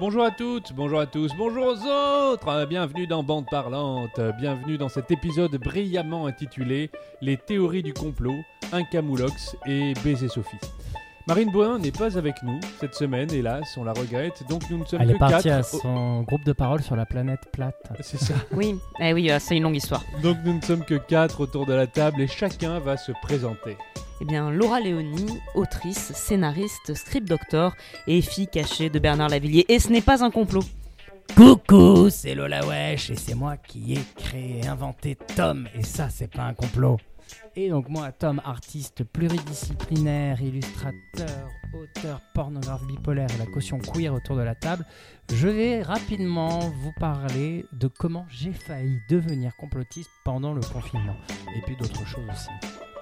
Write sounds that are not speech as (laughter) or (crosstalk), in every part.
Bonjour à toutes, bonjour à tous, bonjour aux autres Bienvenue dans Bande Parlante, bienvenue dans cet épisode brillamment intitulé Les théories du complot, un camoulox et baiser Sophie. Marine Boin n'est pas avec nous cette semaine, hélas, on la regrette, donc nous ne sommes Elle que est partie quatre. à son groupe de parole sur la planète plate. C'est ça. (laughs) Oui, eh oui, euh, c'est une longue histoire. Donc nous ne sommes que quatre autour de la table et chacun va se présenter. Eh bien, Laura Léonie, autrice, scénariste, script doctor et fille cachée de Bernard Lavillier. Et ce n'est pas un complot. Coucou, c'est Lola Wesh et c'est moi qui ai créé et inventé Tom et ça c'est pas un complot. Et donc moi Tom, artiste pluridisciplinaire, illustrateur, auteur, pornographe bipolaire et la caution queer autour de la table, je vais rapidement vous parler de comment j'ai failli devenir complotiste pendant le confinement et puis d'autres choses aussi.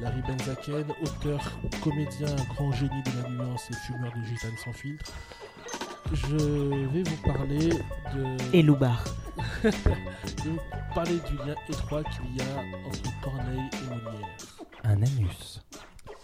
Larry Benzaken, auteur, comédien, grand génie de la nuance et fumeur de gitane sans filtre. Je vais vous parler de, Et Loubar. (laughs) de vous parler du lien étroit qu'il y a entre Corneille et Molière. Un anus.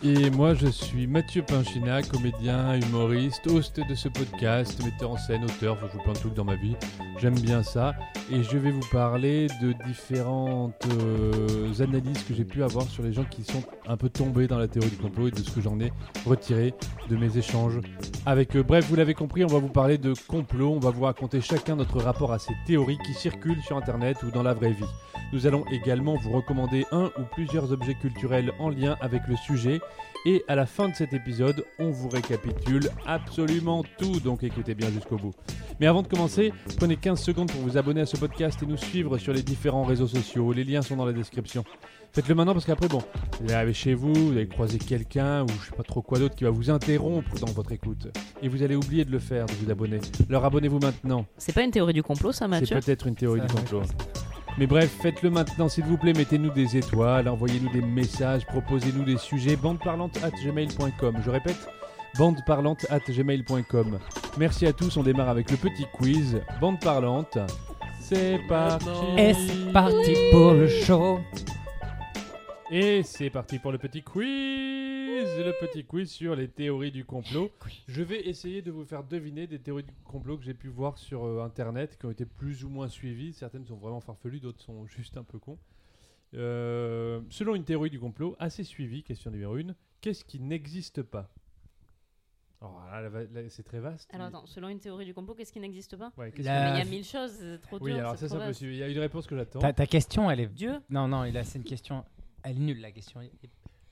Et moi je suis Mathieu Pinchina, comédien, humoriste, host de ce podcast, metteur en scène, auteur, je joue plein de trucs dans ma vie, j'aime bien ça. Et je vais vous parler de différentes euh, analyses que j'ai pu avoir sur les gens qui sont un peu tombés dans la théorie du complot et de ce que j'en ai retiré de mes échanges avec eux. Bref, vous l'avez compris, on va vous parler de complot, on va vous raconter chacun notre rapport à ces théories qui circulent sur Internet ou dans la vraie vie. Nous allons également vous recommander un ou plusieurs objets culturels en lien avec le sujet. Et à la fin de cet épisode, on vous récapitule absolument tout, donc écoutez bien jusqu'au bout. Mais avant de commencer, prenez 15 secondes pour vous abonner à ce podcast et nous suivre sur les différents réseaux sociaux. Les liens sont dans la description. Faites-le maintenant parce qu'après, bon, vous allez arriver chez vous, vous allez croiser quelqu'un ou je sais pas trop quoi d'autre qui va vous interrompre dans votre écoute. Et vous allez oublier de le faire, de vous abonner. Alors abonnez-vous maintenant. C'est pas une théorie du complot, ça, C'est Mathieu? peut-être une théorie Ça, du ouais, complot. Mais bref, faites-le maintenant, s'il vous plaît. Mettez-nous des étoiles, envoyez-nous des messages, proposez-nous des sujets. Bandeparlante at gmail.com. Je répète, bandeparlante at gmail.com. Merci à tous. On démarre avec le petit quiz. Bande parlante. C'est parti. C'est parti pour le show? Et c'est parti pour le petit quiz. Le petit quiz sur les théories du complot. Je vais essayer de vous faire deviner des théories du complot que j'ai pu voir sur euh, internet, qui ont été plus ou moins suivies. Certaines sont vraiment farfelues, d'autres sont juste un peu cons. Euh, selon une théorie du complot assez suivie, question numéro 1, qu'est-ce qui n'existe pas? Alors là, là, là, c'est très vaste. Alors mais- attends, selon une théorie du complot, qu'est-ce qui n'existe pas? Ouais, qu'est-ce La- Mais il y a mille choses, c'est trop Oui, dur. alors ça, ça. Il y a une réponse que j'attends. Ta, ta question, elle est. Dieu Non, non, il a- c'est une question. Elle est nulle la question.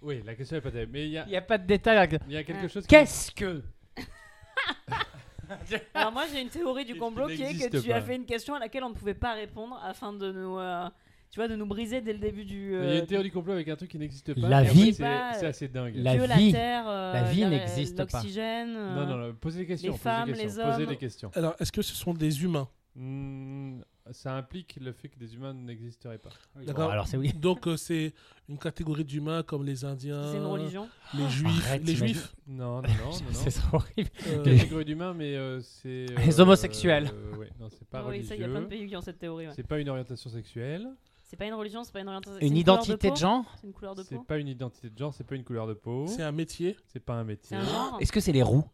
Oui, la question est pas terrible. Mais il y a, n'y a pas de détails. il y a quelque Ah. chose qui- Qu'est-ce que (laughs) Alors moi j'ai une théorie du complot qui est que tu as fait une question à laquelle on ne pouvait pas répondre afin de nous, euh, tu vois, de nous briser dès le début du. Il y a euh, une théorie du complot avec un truc qui n'existe pas. La vie- C'est euh, assez dingue. La Dieu, vie- la terre, euh, la vie la- n'existe pas. L'oxygène. euh, Non, non, non, posez des questions. les posez femmes, des questions, les Posez hommes. des questions. Alors, est-ce que ce sont des humains? Hmm, ça implique le fait que des humains n'existeraient pas. D'accord. Bon, alors c'est oui. (laughs) Donc, euh, c'est une catégorie d'humains comme les Indiens, C'est une religion. les Juifs. Arrête, les Juifs Non, (laughs) non, non, non. C'est horrible. euh, Catégorie d'humains, mais euh, c'est. Les homosexuels. euh, ouais, non, c'est pas Ah oui, ça, il y a plein de religieux. pays qui ont cette théorie. ouais. C'est pas une orientation sexuelle. C'est pas une religion, c'est pas une orientation. Une c'est couleur identité de, genre C'est une couleur de C'est peau. pas une identité de genre, c'est pas une couleur de peau. c'est un métier. C'est pas un C'est métier. un genre. Est-ce que c'est les roues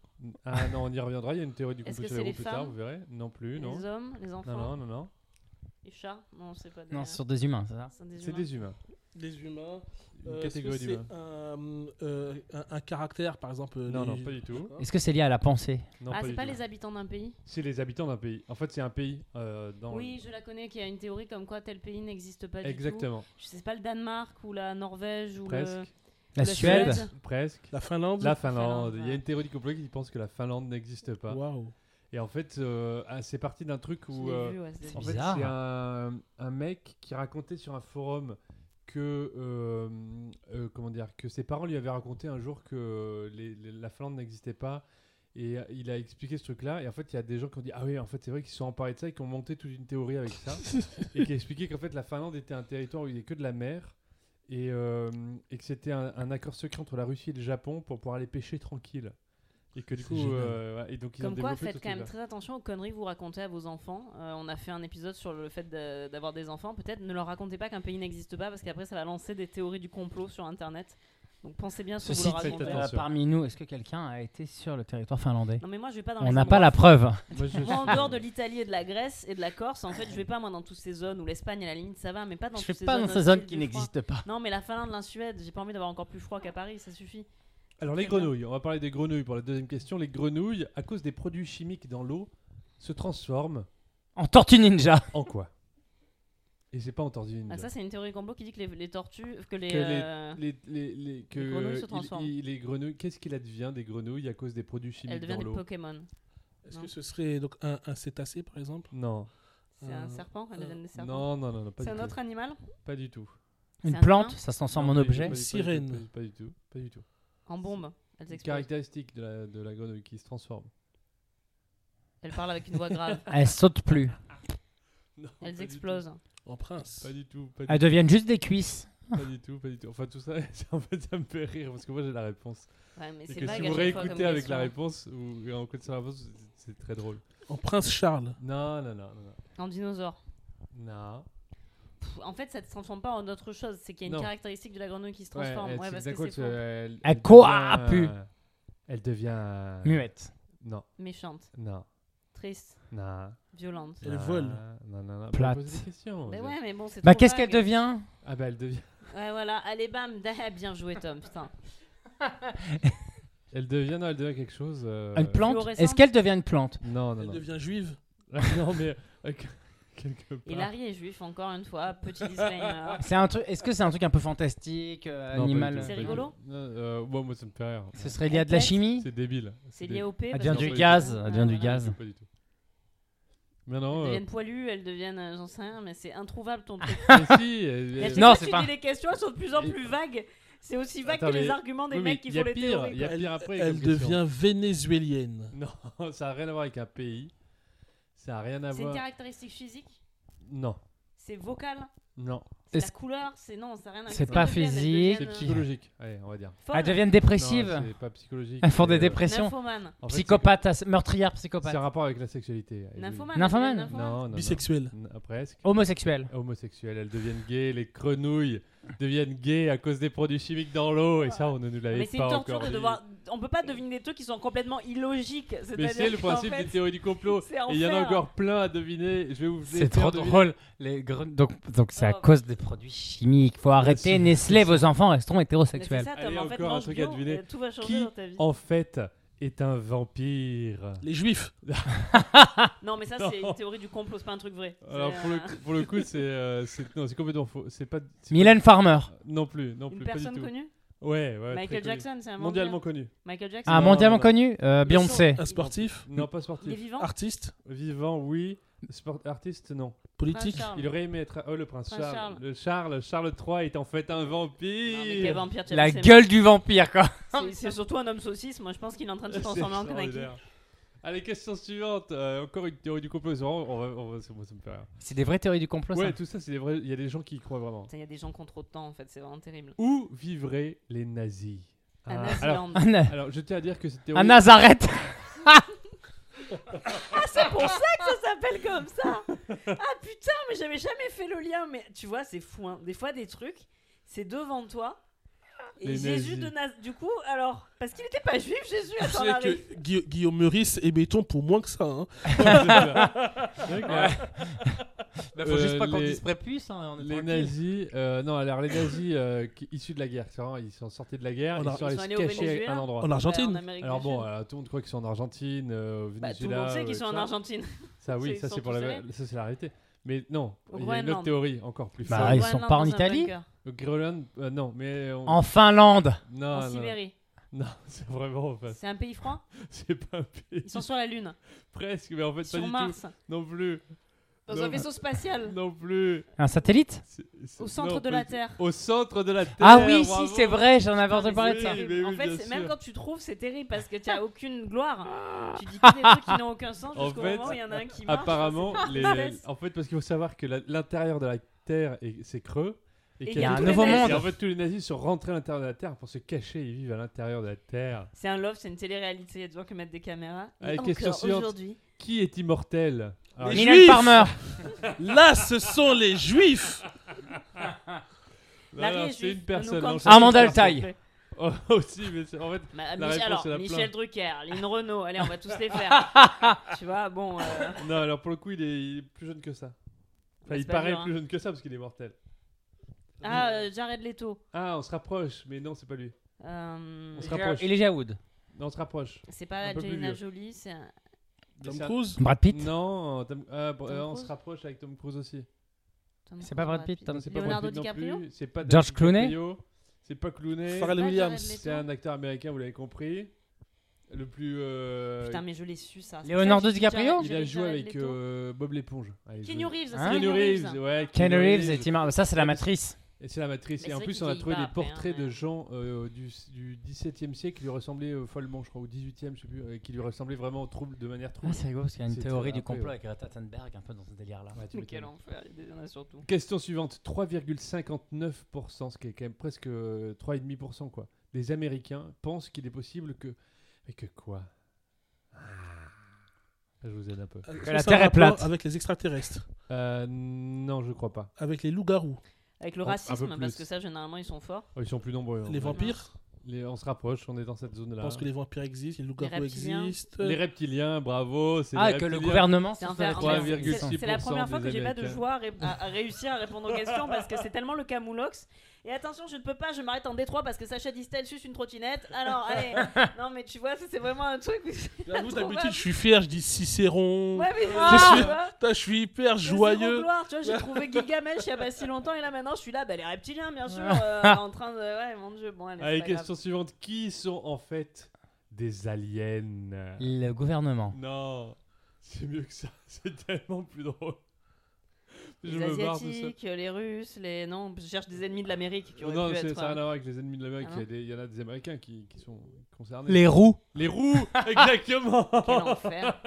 Ah non, on y reviendra. Il y a une théorie du Est-ce complot que sur les c'est roues les plus tard, femmes vous verrez. Non plus, non. Les hommes, les enfants, Non, non, non, non. Les chats. Non, c'est pas des. Non, sur des humains, c'est ça c'est des humains. des humains. Une Euh, catégorie d'humains. un, euh, un, un caractère, par exemple Non, les- non, pas du tout. Est-ce que c'est lié à la pensée Non, Ah, c'est pas les habitants d'un pays C'est les habitants d'un pays. En fait, c'est un pays euh, dans. Oui, je la connais, qui a une théorie comme quoi tel pays n'existe pas du tout. Exactement. Je sais pas le Danemark ou la Norvège ou le. Presque. La La Suède Suède. Presque. La Finlande La Finlande. Finlande, Il y a une théorie du complot qui pense que la Finlande n'existe pas. Waouh. Et en fait, euh, ah, c'est parti d'un truc où. euh, vu, ouais, c'est en fait, bizarre. c'est un, un mec qui racontait sur un forum que euh, euh, comment dire que ses parents lui avaient raconté un jour que les- les- la Finlande n'existait pas. Et il a expliqué ce truc-là. Et en fait il y a des gens qui ont dit ah oui en fait c'est vrai qu'ils se sont emparés de ça et qui ont monté toute une théorie avec ça. (laughs) Et qui a expliqué qu'en fait la Finlande était un territoire où il n'y a que de la mer. Et, euh, et que c'était un, un accord secret entre la Russie et le Japon pour pouvoir aller pêcher tranquille et que du coup euh, ouais, et donc ils ont Comme quoi, faites quand même très attention aux conneries que vous racontez à vos enfants. Euh, on a fait un épisode sur le fait d'avoir des enfants. Peut-être ne leur racontez pas qu'un pays n'existe pas parce qu'après ça va lancer des théories du complot sur internet. Donc pensez bien ce que vous leur racontez. euh, parmi nous, est-ce que quelqu'un a été sur le territoire finlandais? Non mais moi je vais pas dans On n'a pas la preuve. Moi, je Moi, en dehors de l'Italie et de la Grèce et de la Corse, en fait, je vais pas moi dans toutes ces zones où l'Espagne à la limite ça va, mais pas dans Je toutes ces pas zones dans ces zones qui n'existent pas. Non, mais la Finlande, la Suède, j'ai pas envie d'avoir encore plus froid qu'à Paris, ça suffit. Alors les bien. grenouilles, on va parler des grenouilles pour la deuxième question. Les grenouilles, à cause des produits chimiques dans l'eau, se transforment En tortue ninja. en quoi? Et c'est pas en tortue ninja. Ah, ça, c'est une théorie complot qui dit que les, les tortues, que les, Que les- euh, les, les, les- que Les grenouilles se transforment. il- les grenouilles, qu'est-ce qu'il advient des grenouilles à cause des produits chimiques elles deviennent dans des l'eau? Pokémon. Est-ce que ce serait donc un, un cétacé par exemple? Non, C'est un Euh, serpent, elles deviennent des serpents. non, non, non, non, C'est un tout. autre animal? Pas du tout. Une un plante, ça se transforme en objet. tout, Sirène. Pas du tout, pas du tout. En bombe. Elles explosent. Caractéristique de la, de la grenouille qui se transforme. Elles parlent avec une voix grave. (laughs) (laughs) Elles sautent plus. Non, pas Elles explosent. En prince. Pas du tout, pas du Elles deviennent juste des cuisses. Pas du tout, pas du tout. Enfin, tout ça, (laughs) en fait, ça me fait rire parce que moi j'ai la réponse. Ouais, mais Et c'est que vague si à vous chaque fois réécoutez comme avec la question. réponse ou en connaissant la réponse, c'est- c'est très drôle. En prince Charles. Non, non, non, non, En dinosaure. non. Non. En fait, ça ne se transforme pas en autre chose. C'est qu'il y a une Non. caractéristique de la grenouille qui se Ouais, transforme. elle- Ouais, c'est parce que exactement c'est que faux. elle, Elle devient, euh, Elle devient. euh, Muette. Non, Méchante, non, triste, non. violente. Elle non, vole. Non, non, non. Plate. Mais ouais, mais bon, c'est Bah qu'est-ce qu'elle devient Ah bah elle devient. (laughs) Ouais, voilà. Allez, bam. (laughs) Bien joué, Tom. Putain. Elle devient, non, elle devient quelque chose. euh, Une plante Est-ce qu'elle devient une plante Non, non, Elle non. devient juive. (laughs) non, mais euh, (laughs) quelque part. Et Larry est juif, encore une fois. Petit disclaimer. (laughs) C'est un truc. Est-ce que c'est un truc un peu fantastique, euh, Non, pas du animal tout, C'est pas du rigolo tout. Non, euh, bon, moi ça me fait rire. Ce serait lié à de la chimie C'est débile. C'est lié au P. Elle parce devient que- du pas gaz. Ah, Elle devient du voilà. gaz. Pas du tout. Mais non. Elles euh, deviennent poilues, elles deviennent. euh, J'en sais rien, mais c'est introuvable ton truc. (laughs) mais si, elle- Et à elle- chaque Non, fois que c'est tu pas- dis les questions, elles sont de plus en plus vagues. C'est aussi vague Attends, que les mais- arguments des oui, mais mecs qui y a font les pire, théories. il y a quoi. pire après. Elle comme question. devient vénézuélienne. Non, ça n'a rien à voir avec un pays. Ça n'a rien à C'est une voir. caractéristique physique Non, C'est vocal non. C'est la couleur C'est non, ça n'a rien à voir. C'est pas physique. C'est euh, psychologique. Allez, on va dire. Elles deviennent Non, dépressives. c'est pas psychologique. Elles font des euh, dépressions. En fait, Psychopathe, as- meurtrière, psychopathe. C'est un rapport avec la sexualité. Nymphomane. deviennent Non, non. N- Presque. Homosexuel. Homosexuelles, elles deviennent gays. Les grenouilles deviennent gays à cause des produits chimiques dans l'eau. Et ça, on ne nous l'avait Mais c'est pas une torture encore de dit. devoir. On peut pas deviner des trucs qui sont complètement illogiques. Mais c'est le principe fait, des théories du complot. Et il y en a encore plein à deviner. Je vais vous les C'est trop deviner. drôle. Les Donc, donc c'est à Oh. cause des produits chimiques. Faut arrêter. sûr. Nestlé, vos enfants resteront hétérosexuels. ça. Allez, En fait, encore un truc à deviner. et Tout va changer Qui dans ta vie. En fait, est un vampire. Les juifs. (laughs) Non, mais ça, c'est une théorie du complot, c'est pas un truc vrai. Alors C'est, pour le, euh, coup- pour le coup, c'est euh, c'est non, c'est complètement faux. C'est pas. c'est Mylène Farmer. Non plus, non Une plus, pas du personne tout. connue Ouais, ouais. Michael connu. Jackson, c'est un Mondialement vampire. connu. Michael Jackson Ah, Non, mondialement non, non. connu euh, Beyoncé. Un sportif. Non, pas Il est sportif. vivant Artiste. Vivant, oui. Sport artiste, non. Politique. Charles. Il aurait aimé être. Oh, le prince Prince Charles. Charles. Le Charles, Charles III est en fait un vampire. Non, mais quel vampire, tu as La gueule du vampire, quoi. c'est- surtout un homme saucisse. Moi, je pense qu'il est en train de se transformer en Kanaki. Allez, question suivante. Euh, encore une théorie du complot. c'est vraiment- On va, on va, ça, moi, ça me fait rire. C'est des vraies théories du complot, Ouais, ça. tout ça, c'est des vrais. Il y a des gens qui y croient vraiment. Il y a des gens qui ont trop de temps, en fait. C'est vraiment terrible. Où vivraient les nazis? À Ah, alors, (laughs) na- alors, je tiens à dire que cette théorie. un Nazareth. (laughs) (laughs) C'est pour ça que ça s'appelle comme ça. Ah putain, mais j'avais jamais fait le lien. Mais tu vois, c'est fou. Hein. Des fois, des trucs, c'est devant toi. Et Les Jésus nazis. de Naz. Du coup, alors, parce qu'il n'était pas juif, Jésus. Sais Larry. que Guilla- Guillaume Meurice est béton pour moins que ça. hein. (laughs) Bah, faut juste pas qu'on dise dise prépuce. Hein, Les nazis, euh, non, alors les nazis euh, qui- issus de la guerre, vraiment, ils sont sortis de la guerre, En ils sont allés se cacher à Venezuela. un endroit. En Argentine. Ouais, en Alors bon, euh, tout le monde croit qu'ils sont en Argentine, euh, au Bah, tout le Venezuela. monde sait qu'ils euh, sont en. Argentine. Ça (laughs) oui, c'est la, ça c'est la réalité. Mais non, Au il y a une autre théorie encore plus Bah, folle. ils sont Groenland pas en dans un Italie bunker. Au Groenland, euh, non, mais on- En Finlande. non, En non, Sibérie. (laughs) non, c'est vraiment en fait, C'est un pays froid (laughs) c'est pas un pays Ils sont sur la Lune. (laughs) presque, mais en fait pas Sur du Mars. tout, non plus, Dans Non. un vaisseau spatial. (laughs) non plus. Un satellite C'est- c'est- Au centre non, de la Terre. Au centre de la Terre. Ah oui, bravo. si, c'est vrai, j'en avais entendu parler de ça. en oui, fait, même sûr. quand tu trouves, c'est terrible parce que tu n'as (laughs) aucune gloire. Tu dis que des trucs qui n'ont aucun sens En jusqu'au fait, moment où il y en a un qui marche. Apparemment, les... en fait, parce qu'il faut savoir que la- l'intérieur de la Terre est- c'est creux. Et qu'il il y a un nouveau nazis- monde. Et en fait, tous les nazis sont rentrés à l'intérieur de la Terre pour se cacher. Ils vivent à l'intérieur de la Terre. C'est un love, c'est une télé-réalité. Il y a des gens qui mettent des caméras. Et Allez, question encore suivante. aujourd'hui. Qui est immortel? Les Mylène Juifs. Farmer. Là, ce sont les juifs. Larry est c'est juif, une ne personne. nous non, c'est. Armand personne. Altaï. Oh, aussi, mais c'est- en fait, Bah, La Mich- réponse, alors, il y en a Michel plein. Drucker, Lynn Renault, allez, on va tous les faire. (laughs) tu vois, bon. euh, non, alors pour le coup, il est, il est plus jeune que ça. Enfin, il c'est pas paraît dur, hein. plus jeune que ça parce qu'il est mortel. Ah, euh, Jared Leto. Ah, on se rapproche, mais non, c'est pas lui. Euh, On se rapproche. Elijah Wood. Non, on se rapproche. C'est pas Un peu plus Angelina vieux. Jolie, c'est. un- Tom Cruise Brad Pitt Non, Tom- ah, bon, Tom euh, on Cruise se rapproche avec Tom Cruise aussi. Tom C'est Cruise, pas Brad Pitt, Tom- c'est pas Brad Leonardo Pitt non DiCaprio plus, C'est pas George David DiCaprio, C'est pas Clooney. Pharrell Pas Williams. Jared Leto. C'est un acteur américain, vous l'avez compris. Le plus. euh, Putain, mais je l'ai su ça. C'est Leonardo pour ça que je dis DiCaprio Jared- il a Jared joué avec euh, Bob l'éponge. Allez, Keanu je- Reeves, c'est Hein Keanu Reeves. Ouais. Keanu Reeves et Tim Ça, c'est la matrice. Et c'est la matrice. Mais Et en plus, on a trouvé des portraits hein, de gens euh, du, du 17e siècle qui lui ressemblaient euh, follement, je crois, ou 18e, je sais plus, euh, qui lui ressemblaient vraiment trouble, de manière Ah, trouble. c'est rigolo parce qu'il y a une théorie du complot avec Greta Thunberg un peu dans ce délire-là. Ouais, Mais quel enfer, il y en a surtout. Question suivante 3,59%, ce qui est quand même presque euh, 3,5%, quoi. Des Américains pensent qu'il est possible que. Mais que quoi? Ah. Je vous aide un peu. Que la Terre est plate. Avec les extraterrestres, Euh, non, je crois pas. avec les loups-garous, Avec le racisme, parce plus. que ça, généralement, ils sont forts. Oh, ils sont plus nombreux. les vampires. Les- on se rapproche, on est dans cette Je zone-là. pense que les vampires existent, les loups-garous reptiliens. existent. Les reptiliens, bravo. Ah, les que le gouvernement C'est se un fait fait- en fait, 3,6% c'est- c'est la première fois que j'ai pas de joie à, ré- à- à réussir à répondre aux questions parce que c'est tellement le camoulox. Et attention, je ne peux pas, je m'arrête en Détroit parce que Sacha Distel suce une trottinette. Alors, (laughs) allez. non, mais tu vois, ça, c'est vraiment un truc. J'avoue, d'habitude, je suis fier, je dis Cicéron. Ouais, mais Je tu suis- je suis hyper c'est joyeux. gloire, tu vois, j'ai (laughs) trouvé Gilgamesh il y a pas si longtemps et là maintenant je suis là, bah, les reptiliens bien sûr, euh, en train de. Ouais, mon dieu, bon, allez. Allez, grave. question suivante. Qui sont en fait des aliens? Le gouvernement. Non, c'est mieux que ça. (laughs) C'est tellement plus drôle. Je Les. Asiatiques, les Russes, les. Non, je cherche des ennemis de l'Amérique qui auraient Non, pu être. ça n'a rien à euh, voir avec les ennemis de l'Amérique. Ah il, y il en a des Américains qui, qui sont concernés. Les roues. Les roues (laughs) Exactement Quel enfer.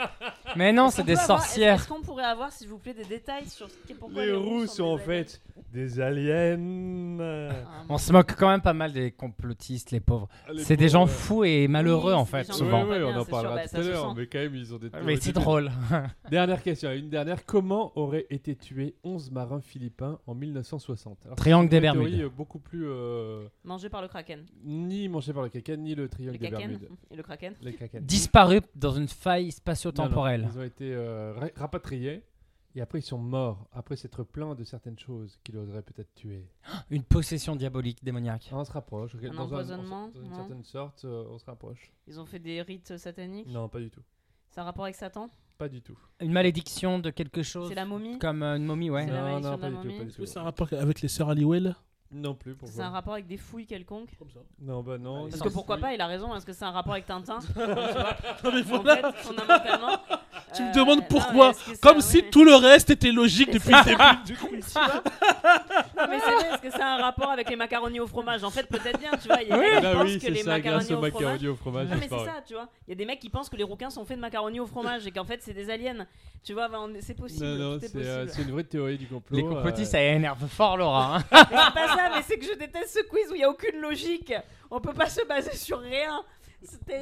Mais non, c'est des sorcières. Est-ce qu'on pourrait avoir, s'il vous plaît, des détails sur ce qui- pourquoi Les les, roues sont en fait des aliens. Ah, On se moque quand même pas mal des complotistes, les pauvres. Les C'est des gens fous et malheureux Oui, en c'est des fait, gens souvent. on en c'est parlera sûr, bah, tout ça à se l'heure, sent. mais quand même, ils ont des Mais c'est drôle. (laughs) Dernière question, une dernière. Comment auraient été tués 11 marins philippins en 1960 Alors, Triangle c'est des une théorie, Bermudes. euh, beaucoup plus. euh, Mangé par le kraken. ni mangé par le kraken, ni le triangle Le des kraken Bermudes. (laughs) et le kraken. Les kraken. Disparu dans une faille Non, non, spatio-temporelle. Ils ont été euh, ra- rapatriés et après ils sont morts après s'être plaints de certaines choses qui les auraient peut-être tués. (gasps) Une possession diabolique, démoniaque. On se rapproche. Un dans empoisonnement, dans une non certaine sorte, euh, on se rapproche. Ils ont fait des rites sataniques? Non, pas du tout. C'est un rapport avec Satan? Pas du tout. Une malédiction de quelque chose. C'est la momie? Comme euh, une momie, ouais. C'est la non, malédiction non, de pas du tout. momie Pas du? Est-ce que tout. c'est un rapport avec les sœurs Halliwell Non plus. C'est un Pourquoi rapport avec des fouilles quelconques Comme ça. Non, bah non. Parce que pourquoi oui. pas, il a raison. Est-ce que c'est un rapport avec Tintin (laughs) Non, mais En voilà. fait, fondamentalement. (laughs) Tu me euh, demandes non, pourquoi, mais ça- Comme oui, si tout le reste était logique depuis le début (laughs) du. Tu vois Non, mais c'est vrai, est-ce que c'est un rapport avec les macaronis au fromage? En fait, peut-être bien, tu vois. Il y a des mecs qui Bah pensent oui, que c'est les ça, grâce macaronis au fromage. macaroni au fromage. Non, mais c'est ça, tu vois. Il y a des mecs qui pensent que les rouquins sont faits de macaroni au fromage et qu'en fait, c'est des aliens. Tu vois, bah, c'est possible. Non, c'est euh, c'est une vraie théorie du complot. Les complotistes, euh, ça énerve fort Laura. hein. Mais c'est pas ça, mais c'est que je déteste ce quiz où il y a aucune logique. On peut pas se baser sur rien.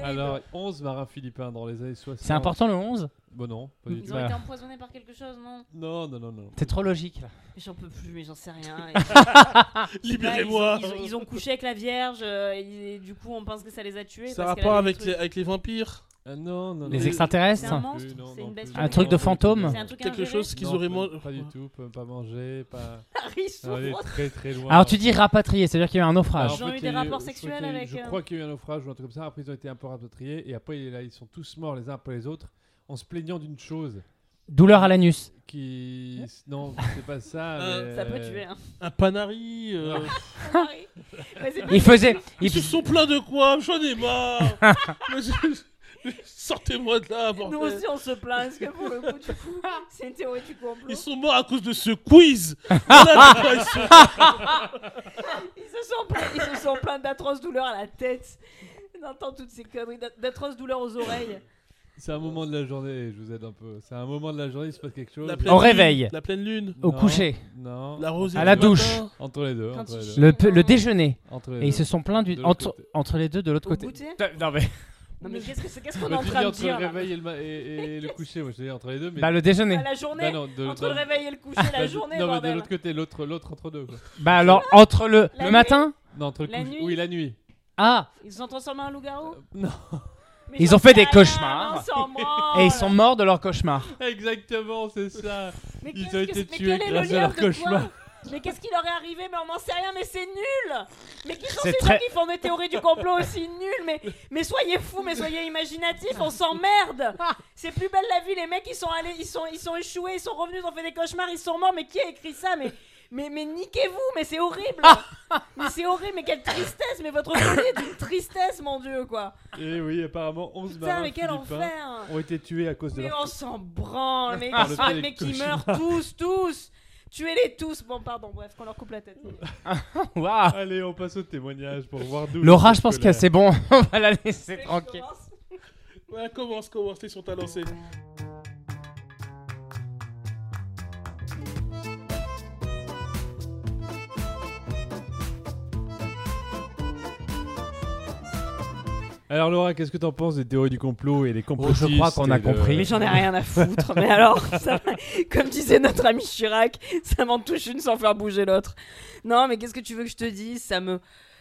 Alors, 11 marins philippins dans les années 60. C'est important le 11 Bon, non, pas du Ils tout. ont Bah. été empoisonnés par quelque chose, non? Non, non, non, non. C'est trop logique là. Mais J'en peux plus, mais j'en sais rien. (laughs) Libérez-moi. Ils, ont- ils ont- ils ont couché avec la Vierge, euh, et du coup on pense que ça les a tués. Ça a parce qu'elle rapport avait avec les, trucs. avec les vampires? Ah, non, non, Les extraterrestres C'est un Non monstre plus, non, C'est non une plus. bestiole Un truc de fantôme C'est un truc Quelque ingéré chose qu'ils auraient pas- mangé. Pas du tout, pas, pas manger, pas. (laughs) Harry est souffre. très très loin. Alors tu dis rapatrié, c'est-à-dire qu'il y a eu un Alors, naufrage. Ils ont fait, eu des il y a rapports je sexuels crois qu'il y a eu- avec, Je euh, crois qu'il y a eu un naufrage ou un truc comme ça. Après, ils ont été un peu rapatriés. Et après, là, ils sont tous morts les uns après les autres en se plaignant d'une chose Douleur à l'anus. qui. Non, c'est pas ça. Euh, (laughs) mais- Ça peut tuer. Hein. Un panari. euh, Harry. (laughs) Mais c'est pas- Il faisait. Ils Il... se sont pleins de quoi? J'en ai marre. Mais (laughs) Sortez-moi de là, Nous bordel. aussi on se plaint. Est-ce que pour le coup, du coup, c'est une théorie du complot Ils sont morts à cause de ce quiz. (laughs) Voilà pourquoi ils sont- Ils se sont plaints, ils se sont plaints d'atroces douleurs à la tête. On entend toutes ces conneries, d'a- d'atroces douleurs aux oreilles. C'est un moment de la journée, je vous aide un peu. C'est un moment de la journée, il se passe quelque chose. La Au pleine lune, réveil. La pleine lune. Au Non, coucher. Non. La rosée. À du la matin. douche. Entre les deux. Quand Entre les deux. Le, pe- le déjeuner. Entre les Et deux. ils se sont plaints du... De l'autre entre... côté. entre les deux de l'autre Au côté. goûter Non mais. Non mais qu'est-ce qu'on est Bah, en train de entre dire le là réveil et le, ma- et, et le coucher, moi je dis entre les deux. Mais... Bah le déjeuner. À la journée Bah non, de, Entre dans- le réveil et le coucher, bah, la (laughs) journée, Non, mais de bordel. l'autre côté, l'autre l'autre entre deux. Quoi. Bah alors entre le, La le nuit. matin. Non, entre le La couche- nuit Oui, la nuit. Ah Ils se sont transformés en loup-garou Non, Mais Ils ont fait sais des rien, cauchemars. on s'en branle. Et ils sont morts de leur cauchemar. (laughs) exactement, c'est ça. Mais Ils qu'est-ce ont que été c'est- mais tués quel est le grâce à lien leur de quoi cauchemar. Mais qu'est-ce qui leur est arrivé Mais on n'en sait rien, mais c'est nul Mais qui sont ces très- gens qui font des théories du complot aussi nulles mais, mais soyez fous, mais soyez imaginatifs, on s'emmerde C'est plus belle la vie, les mecs ils sont allés, ils sont, ils sont échoués, ils sont revenus, ils ont fait des cauchemars, ils sont morts, mais qui a écrit ça Mais, mais, mais niquez-vous, mais c'est horrible (laughs) Mais c'est horrible, mais quelle tristesse Mais votre folie est d'une tristesse, mon dieu, quoi Et oui, apparemment, 11 Putain, marins mais quel enfer ont été tués à cause de Mais leur on s'en branle, (laughs) mais, mais, qui meurent tous, tous Tuez-les tous Bon, pardon, bref, qu'on leur coupe la tête. (laughs) Waouh Allez, on passe au témoignage pour voir d'où. Laura, je pense que c'est bon. (laughs) On va la laisser tranquille. commence Ouais, commence, commence, t'es sur ta lancée. Alors Laura, qu'est-ce que t'en penses des théories du complot et des Oh, complotistes je crois qu'on a compris. Mais j'en ai rien à foutre. Mais alors, (laughs) ça comme disait notre ami Chirac, ça m'en touche une sans faire bouger l'autre. Non, mais qu'est-ce que tu veux que je te dise? Ça me.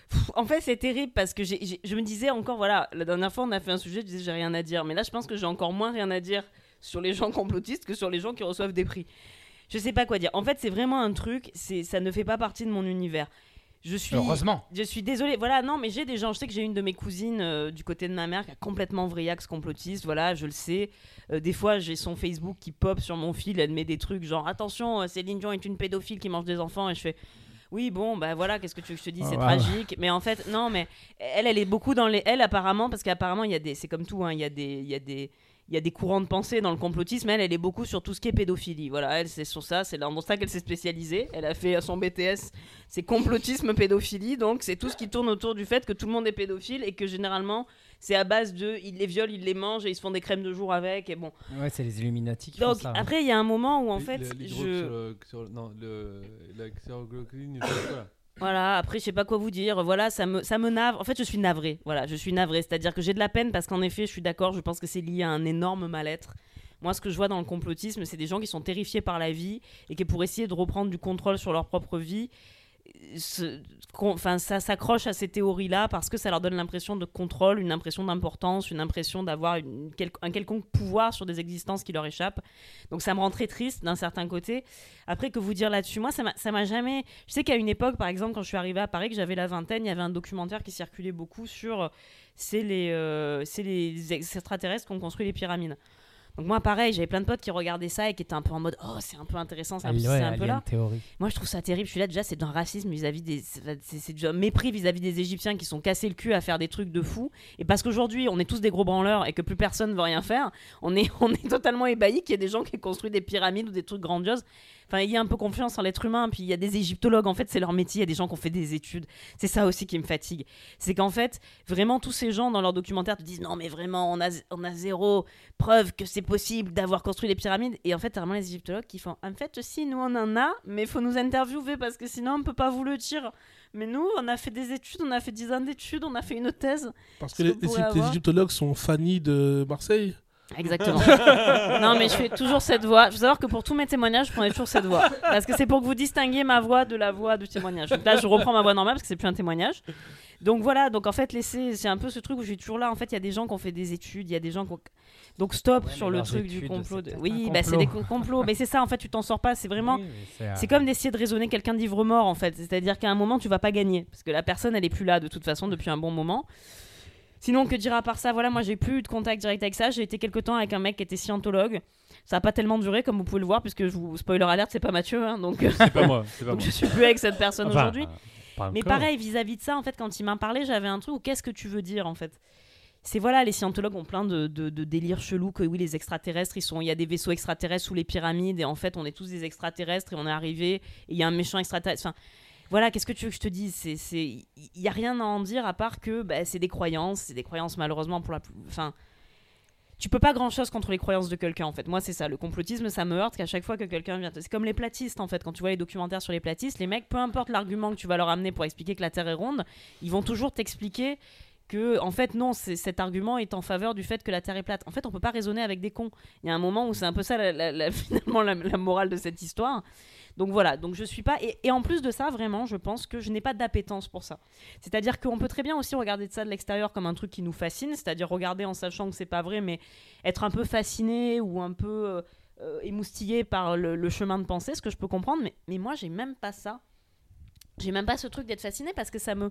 Pff, En fait, c'est terrible parce que je me disais encore, voilà, la dernière fois, on a fait un sujet, je disais j'ai rien à dire. Mais là, je pense que j'ai encore moins rien à dire sur les gens complotistes que sur les gens qui reçoivent des prix. Je sais pas quoi dire. En fait, c'est vraiment un truc, c'est ça ne fait pas partie de mon univers. Je suis. Heureusement. Je suis désolée, voilà, non, mais j'ai des gens, je sais que j'ai une de mes cousines euh, du côté de ma mère qui a complètement vriax complotiste, voilà, je le sais. Euh, des fois, j'ai son Facebook qui pop sur mon fil, elle met des trucs genre attention, euh, Céline Dion est une pédophile qui mange des enfants, et je fais. Oui, bon, bah voilà, qu'est-ce que tu veux que je te dise, c'est Oh, wow. tragique. Mais en fait, non, mais elle, elle est beaucoup dans les. Elle, apparemment, parce qu'apparemment, il y a des. C'est comme tout, hein, il y a des. Il y a des il y a des courants de pensée dans le complotisme. Elle, elle est beaucoup sur tout ce qui est pédophilie. Voilà, elle, c'est sur ça. C'est dans ça qu'elle s'est spécialisée. Elle a fait son BTS, c'est complotisme, pédophilie. Donc, c'est tout ce qui tourne autour du fait que tout le monde est pédophile et que généralement, c'est à base de. Ils les violent, ils les mangent et ils se font des crèmes de jour avec. Et bon. Ouais, c'est les Illuminati qui font Donc, ça. hein. après, il y a un moment où, en Le- fait, le- je. sur le- sur- non, le, la xéroglobuline, je sais pas quoi. Voilà, après, je sais pas quoi vous dire. Voilà, ça me, ça me navre. En fait, je suis navrée. Voilà, je suis navrée. C'est-à-dire que j'ai de la peine parce qu'en effet, je suis d'accord, je pense que c'est lié à un énorme mal-être. Moi, ce que je vois dans le complotisme, c'est des gens qui sont terrifiés par la vie et qui, pour essayer de reprendre du contrôle sur leur propre vie, enfin, ça s'accroche à ces théories-là parce que ça leur donne l'impression de contrôle, une impression d'importance, une impression d'avoir un quelconque pouvoir sur des existences qui leur échappent. Donc ça me rend très triste d'un certain côté. Après, que vous dire là-dessus? Moi, ça m'a- jamais... Je sais qu'à une époque, par exemple, quand je suis arrivée à Paris, que j'avais la vingtaine, il y avait un documentaire qui circulait beaucoup sur... euh, C'est les, euh, c'est les extraterrestres qui ont construit les pyramides. Donc moi, pareil, j'avais plein de potes qui regardaient ça et qui étaient un peu en mode « Oh, c'est un peu intéressant, c'est un, Ah, ouais, un peu là ». Theory. Moi, je trouve ça terrible. Je suis là, déjà, c'est d'un racisme vis-à-vis des. C'est un mépris vis-à-vis des Égyptiens qui sont cassés le cul à faire des trucs de fou. Et parce qu'aujourd'hui, on est tous des gros branleurs et que plus personne ne veut rien faire, on est, (laughs) on est totalement ébahis qu'il y ait des gens qui construit des pyramides ou des trucs grandioses. Enfin, il y a un peu confiance en l'être humain. Puis il y a des égyptologues, en fait, c'est leur métier. Il y a des gens qui ont fait des études. C'est ça aussi qui me fatigue. C'est qu'en fait, vraiment, tous ces gens dans leurs documentaires te disent non, mais vraiment, on a, on a zéro preuve que c'est possible d'avoir construit les pyramides. Et en fait, t'as vraiment les égyptologues qui font en fait, si, nous on en a, mais il faut nous interviewer parce que sinon on peut pas vous le dire. Mais nous, on a fait des études, on a fait 10 ans d'études, on a fait une thèse. Parce que les, les- égyptologues sont Fanny de Marseille. Exactement. (laughs) non, mais je fais toujours cette voix. Je veux savoir que pour tous mes témoignages, je prenais toujours cette voix. Parce que c'est pour que vous distinguiez ma voix de la voix du témoignage. Donc là, je reprends ma voix normale parce que c'est plus un témoignage. Donc voilà, donc en fait, laissez, c'est un peu ce truc où je suis toujours là. En fait, il y a des gens qui ont fait des études, il y a des gens qui ont... Donc stop Ouais, sur le truc du complot. de- Oui, bah, c'est des complot. co- complots. mais c'est ça, en fait, tu t'en sors pas. C'est vraiment. Oui, c'est, comme d'essayer de raisonner quelqu'un d'ivre-mort en fait. C'est-à-dire qu'à un moment, tu vas pas gagner. Parce que la personne, elle est plus là de toute façon depuis un bon moment. Sinon, que dire à part ça? Voilà, moi j'ai plus eu de contact direct avec ça. J'ai été quelque temps avec un mec qui était scientologue. Ça a pas tellement duré, comme vous pouvez le voir, puisque je vous spoiler alerte, c'est pas Mathieu. hein, donc, C'est pas moi, pas (laughs) donc moi. je suis plus avec cette personne Enfin, aujourd'hui. euh, Mais pareil, vis-à-vis de ça, en fait, quand il m'a parlé, j'avais un truc où qu'est-ce que tu veux dire en fait? C'est voilà, les scientologues ont plein de, de- de délires chelous que oui, les extraterrestres, ils sont, il y a des vaisseaux extraterrestres sous les pyramides et en fait, on est tous des extraterrestres et on est arrivé et il y a un méchant extraterrestre. Enfin, voilà, qu'est-ce que tu veux que je te dise? Il y a rien à en dire à part que bah, c'est des croyances, c'est des croyances malheureusement pour la, plus- enfin. Tu peux pas grand chose contre les croyances de quelqu'un en fait. Moi c'est ça, le complotisme ça me heurte qu'à chaque fois que quelqu'un vient. C'est comme les platistes en fait. Quand tu vois les documentaires sur les platistes, les mecs, peu importe l'argument que tu vas leur amener pour expliquer que la Terre est ronde, ils vont toujours t'expliquer que en fait non, cet argument est en faveur du fait que la Terre est plate. En fait, on peut pas raisonner avec des cons. Il y a un moment où c'est un peu ça (laughs) finalement la, morale de cette histoire. Donc voilà, donc je suis pas et, en plus de ça, vraiment, je pense que je n'ai pas d'appétence pour ça. C'est-à-dire qu'on peut très bien aussi regarder de ça de l'extérieur comme un truc qui nous fascine, c'est-à-dire regarder en sachant que c'est pas vrai, mais être un peu fasciné ou un peu euh, euh, émoustillé par le, le chemin de pensée, ce que je peux comprendre. Mais, mais moi, j'ai même pas ça. J'ai même pas ce truc d'être fasciné parce que ça me,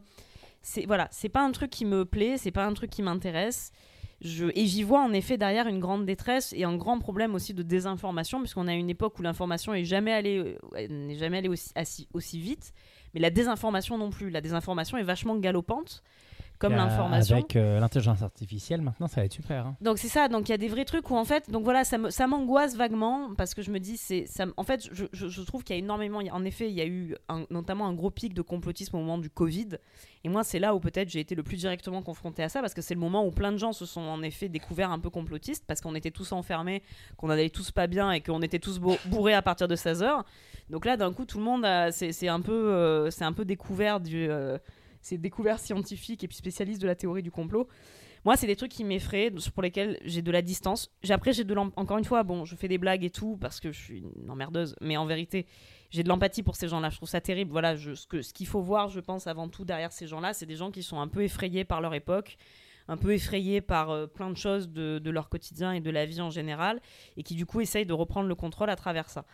c'est voilà, c'est pas un truc qui me plaît, c'est pas un truc qui m'intéresse. Je, et j'y vois en effet derrière une grande détresse et un grand problème aussi de désinformation, puisqu'on a une époque où l'information est jamais allée, euh, n'est jamais allée aussi, aussi vite, mais la désinformation non plus. La désinformation est vachement galopante, comme l'information. Avec euh, l'intelligence artificielle, maintenant, ça va être super. hein. Donc c'est ça, donc il y a des vrais trucs où en fait, donc voilà, ça m'angoisse vaguement parce que je me dis, c'est, ça, en fait, je, je- je trouve qu'il y a énormément, en effet, il y a eu un- notamment un gros pic de complotisme au moment du Covid, et moi c'est là où peut-être j'ai été le plus directement confronté à ça parce que c'est le moment où plein de gens se sont en effet découverts un peu complotistes parce qu'on était tous enfermés, qu'on allait tous pas bien et qu'on était tous bo- bourrés à partir de 16 h Donc là, d'un coup, tout le monde, c'est un peu, euh, c'est un peu découvert du, euh, c'est découvert scientifique et puis spécialiste de la théorie du complot. Moi, c'est des trucs qui m'effraient, pour lesquels j'ai de la distance. Après, j'ai de encore une fois, bon, je fais des blagues et tout parce que je suis une emmerdeuse, mais en vérité, j'ai de l'empathie pour ces gens-là. Je trouve ça terrible. Voilà, ce que- ce qu'il faut voir, je pense, avant tout derrière ces gens-là, c'est des gens qui sont un peu effrayés par leur époque, un peu effrayés par euh, plein de choses de, de leur quotidien et de la vie en général, et qui du coup essayent de reprendre le contrôle à travers ça.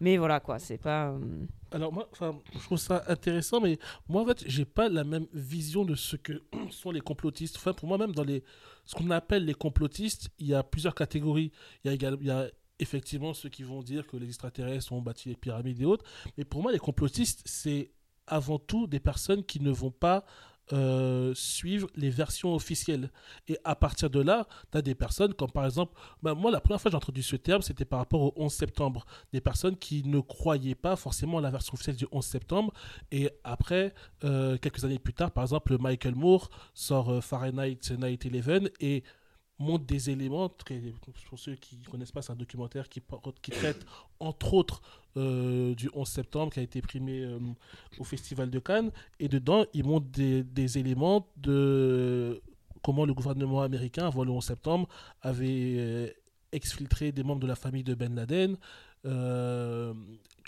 Mais voilà, quoi, c'est pas. euh, Alors moi, je trouve ça intéressant, mais moi en fait, j'ai pas la même vision de ce que (clears throat) sont les complotistes. Enfin, pour moi même dans les, ce qu'on appelle les complotistes, il y a plusieurs catégories. Il y a il y a effectivement ceux qui vont dire que les extraterrestres ont bâti les pyramides et autres. Mais pour moi, les complotistes, c'est avant tout des personnes qui ne vont pas euh, suivre les versions officielles. Et à partir de là, tu as des personnes comme par exemple, bah, moi la première fois que j'ai entendu ce terme, c'était par rapport au 11 septembre. Des personnes qui ne croyaient pas forcément à la version officielle du 11 septembre. Et après, euh, quelques années plus tard, par exemple, Michael Moore sort euh, Fahrenheit 9-11 et montre des éléments, pour ceux qui ne connaissent pas, c'est un documentaire qui, traite entre autres euh, du 11 septembre qui a été primé euh, au Festival de Cannes. Et dedans, il montre des, éléments de comment le gouvernement américain, avant le 11 septembre, avait euh, exfiltré des membres de la famille de Ben Laden.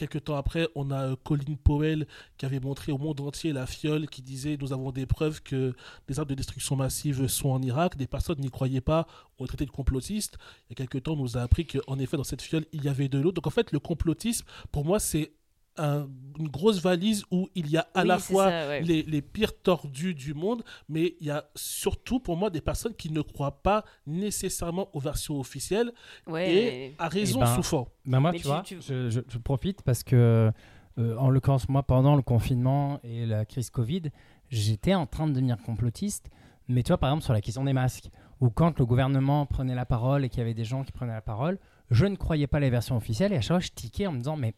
Quelques temps après, on a euh, Colin Powell qui avait montré au monde entier la fiole qui disait Nous avons des preuves que les armes de destruction massive sont en Irak. Des personnes n'y croyaient pas, ont traité de complotistes. Il y a quelques temps, on nous a appris qu'en effet, dans cette fiole, il y avait de l'eau. Donc en fait, le complotisme, pour moi, c'est un- une grosse valise où il y a à oui, la fois ça, ouais. les, les pires tordus du monde, mais il y a surtout pour moi des personnes qui ne croient pas nécessairement aux versions officielles Ouais, et à raison Eh ben, souffrant. Ben moi, Mais tu, tu- vois, tu- Je, je- je profite parce que, euh, en l'occurrence, moi, pendant le confinement et la crise Covid, j'étais en train de devenir complotiste. Mais tu vois, par exemple, sur la question des masques, ou quand le gouvernement prenait la parole et qu'il y avait des gens qui prenaient la parole, je ne croyais pas les versions officielles et à chaque fois, je tiquais en me disant, mais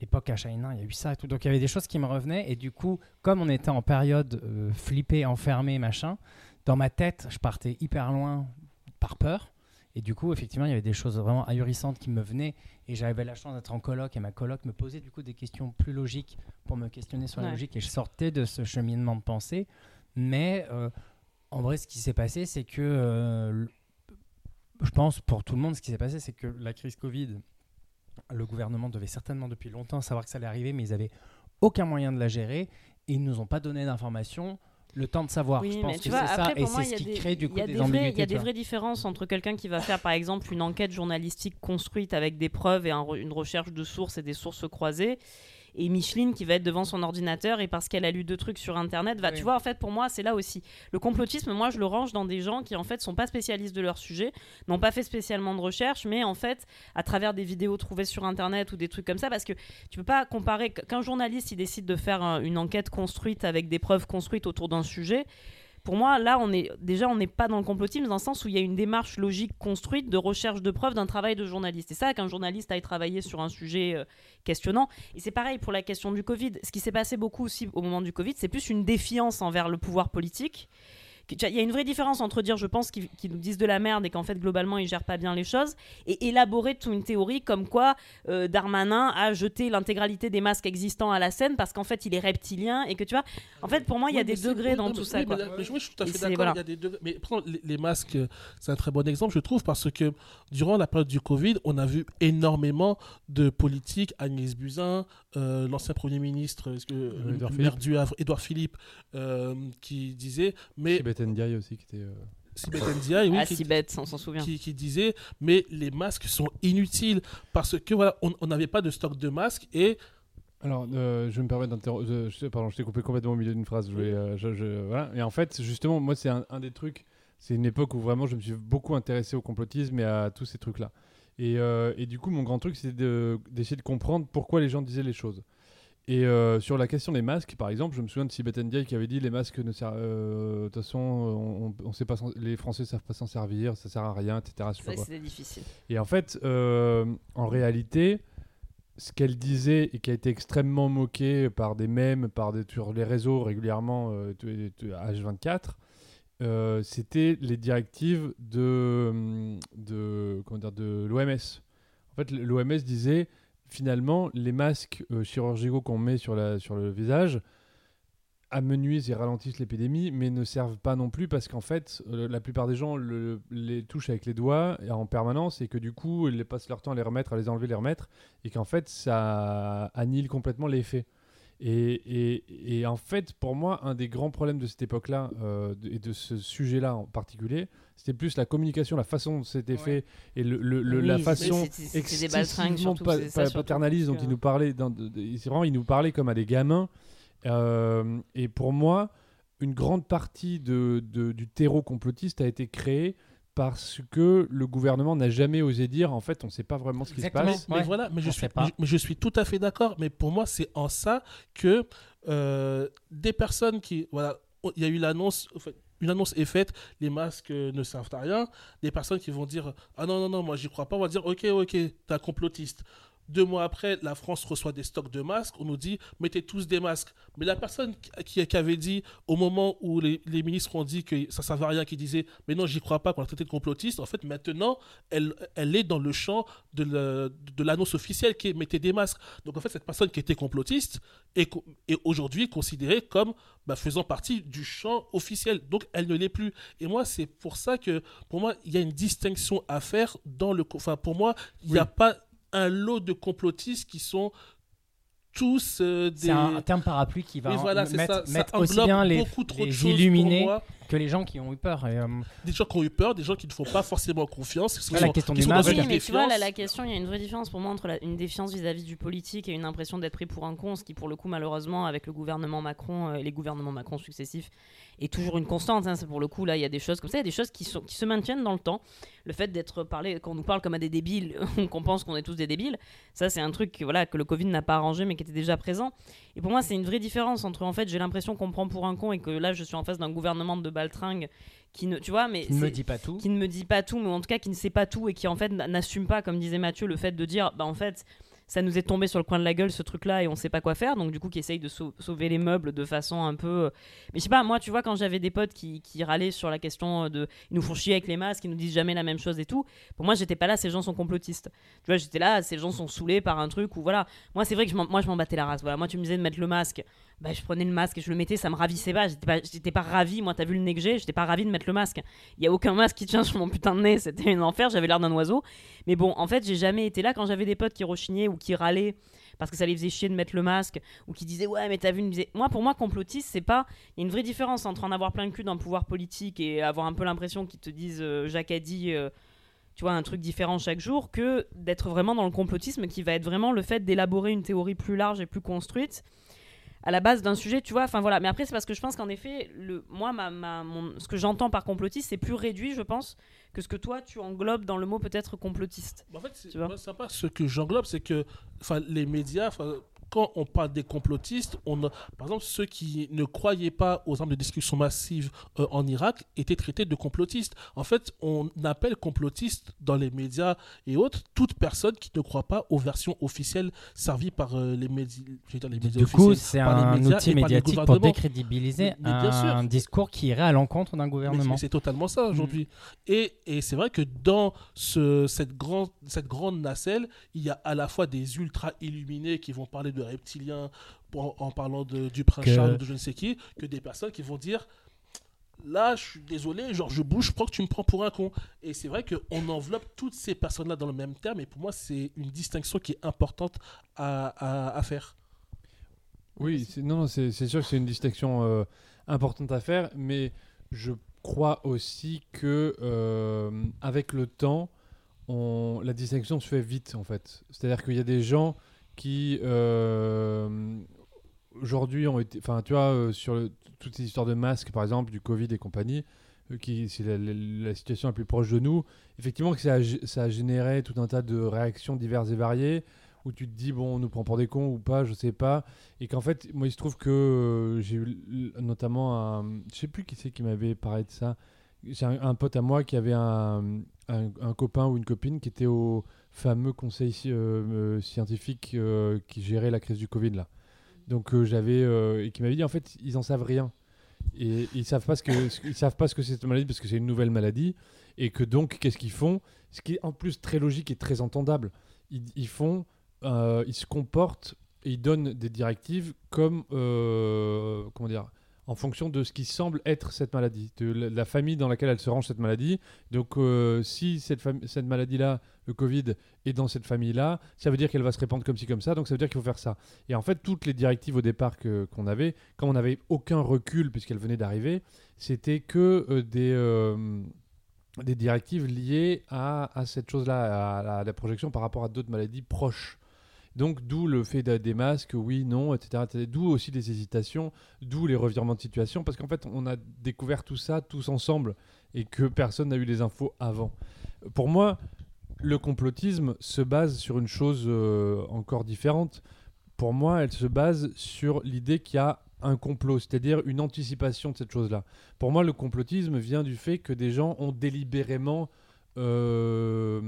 l'époque à China, il y a eu ça et tout. Donc il y avait des choses qui me revenaient et du coup, comme on était en période euh, flippée, enfermée, machin, dans ma tête, je partais hyper loin par peur. Et du coup, effectivement, il y avait des choses vraiment ahurissantes qui me venaient. Et j'avais la chance d'être en coloc. Et ma coloc me posait du coup des questions plus logiques pour me questionner sur la logique. Et je sortais de ce cheminement de pensée. Mais euh, en vrai, ce qui s'est passé, c'est que euh, je pense pour tout le monde, ce qui s'est passé, c'est que la crise Covid, le gouvernement devait certainement depuis longtemps savoir que ça allait arriver, mais ils avaient aucun moyen de la gérer. Et ils nous ont pas donné d'informations. Le temps de savoir, Oui, je pense que c'est ça, et c'est il y ce a qui des- crée du coup des, des ambiguïtés. Il y a des vraies différences entre quelqu'un qui va faire, par exemple, une enquête journalistique construite avec des preuves et un une recherche de sources et des sources croisées. Et Micheline qui va être devant son ordinateur et parce qu'elle a lu deux trucs sur internet, va, Oui. tu vois, en fait, pour moi, c'est là aussi. Le complotisme, moi, je le range dans des gens qui, en fait, sont pas spécialistes de leur sujet, n'ont pas fait spécialement de recherche, mais en fait, à travers des vidéos trouvées sur internet ou des trucs comme ça, parce que tu peux pas comparer qu'un journaliste, il décide de faire une enquête construite avec des preuves construites autour d'un sujet. Pour moi, là, on est déjà, on n'est pas dans le complotisme dans le sens où il y a une démarche logique construite de recherche de preuves d'un travail de journaliste. C'est ça qu'un journaliste aille travailler sur un sujet euh, questionnant. Et c'est pareil pour la question du Covid. Ce qui s'est passé beaucoup aussi au moment du Covid, c'est plus une défiance envers le pouvoir politique Il y a une vraie différence entre dire je pense qu'ils qu'ils nous disent de la merde et qu'en fait globalement ils gèrent pas bien les choses et élaborer toute une théorie comme quoi euh, Darmanin a jeté l'intégralité des masques existants à la scène parce qu'en fait il est reptilien et que tu vois. En fait pour moi il y a Oui, des degrés dans non, tout mais- ça oui, quoi. mais je suis tout à fait d'accord. voilà. Il y a des degrés. Mais prends les, les masques, euh, c'est un très bon exemple, je trouve, parce que durant la période du Covid, on a vu énormément de politiques, Agnès Buzyn, euh, l'ancien Premier ministre, maire du Havre, Édouard Philippe, euh, qui disait, mais Tibet Ndiaye aussi qui était. euh, Sibeth Ndiaye, oui, ah qui- si bête, on s'en souvient. qui, qui disait mais les masques sont inutiles parce que voilà on n'avait pas de stock de masques et Alors, euh, je me permets d'interroger. Pardon, je t'ai coupé complètement au milieu d'une phrase. Je vais, euh, je- je- voilà. Et en fait, justement, moi, c'est un, un des trucs. C'est une époque où vraiment je me suis beaucoup intéressé au complotisme et à tous ces trucs-là. Et, euh, et du coup, mon grand truc, c'est de- d'essayer de, comprendre pourquoi les gens disaient les choses. Et euh, sur la question des masques, par exemple, je me souviens de Sibeth Ndiaye qui avait dit les masques ne servent. euh, De toute façon, on, on- sait pas les Français savent pas s'en servir, ça sert à rien, etc. c'était difficile. Et en fait, euh, en réalité, ce qu'elle disait et qui a été extrêmement moqué par des mèmes, par des, sur les réseaux régulièrement, euh, de- de- H24, euh, c'était les directives de, de, comment dire, de l'OMS. En fait, l'OMS disait finalement, les masques euh, chirurgicaux qu'on met sur, la, sur le visage amenuisent et ralentissent l'épidémie, mais ne servent pas non plus parce qu'en fait, euh, la plupart des gens le- les touchent avec les doigts en permanence et que du coup, ils passent leur temps à les remettre, à les enlever, les remettre, et qu'en fait, ça annihile complètement l'effet. Et, et- et en fait, pour moi, un des grands problèmes de cette époque-là euh, et de ce sujet-là en particulier, c'était plus la communication, la façon dont c'était Ouais. fait et le, le- le- Oui, la façon excessivement pa- pa- paternaliste dont il nous parlait. dans- de- de- c'est vraiment, il nous parlait comme à des gamins. Euh, et pour moi, une grande partie de, de- du terreau complotiste a été créée parce que le gouvernement n'a jamais osé dire en fait on ne sait pas vraiment ce qui Exactement. se passe. mais Ouais, voilà mais je on suis mais, mais je suis tout à fait d'accord mais pour moi c'est en ça que euh, des personnes qui voilà il y a eu l'annonce en fait, une annonce est faite, les masques euh, ne servent à rien. Des personnes qui vont dire Ah non, non, non, moi j'y crois pas, on va dire Ok, ok, t'es un complotiste. Deux mois après, la France reçoit des stocks de masques. On nous dit mettez tous des masques. Mais la personne qui, qui avait dit au moment où les, les ministres ont dit que ça ne servait à rien, qui disait mais non, j'y crois pas, qu'on a traité de complotiste, en fait, maintenant, elle, elle est dans le champ de le- de l'annonce officielle qui est mettez des masques. Donc en fait, cette personne qui était complotiste est, aujourd'hui considérée comme bah, faisant partie du champ officiel. Donc elle ne l'est plus. Et moi, c'est pour ça que pour moi, il y a une distinction à faire dans le. Enfin, pour moi, il n'y a pas un lot de complotistes qui sont tous euh, des. C'est un terme parapluie qui va voilà, mettre, ça. Aussi bien les, beaucoup trop de les illuminés moi. Que les gens qui ont eu peur. Et, euh, Des gens qui ont eu peur, des gens qui ne font pas forcément confiance. qui Ouais, la question qui du sont dans masque. une Oui, mais tu vois, là, la question, il y a une vraie différence pour moi entre la- une défiance vis-à-vis du politique et une impression d'être pris pour un con, ce qui, pour le coup, malheureusement, avec le gouvernement Macron euh, et les gouvernements Macron successifs, est toujours une constante. hein. C'est pour le coup, là, il y a des choses comme ça, il y a des choses qui, sont, qui se maintiennent dans le temps. Le fait d'être parlé, qu'on nous parle comme à des débiles, (laughs) qu'on pense qu'on est tous des débiles, ça, c'est un truc que, voilà, que le Covid n'a pas arrangé, mais qui était déjà présent. Et pour moi, c'est une vraie différence entre, en fait, j'ai l'impression qu'on me prend pour un con et que là, je suis en face d'un gouvernement de baltringue qui ne, tu vois, mais qui ne me dit pas tout. qui ne me dit pas tout, mais en tout cas qui ne sait pas tout et qui en fait n'assume pas, comme disait Mathieu, le fait de dire bah en fait ça nous est tombé sur le coin de la gueule ce truc-là et on sait pas quoi faire, donc du coup qui essaye de sau- sauver les meubles de façon un peu. euh, Mais je sais pas, moi tu vois quand j'avais des potes qui, qui râlaient sur la question euh, de ils nous font chier avec les masques, ils nous disent jamais la même chose et tout. Pour moi j'étais pas là, ces gens sont complotistes. Tu vois j'étais là, ces gens sont saoulés par un truc ou voilà. Moi c'est vrai que je moi je m'en battais la race. Voilà, moi tu me disais de mettre le masque, bah je prenais le masque et je le mettais, ça me ravissait pas. J'étais pas, j'étais pas ravi. Moi t'as vu le nez que j'ai, j'étais pas ravi de mettre le masque. Il y a aucun masque qui tient sur mon putain de nez, c'était un enfer, j'avais l'air d'un oiseau. Mais bon, en fait, j'ai jamais été là quand j'avais des potes qui rechignaient ou qui râlaient parce que ça les faisait chier de mettre le masque ou qui disaient ouais, mais t'as vu, moi pour moi complotiste, c'est pas il y a une vraie différence entre en avoir plein le cul d'un pouvoir politique et avoir un peu l'impression qu'ils te disent euh, Jacques a dit euh, tu vois, un truc différent chaque jour, que d'être vraiment dans le complotisme qui va être vraiment le fait d'élaborer une théorie plus large et plus construite à la base d'un sujet, tu vois. Enfin voilà. Mais après, c'est parce que je pense qu'en effet, le, moi, ma, ma- mon- ce que j'entends par complotiste, c'est plus réduit, je pense, que ce que toi, tu englobes dans le mot peut-être complotiste. En fait, c'est pas ce que j'englobe, c'est que les médias, quand on parle des complotistes, on a- par exemple, ceux qui ne croyaient pas aux armes de destruction massive euh, en Irak étaient traités de complotistes. En fait, on appelle complotistes dans les médias et autres toute personne qui ne croit pas aux versions officielles servies par euh, les, médi- dire les médias du coup, c'est les un outil médiatique pour décrédibiliser Mais- mais bien sûr. un discours qui irait à l'encontre d'un gouvernement. c'est- totalement ça aujourd'hui. Et, et c'est vrai que dans ce, cette, grande, cette grande nacelle, il y a à la fois des ultra illuminés qui vont parler de reptiliens pour- en parlant de, du prince Que- Charles ou de je ne sais qui, que des personnes qui vont dire là, je suis désolé, genre je bouge, je crois que tu me prends pour un con. Et c'est vrai qu'on enveloppe toutes ces personnes-là dans le même terme. Et pour moi, c'est une distinction qui est importante à, à- à faire. Oui, c'est- non, non, c'est c'est sûr que c'est une distinction euh, importante à faire, mais je crois aussi que euh, avec le temps, on, la distinction se fait vite en fait. C'est-à-dire qu'il y a des gens qui euh, aujourd'hui ont été, enfin tu vois, euh, sur toutes ces histoires de masques par exemple, du Covid et compagnie, euh, qui c'est la, situation la plus proche de nous. Effectivement, que ça a, généré tout un tas de réactions diverses et variées où tu te dis bon on nous prend pour des cons ou pas je sais pas et qu'en fait moi il se trouve que j'ai eu notamment un je sais plus qui c'est qui m'avait parlé de ça j'ai un, pote à moi qui avait un copain ou une copine qui était au fameux conseil euh, euh, scientifique euh, qui gérait la crise du Covid là. Donc j'avais et qui m'avait dit en fait ils en savent rien. Et ils savent pas ce que ils savent pas ce que c'est cette maladie parce que c'est une nouvelle maladie. Et que donc qu'est-ce qu'ils font? Ce qui est en plus très logique et très entendable. Ils, ils font ils se comportent et ils donnent des directives comme comment dire en fonction de ce qui semble être cette maladie, de la, famille dans laquelle elle se range cette maladie. Donc, euh, si cette, cette maladie-là, le Covid, est dans cette famille-là, ça veut dire qu'elle va se répandre comme ci, comme ça, donc ça veut dire qu'il faut faire ça. Et en fait, toutes les directives au départ qu'on avait, quand on n'avait aucun recul, puisqu'elles venaient d'arriver, c'était que euh, des, euh, des directives liées à, cette chose-là, à la projection par rapport à d'autres maladies proches. Donc, d'où le fait de- des masques, oui, non, etc. D'où aussi des hésitations, d'où les revirements de situation, parce qu'en fait, on a découvert tout ça tous ensemble et que personne n'a eu les infos avant. Pour moi, le complotisme se base sur une chose euh, encore différente. Pour moi, elle se base sur l'idée qu'il y a un complot, c'est-à-dire une anticipation de cette chose-là. Pour moi, le complotisme vient du fait que des gens ont délibérément euh,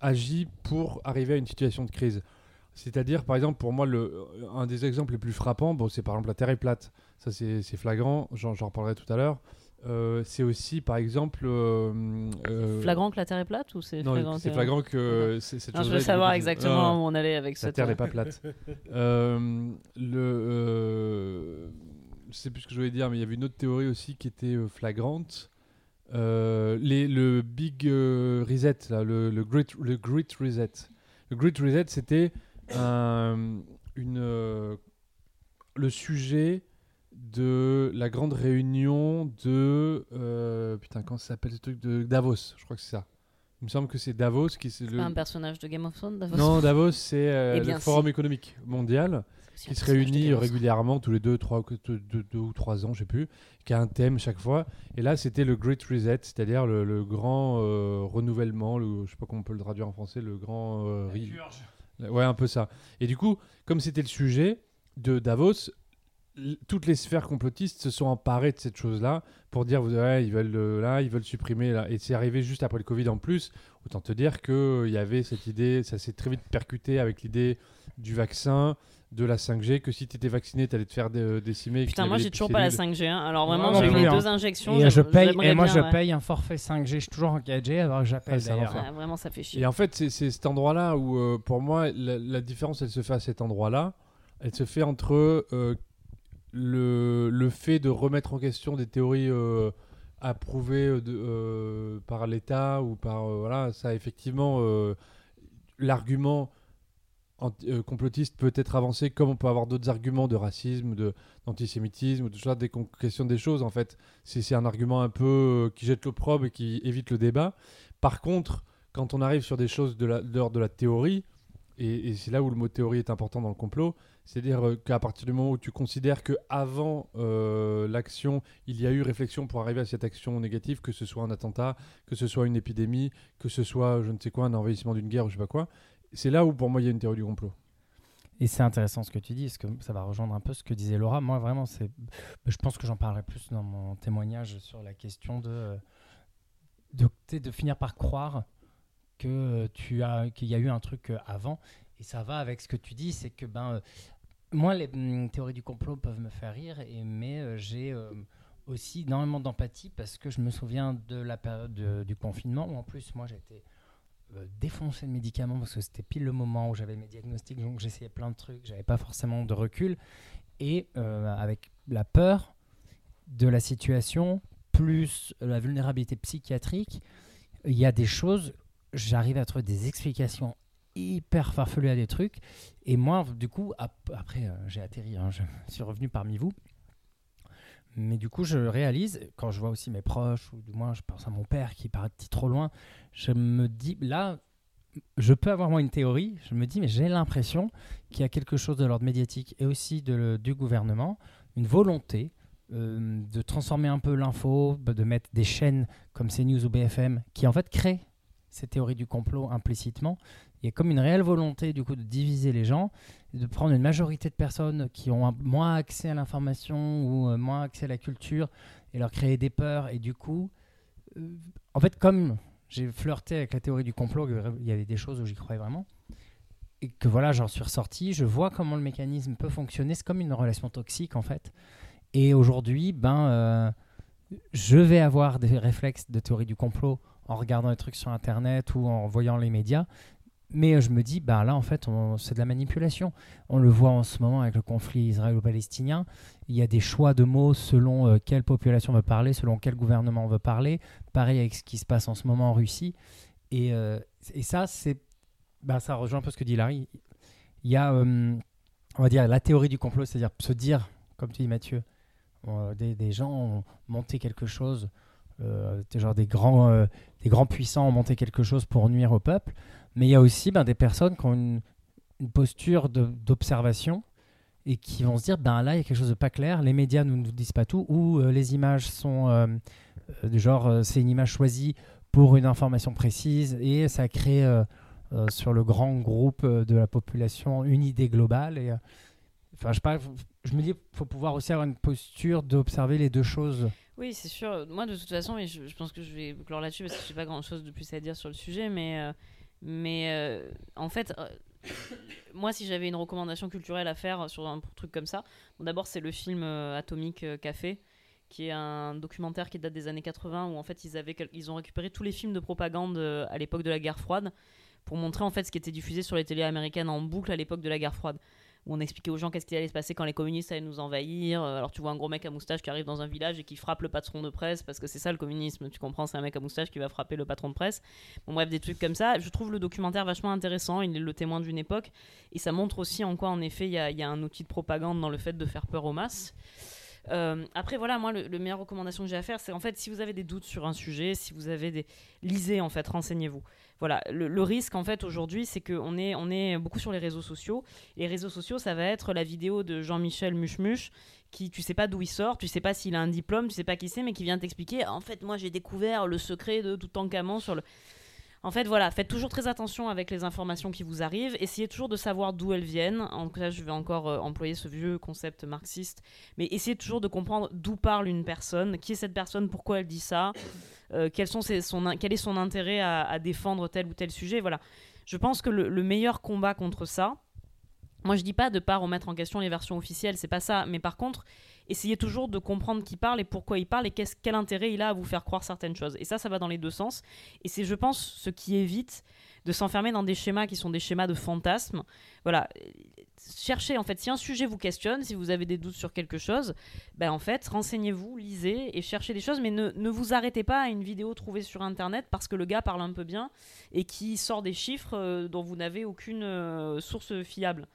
agi pour arriver à une situation de crise. C'est-à-dire, par exemple, pour moi, le, un des exemples les plus frappants, bon, c'est par exemple la Terre est plate. Ça, c'est c'est flagrant, j'en reparlerai tout à l'heure. Euh, c'est aussi, par exemple... euh, euh, Flagrant que la Terre est plate ou c'est non, flagrant c'est flagrant que c'est- cette Non, je est savoir exactement Ah, où on allait avec la cette. Terre n'est pas (laughs) plate. Euh, le, je sais plus ce que je voulais dire, mais il y avait une autre théorie aussi qui était flagrante. Les, le Big Reset, là, le, le, great, le Great Reset. Le Great Reset, c'était un- une, euh, le sujet de la grande réunion de. euh, putain, comment ça s'appelle ce truc de Davos Je crois que c'est ça. Il me semble que c'est Davos qui c'est le. pas un personnage de Game of Thrones Davos Non, Davos, c'est euh, Eh le Forum si. économique mondial qui se réunit régulièrement tous les deux, trois, deux, deux- deux ou trois ans, je sais plus, qui a un thème chaque fois. Et là, c'était le Great Reset, c'est-à-dire le, le grand euh, renouvellement, le, je sais pas comment on peut le traduire en français, le grand. euh, ri- Ouais, un peu ça. Et du coup, comme c'était le sujet de Davos, toutes les sphères complotistes se sont emparées de cette chose-là pour dire ouais, ils veulent euh, là, ils veulent supprimer là. Et c'est arrivé juste après le Covid en plus. Autant te dire qu'il y avait cette idée, ça s'est très vite percuté avec l'idée du vaccin, de la 5G, que si tu étais vacciné, tu allais te faire dé- décimer. Putain, moi j'ai toujours pas la cellules. 5G. hein. Alors vraiment, j'ai eu les deux injections. Et, euh, je paye, et moi bien, je ouais. paye un forfait 5G, je suis toujours en 4G, alors j'appelle. Ouais, Vraiment, ça fait chier. Et en fait, c'est cet endroit-là où, euh, pour moi, la, la différence, elle se fait à cet endroit-là. Elle se fait entre euh, le, le fait de remettre en question des théories euh, approuvées euh, de, euh, par l'État ou par... euh, voilà, ça, effectivement, euh, l'argument euh, complotiste peut être avancé comme on peut avoir d'autres arguments de racisme, de- d'antisémitisme, ou tout ça, dès qu'on questionne des choses, en fait. C'est un argument un peu euh, qui jette l'opprobre et qui évite le débat. Par contre, quand on arrive sur des choses de de l'ordre de la théorie, et, c'est là où le mot théorie est important dans le complot, c'est-à-dire euh, qu'à partir du moment où tu considères que avant l'action, il y a eu réflexion pour arriver à cette action négative, que ce soit un attentat, que ce soit une épidémie, que ce soit je ne sais quoi, un envahissement d'une guerre ou je sais pas quoi, c'est là où pour moi il y a une théorie du complot. Et c'est intéressant ce que tu dis, parce que ça va rejoindre un peu ce que disait Laura. Moi, vraiment, c'est, je pense que j'en parlerai plus dans mon témoignage sur la question de, de, finir par croire que tu as, qu'il y a eu un truc avant. Et ça va avec ce que tu dis, c'est que ben, moi, les hum, théories du complot peuvent me faire rire, mais j'ai aussi énormément d'empathie parce que je me souviens de la période du confinement où en plus, moi, j'étais euh, défoncer de médicaments parce que c'était pile le moment où j'avais mes diagnostics, donc j'essayais plein de trucs, j'avais pas forcément de recul. Et euh, avec la peur de la situation, plus la vulnérabilité psychiatrique, il y a des choses, j'arrive à trouver des explications hyper farfelues à des trucs. Et moi, du coup, après, euh, j'ai atterri, hein, je (laughs) suis revenu parmi vous. Mais du coup, je réalise, quand je vois aussi mes proches, ou du moins je pense à mon père qui partit trop loin, je me dis, là, je peux avoir moi une théorie, je me dis, mais j'ai l'impression qu'il y a quelque chose de l'ordre médiatique et aussi de, du gouvernement, une volonté euh, de transformer un peu l'info, de mettre des chaînes comme CNews ou BFM, qui en fait créent ces théories du complot implicitement. Il y a comme une réelle volonté du coup de diviser les gens, de prendre une majorité de personnes qui ont moins accès à l'information ou euh, moins accès à la culture et leur créer des peurs. Et du coup, euh, en fait, comme j'ai flirté avec la théorie du complot, il y avait des choses où j'y croyais vraiment, et que voilà, j'en suis ressorti, je vois comment le mécanisme peut fonctionner. C'est comme une relation toxique en fait. Et aujourd'hui, ben, euh, je vais avoir des réflexes de théorie du complot en regardant les trucs sur Internet ou en voyant les médias. Mais euh, je me dis, bah là, en fait, c'est de la manipulation. On le voit en ce moment avec le conflit israélo-palestinien. Il y a des choix de mots selon euh, quelle population veut parler, selon quel gouvernement veut parler. Pareil avec ce qui se passe en ce moment en Russie. Et, euh, et ça, c'est, bah, ça rejoint un peu ce que dit Larry. Il y a, on va dire, la théorie du complot, c'est-à-dire se dire, comme tu dis Mathieu, des, des, gens ont monté quelque chose, genre des grands, des grands puissants ont monté quelque chose pour nuire au peuple. Mais il y a aussi ben, des personnes qui ont une, posture d'observation et qui vont se dire ben là il y a quelque chose de pas clair. Les médias ne nous disent pas tout. Ou euh, les images sont euh, euh, du genre c'est une image choisie pour une information précise et ça crée sur le grand groupe de la population une idée globale et enfin je, je me dis faut pouvoir aussi avoir une posture d'observer les deux choses. Oui, c'est sûr. Moi, de toute façon, et je, je, pense que je vais clore là-dessus parce que je n'ai pas grand-chose de plus à dire sur le sujet, mais mais euh, en fait, euh, moi, si j'avais une recommandation culturelle à faire sur un truc comme ça, d'abord, c'est le film euh, Atomique Café, qui est un documentaire qui date des années 80, où en fait, ils, avaient, ils ont récupéré tous les films de propagande à l'époque de la guerre froide pour montrer en fait ce qui était diffusé sur les télés américaines en boucle à l'époque de la guerre froide où on expliquait aux gens qu'est-ce qui allait se passer quand les communistes allaient nous envahir. Euh, alors tu vois un gros mec à moustache qui arrive dans un village et qui frappe le patron de presse, parce que c'est ça le communisme, tu comprends, c'est un mec à moustache qui va frapper le patron de presse. Bon bref, des trucs comme ça. Je trouve le documentaire vachement intéressant, il est le témoin d'une époque, et ça montre aussi en quoi en effet il y a, un outil de propagande dans le fait de faire peur aux masses. Euh, après, voilà, moi, le, meilleure recommandation que j'ai à faire, c'est en fait, si vous avez des doutes sur un sujet, si vous avez des. Lisez, en fait, renseignez-vous voilà, le, risque en fait aujourd'hui, c'est qu'on est, on est beaucoup sur les réseaux sociaux. Les réseaux sociaux, ça va être la vidéo de Jean-Michel Muchmuch qui, tu sais pas d'où il sort, tu sais pas s'il a un diplôme, tu sais pas qui c'est, mais qui vient t'expliquer. En fait, moi, j'ai découvert le secret de tout encamant sur le. En fait, voilà, faites toujours très attention avec les informations qui vous arrivent. Essayez toujours de savoir d'où elles viennent. En tout cas, je vais encore euh, employer ce vieux concept marxiste. Mais essayez toujours de comprendre d'où parle une personne, qui est cette personne, pourquoi elle dit ça? Euh, quel, sont son, quel est son intérêt à, défendre tel ou tel sujet? Voilà. Je pense que le, meilleur combat contre ça, moi je dis pas de pas remettre en question les versions officielles, c'est pas ça, mais par contre, essayez toujours de comprendre qui parle et pourquoi il parle et quel intérêt il a à vous faire croire certaines choses. Et ça, ça va dans les deux sens. Et c'est, je pense, ce qui évite de s'enfermer dans des schémas qui sont des schémas de fantasmes. Voilà, cherchez en fait, si un sujet vous questionne, si vous avez des doutes sur quelque chose, ben en fait, renseignez-vous, lisez et cherchez des choses, mais ne, ne, vous arrêtez pas à une vidéo trouvée sur internet parce que le gars parle un peu bien et qui sort des chiffres euh, dont vous n'avez aucune euh, source fiable.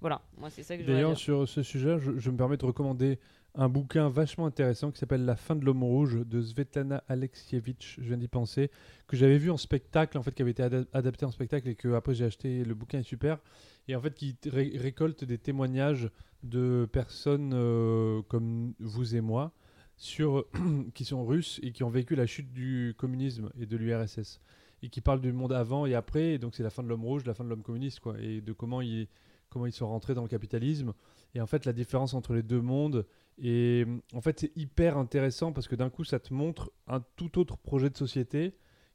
Voilà, moi c'est ça que je D'ailleurs, sur ce sujet, je, je, me permets de recommander un bouquin vachement intéressant qui s'appelle La fin de l'homme rouge de Svetlana Alexievitch, je viens d'y penser, que j'avais vu en spectacle, en fait, qui avait été adapté en spectacle et que après j'ai acheté. Le bouquin est super. Et en fait, qui récolte des témoignages de personnes euh, comme vous et moi, sur, (clears throat) qui sont russes et qui ont vécu la chute du communisme et de l'URSS. Et qui parlent du monde avant et après. Et donc, c'est la fin de l'homme rouge, la fin de l'homme communiste, quoi. Et de comment il comment ils sont rentrés dans le capitalisme. Et en fait, la différence entre les deux mondes. Et en fait, c'est hyper intéressant parce que d'un coup, ça te montre un tout autre projet de société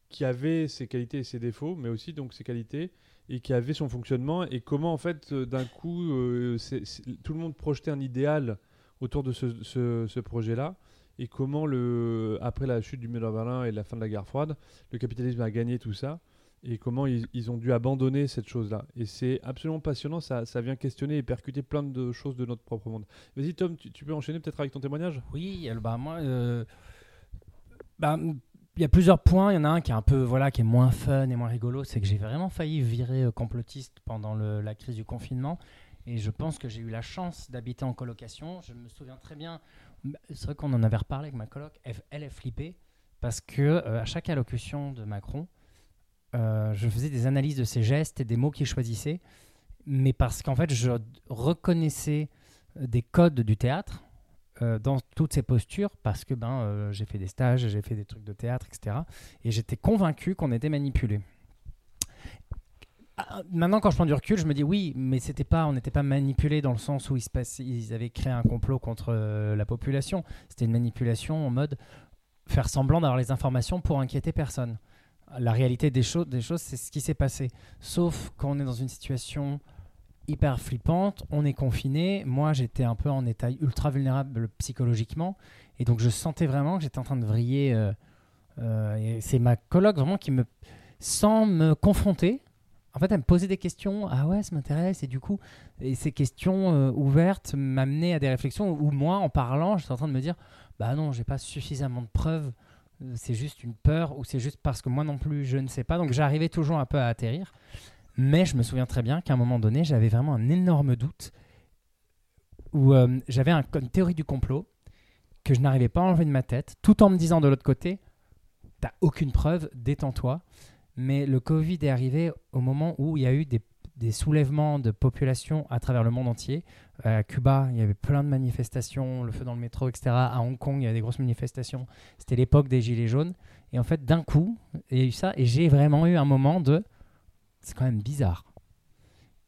qui avait ses qualités et ses défauts, mais aussi donc ses qualités et qui avait son fonctionnement et comment en fait euh, d'un coup euh, tout le monde projetait un idéal autour de ce, ce- ce projet-là et comment le après la chute du mur de Berlin et la fin de la guerre froide, le capitalisme a gagné tout ça et comment ils, ont dû abandonner cette chose-là. Et c'est absolument passionnant, ça, ça vient questionner et percuter plein de choses de notre propre monde. Vas-y Tom, tu, peux enchaîner peut-être avec ton témoignage? Oui, bah moi, euh, bah, il y a plusieurs points. Il y en a un qui est un peu, voilà, qui est moins fun et moins rigolo, c'est que j'ai vraiment failli virer euh, complotiste pendant la crise du confinement. Et je pense que j'ai eu la chance d'habiter en colocation. Je me souviens très bien. C'est vrai qu'on en avait reparlé avec ma coloc. Elle- Elle est flippée parce que euh, à chaque allocution de Macron, euh, je faisais des analyses de ses gestes et des mots qu'il choisissait, mais parce qu'en fait, je reconnaissais des codes du théâtre euh, dans toutes ces postures parce que ben, euh, j'ai fait des stages, j'ai fait des trucs de théâtre, etc. Et j'étais convaincu qu'on était manipulé. Ah, Maintenant, quand je prends du recul, je me dis oui, mais c'était pas, on n'était pas manipulé dans le sens où se ils avaient créé un complot contre la population. C'était une manipulation en mode faire semblant d'avoir les informations pour inquiéter personne. La réalité des choses, des choses, c'est ce qui s'est passé. Sauf quand on est dans une situation hyper flippante, on est confiné. Moi, j'étais un peu en état ultra vulnérable psychologiquement. Et donc, je sentais vraiment que j'étais en train de vriller. euh, euh, c'est ma coloc vraiment qui me. Sans me confronter, en fait, elle me posait des questions. Ah ouais, ça m'intéresse. Et du coup, ces questions euh, ouvertes m'amenaient à des réflexions où moi, en parlant, j'étais en train de me dire Bah non, j'ai pas suffisamment de preuves. C'est juste une peur ou c'est juste parce que moi non plus, je ne sais pas. Donc, j'arrivais toujours un peu à atterrir. Mais je me souviens très bien qu'à un moment donné, j'avais vraiment un énorme doute où euh, j'avais un- une théorie du complot que je n'arrivais pas à enlever de ma tête, tout en me disant de l'autre côté, t'as aucune preuve, détends-toi. Mais le Covid est arrivé au moment où il y a eu des, des soulèvements de population à travers le monde entier. À Cuba, il y avait plein de manifestations, le feu dans le métro, etc. À Hong Kong, il y a des grosses manifestations. C'était l'époque des Gilets jaunes. Et en fait, d'un coup, il y a eu ça. Et j'ai vraiment eu un moment de c'est quand même bizarre.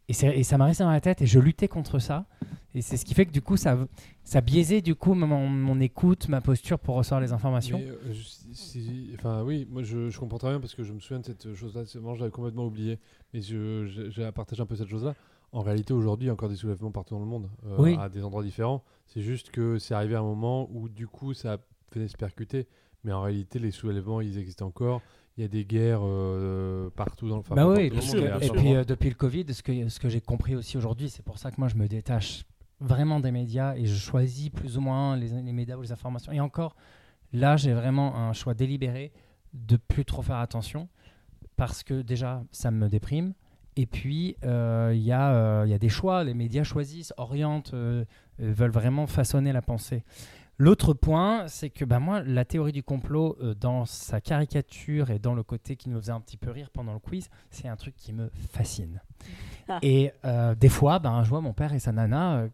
Et, et ça m'a resté dans la tête et je luttais contre ça. Et c'est ce qui fait que du coup, ça, ça biaisait du coup mon, mon écoute, ma posture pour recevoir les informations. Mais, euh, je- enfin oui, moi je, je comprends très bien parce que je me souviens de cette chose-là. Je l'avais complètement oublié. Mais je, je, je partage un peu cette chose-là. En réalité, aujourd'hui, il y a encore des soulèvements partout dans le monde, euh, Oui. à des endroits différents. C'est juste que c'est arrivé à un moment où du coup, ça a fait se percuter. Mais en réalité, les soulèvements, ils existent encore. Il y a des guerres euh, partout dans le enfin, Bah oui, bien sûr, bien Et sûr. puis euh, depuis le Covid, ce que, ce que j'ai compris aussi aujourd'hui, c'est pour ça que moi je me détache vraiment des médias et je choisis plus ou moins les, les médias ou les informations. Et encore, là j'ai vraiment un choix délibéré de plus trop faire attention parce que déjà ça me déprime. Et puis euh, il y, a, euh, y a des choix, les médias choisissent, orientent, euh, euh, veulent vraiment façonner la pensée. L'autre point, c'est que bah, moi, la théorie du complot, euh, dans sa caricature et dans le côté qui nous faisait un petit peu rire pendant le quiz, c'est un truc qui me fascine. Ah. Et euh, des fois, ben, je vois mon père et sa nana.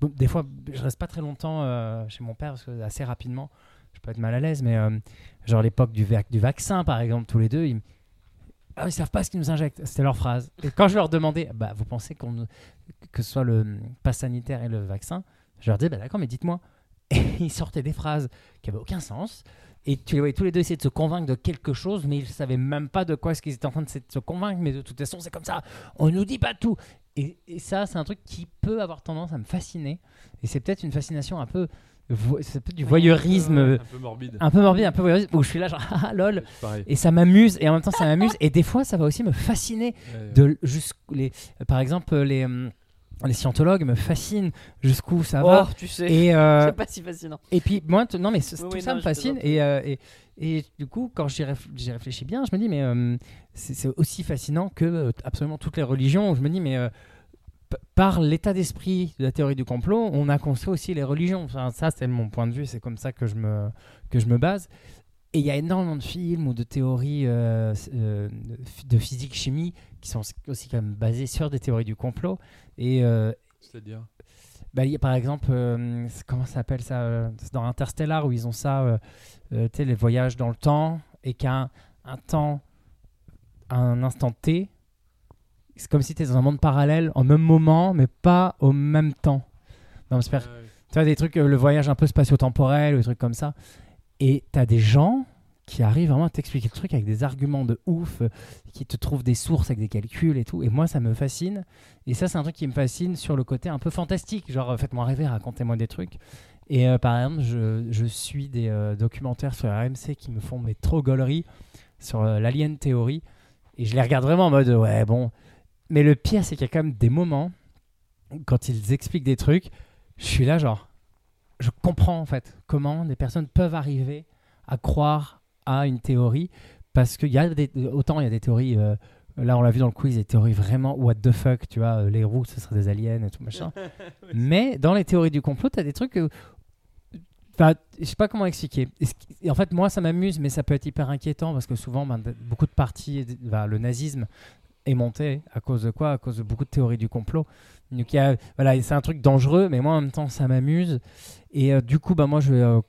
Des fois, je reste pas très longtemps euh, chez mon père parce que assez rapidement, je peux être mal à l'aise, mais euh, genre l'époque du, vac- du vaccin, par exemple, tous les deux, ils ah, savent pas ce qu'ils nous injectent. C'était leur phrase. Et quand je leur demandais, bah, vous pensez qu'on que ce soit le pass sanitaire et le vaccin, je leur disais, bah, d'accord, mais dites-moi. Et (laughs) ils sortaient des phrases qui avaient aucun sens. Et tu les voyais tous les deux essayer de se convaincre de quelque chose, mais ils savaient même pas de quoi est-ce qu'ils étaient en train de se convaincre. Mais de toute façon, c'est comme ça. On nous dit pas tout. Et, et ça, c'est un truc qui peut avoir tendance à me fasciner. Et c'est peut-être une fascination un peu. C'est peut-être du voyeurisme un peu morbide. un peu morbide, un peu voyeurisme, où je suis là, genre, ah lol. C'est pareil. Et ça m'amuse, et en même temps, ça m'amuse. Et des fois, ça va aussi me fasciner Ouais, de les, par exemple, les, hum, les scientologues me fascinent jusqu'où ça Oh, va. tu sais, Et, euh, (laughs) c'est pas si fascinant. et puis, moi, t- non, mais c- Oui, tout oui, ça non, me fascine. Et, euh, et, et du coup, quand j'y réf- j'y réfléchis bien, je me dis, mais euh, c'est c'est aussi fascinant que absolument toutes les religions. Je me dis, mais p- par l'état d'esprit de la théorie du complot, on a construit aussi les religions. Enfin, ça, c'est mon point de vue. C'est comme ça que je me, que je me base. Et il y a énormément de films ou de théories euh, euh, de physique, chimie qui sont aussi quand même basées sur des théories du complot. Et euh, C'est-à-dire? bah, il y a par exemple, comment ça s'appelle ça C'est dans Interstellar où ils ont ça, tu sais, les voyages dans le temps, et qu'à un, un temps, à un instant T, c'est comme si tu étais dans un monde parallèle, en même moment, mais pas au même temps. Non, j'espère- ouais. tu vois, des trucs, le voyage un peu spatio-temporel, ou des trucs comme ça. Et tu as des gens qui arrivent vraiment à t'expliquer le truc avec des arguments de ouf, qui te trouvent des sources avec des calculs et tout. Et moi, ça me fascine. Et ça, c'est un truc qui me fascine sur le côté un peu fantastique. Genre, euh, faites-moi rêver, racontez-moi des trucs. Et euh, par exemple, je, suis des euh, documentaires sur RMC qui me font mes trop gauleries sur l'Alien Theory. Et je les regarde vraiment en mode, ouais, bon. Mais le pire, c'est qu'il y a quand même des moments, quand ils expliquent des trucs, je suis là, genre, je comprends en fait comment des personnes peuvent arriver à croire à une théorie. Parce qu'il y a des, autant il y a des théories, euh, là on l'a vu dans le quiz, des théories vraiment what the fuck, tu vois, euh, les roues ce seraient des aliens et tout machin. (laughs) Mais dans les théories du complot, tu as des trucs. euh, Enfin, je sais pas comment expliquer. Et en fait, moi, ça m'amuse, mais ça peut être hyper inquiétant parce que souvent, ben, beaucoup de partis, ben, le nazisme est monté à cause de quoi? À cause de beaucoup de théories du complot. Donc, il y a- voilà, c'est un truc dangereux, mais moi, en même temps, ça m'amuse. Et euh, du coup, ben, moi, je vais euh,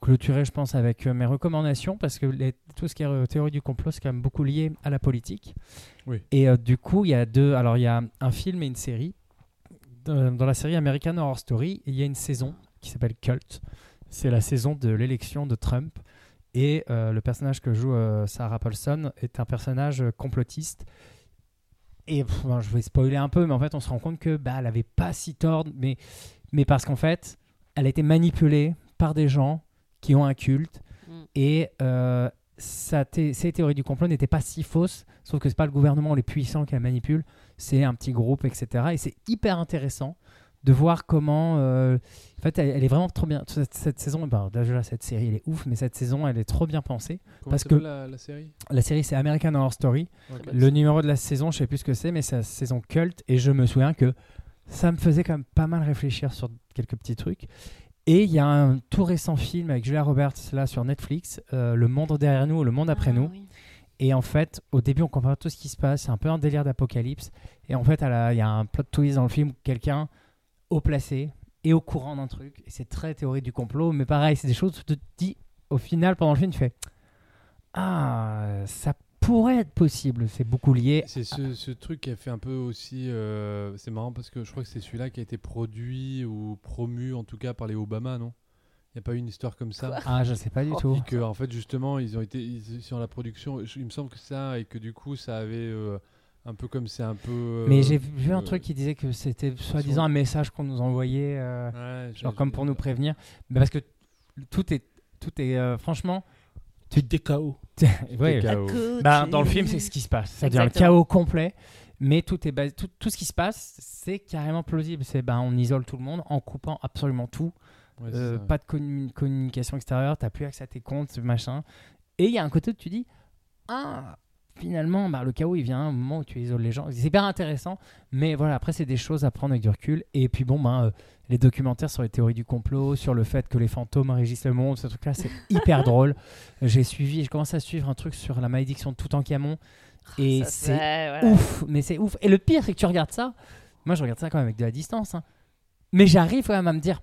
clôturer, je pense, avec euh, mes recommandations parce que les- tout ce qui est théorie du complot, c'est quand même beaucoup lié à la politique. Oui. Et du coup, il y a deux. Alors, il y a un film et une série. Dans dans la série American Horror Story, il y a une saison qui s'appelle Cult. C'est la saison de l'élection de Trump. Et le personnage que joue Sarah Paulson est un personnage complotiste. Et pff, je vais spoiler un peu, mais en fait, on se rend compte que bah, elle avait pas si tort, mais, mais parce qu'en fait, elle a été manipulée par des gens qui ont un culte. Mm. Et euh, sa thé- ces théories du complot n'étaient pas si fausses, sauf que c'est pas le gouvernement les puissants qui la manipule, c'est un petit groupe, etc. Et c'est hyper intéressant de voir comment. euh, en fait, elle, elle est vraiment trop bien. Cette, cette saison, ben, déjà cette série, elle est ouf, mais cette saison, elle est trop bien pensée. Comment Parce que- la, la série? La série, c'est American Horror Story. Le numéro de la saison, je sais plus ce que c'est, mais c'est la saison culte. Et je me souviens que ça me faisait quand même pas mal réfléchir sur quelques petits trucs. Et il y a un tout récent film avec Julia Roberts là sur Netflix, euh, Le Monde derrière nous, Le Monde après Ah, nous. oui. Et en fait, au début, on comprend tout ce qui se passe. C'est un peu un délire d'apocalypse. Et en fait, il y a un plot twist dans le film où quelqu'un haut placé est au courant d'un truc. Et c'est très théorie du complot. Mais pareil, c'est des choses où tu te dis, au final, pendant le film, tu fais Ah, ça pourrait être possible. C'est beaucoup lié. C'est ce, ce truc qui a fait un peu aussi. euh, c'est marrant parce que je crois que c'est celui-là qui a été produit ou promu en tout cas par les Obama, non? Il n'y a pas eu une histoire comme ça? Ah, je sais pas du Oh, tout. Et que en fait justement ils ont été ils, sur la production. je- Il me semble que ça et que du coup ça avait euh, un peu comme c'est un peu. euh, Mais j'ai vu un euh, truc qui disait que c'était soi-disant un message qu'on nous envoyait, euh, ouais, genre comme pour nous prévenir. Mais parce que tout est, tout est euh, franchement. Tu te KO. (laughs) ouais, KO. Bah, dans le film, c'est ce qui se passe. C'est-à-dire le Exactement. chaos complet. Mais tout, est basé- tout, tout ce qui se passe, c'est carrément plausible. C'est ben, on isole tout le monde en coupant absolument tout. Ouais, Euh, pas de commun- communication extérieure, t'as plus accès à tes comptes, machin. Et il y a un côté où tu dis Ah, finalement, bah, le chaos, il vient à un moment où tu isoles les gens. C'est hyper intéressant. Mais voilà, après, c'est des choses à prendre avec du recul. Et puis, bon, ben. euh, les documentaires sur les théories du complot, sur le fait que les fantômes régissent le monde, ce truc-là, c'est (laughs) hyper drôle. J'ai suivi, je commence à suivre un truc sur la malédiction de Toutankhamon. Et Ça, c'est voilà. ouf, mais c'est ouf. Et le pire, c'est que tu regardes ça. Moi, je regarde ça quand même avec de la distance. hein. Mais j'arrive quand même à me dire,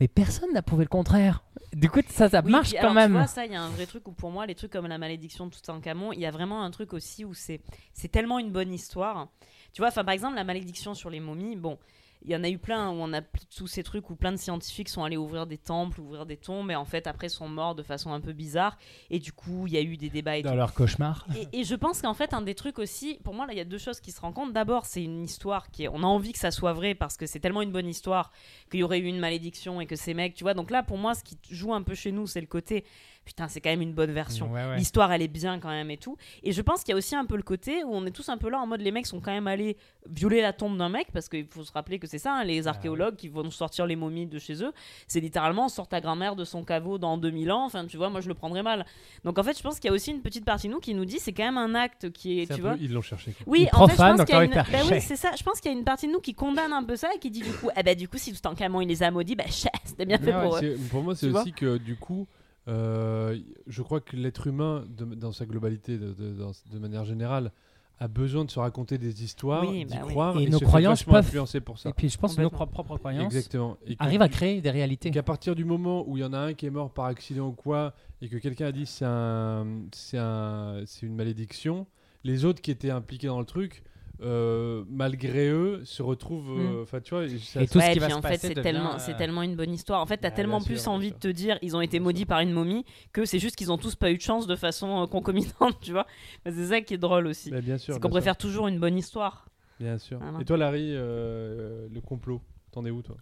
mais personne n'a prouvé le contraire. Du coup, ça, ça Oui, marche puis quand même. Tu vois, ça, il y a un vrai truc où pour moi, les trucs comme la malédiction de Toutankhamon, il y a vraiment un truc aussi où c'est c'est tellement une bonne histoire. Tu vois, enfin par exemple, la malédiction sur les momies, bon. Il y en a eu plein où on a tous ces trucs où plein de scientifiques sont allés ouvrir des temples, ouvrir des tombes, et en fait après sont morts de façon un peu bizarre. Et du coup, il y a eu des débats et Dans tout. leur cauchemar. Et, et je pense qu'en fait, un des trucs aussi, pour moi, là, il y a deux choses qui se rencontrent. D'abord, c'est une histoire qui est. On a envie que ça soit vrai parce que c'est tellement une bonne histoire qu'il y aurait eu une malédiction et que ces mecs, tu vois. Donc là, pour moi, ce qui joue un peu chez nous, c'est le côté. Putain, c'est quand même une bonne version. Ouais, ouais. L'histoire, elle est bien quand même et tout. Et je pense qu'il y a aussi un peu le côté où on est tous un peu là en mode les mecs sont quand même allés violer la tombe d'un mec parce qu'il faut se rappeler que c'est ça, hein, les archéologues qui vont sortir les momies de chez eux. C'est littéralement sort ta grand-mère de son caveau dans 2000 ans. Enfin, tu vois, moi je le prendrais mal. Donc en fait, je pense qu'il y a aussi une petite partie de nous qui nous dit c'est quand même un acte qui est, tu un peu- vois. ils l'ont cherché. quoi. Oui, en fait, je pense qu'il y a une. Bah oui, c'est ça. Je pense qu'il y a une partie de nous qui condamne un peu ça et qui dit du coup, eh ben du coup, si Toutankhamon il les a maudits, bah c'était bien fait Ouais, pour eux. pour moi, c'est vois aussi que du coup, euh, je crois que l'être humain, de- dans sa globalité, de, de- dans- de manière générale, a besoin de se raconter des histoires, Oui, d'y bah oui. croire, Et et, nos se croyances peuvent- influencer pour ça. Et puis, je pense que nos propres croyances Exactement. Et arrivent à créer des réalités. qu'à partir du moment où il y en a un qui est mort par accident ou quoi, et que quelqu'un a dit c'est un, c'est un, c'est une malédiction, les autres qui étaient impliqués dans le truc euh, malgré eux, se retrouvent. euh, Mm. Enfin, tu vois, ça- Et tout ce qui va puis se en fait, c'est devient, tellement, euh, c'est tellement une bonne histoire. En fait, t'as Bah, tellement plus envie sûr. de te dire, ils ont été Bien maudits sûr. par une momie, que c'est juste qu'ils ont tous pas eu de chance de façon euh, concomitante, tu vois. Bah, c'est ça qui est drôle aussi. Bah, bien sûr. C'est qu'on sûr. préfère toujours une bonne histoire. Bien sûr. Voilà. Et toi, Larry, euh, le complot, t'en es où, toi?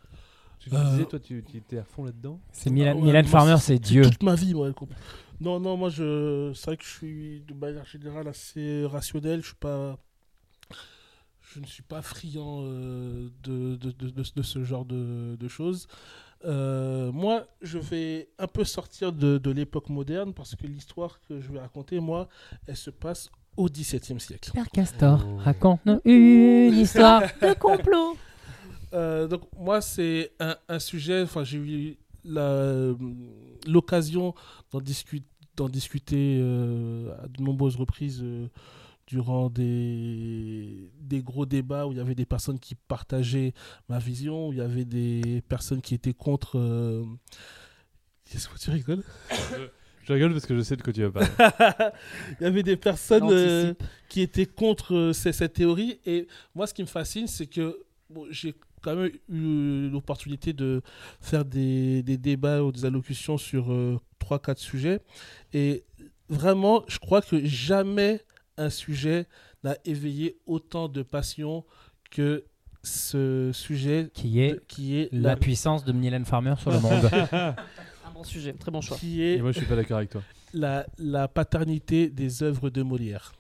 Tu te Euh, disais, toi, tu tu étais à fond là-dedans C'est Milan, Ah ouais, Milan moi, Farmer, c'est- c'est Dieu. Toute ma vie, moi. le couple. Non, non, moi, je... c'est vrai que je suis de manière générale assez rationnel. Je suis pas. Je ne suis pas friand euh, de, de, de, de- de ce genre de, de choses. Euh, moi, je vais un peu sortir de, de l'époque moderne parce que l'histoire que je vais raconter, moi, elle se passe au XVIIe siècle. Père Castor, Oh. raconte-nous une histoire. (laughs) Le complot Euh, donc moi c'est un, un sujet, enfin j'ai eu l'occasion d'en discu- d'en discuter euh, à de nombreuses reprises durant des, des gros débats où il y avait des personnes qui partageaient ma vision, où il y avait des personnes qui étaient contre... euh, Qu'est-ce que tu rigoles? Je rigole parce que je sais de quoi tu vas parler. (laughs) Il y avait des personnes euh, qui étaient contre euh, cette théorie. Et moi, ce qui me fascine, c'est que bon, j'ai quand même eu l'opportunité de faire des, des débats ou des allocutions sur euh, trois, quatre sujets. Et vraiment, je crois que jamais un sujet n'a éveillé autant de passion que ce sujet Qui est de- qui est la puissance de Milan Farmer sur le (laughs) monde. Un bon sujet, très bon choix. qui Et est moi, je suis pas d'accord avec toi. la, la paternité des œuvres de Molière.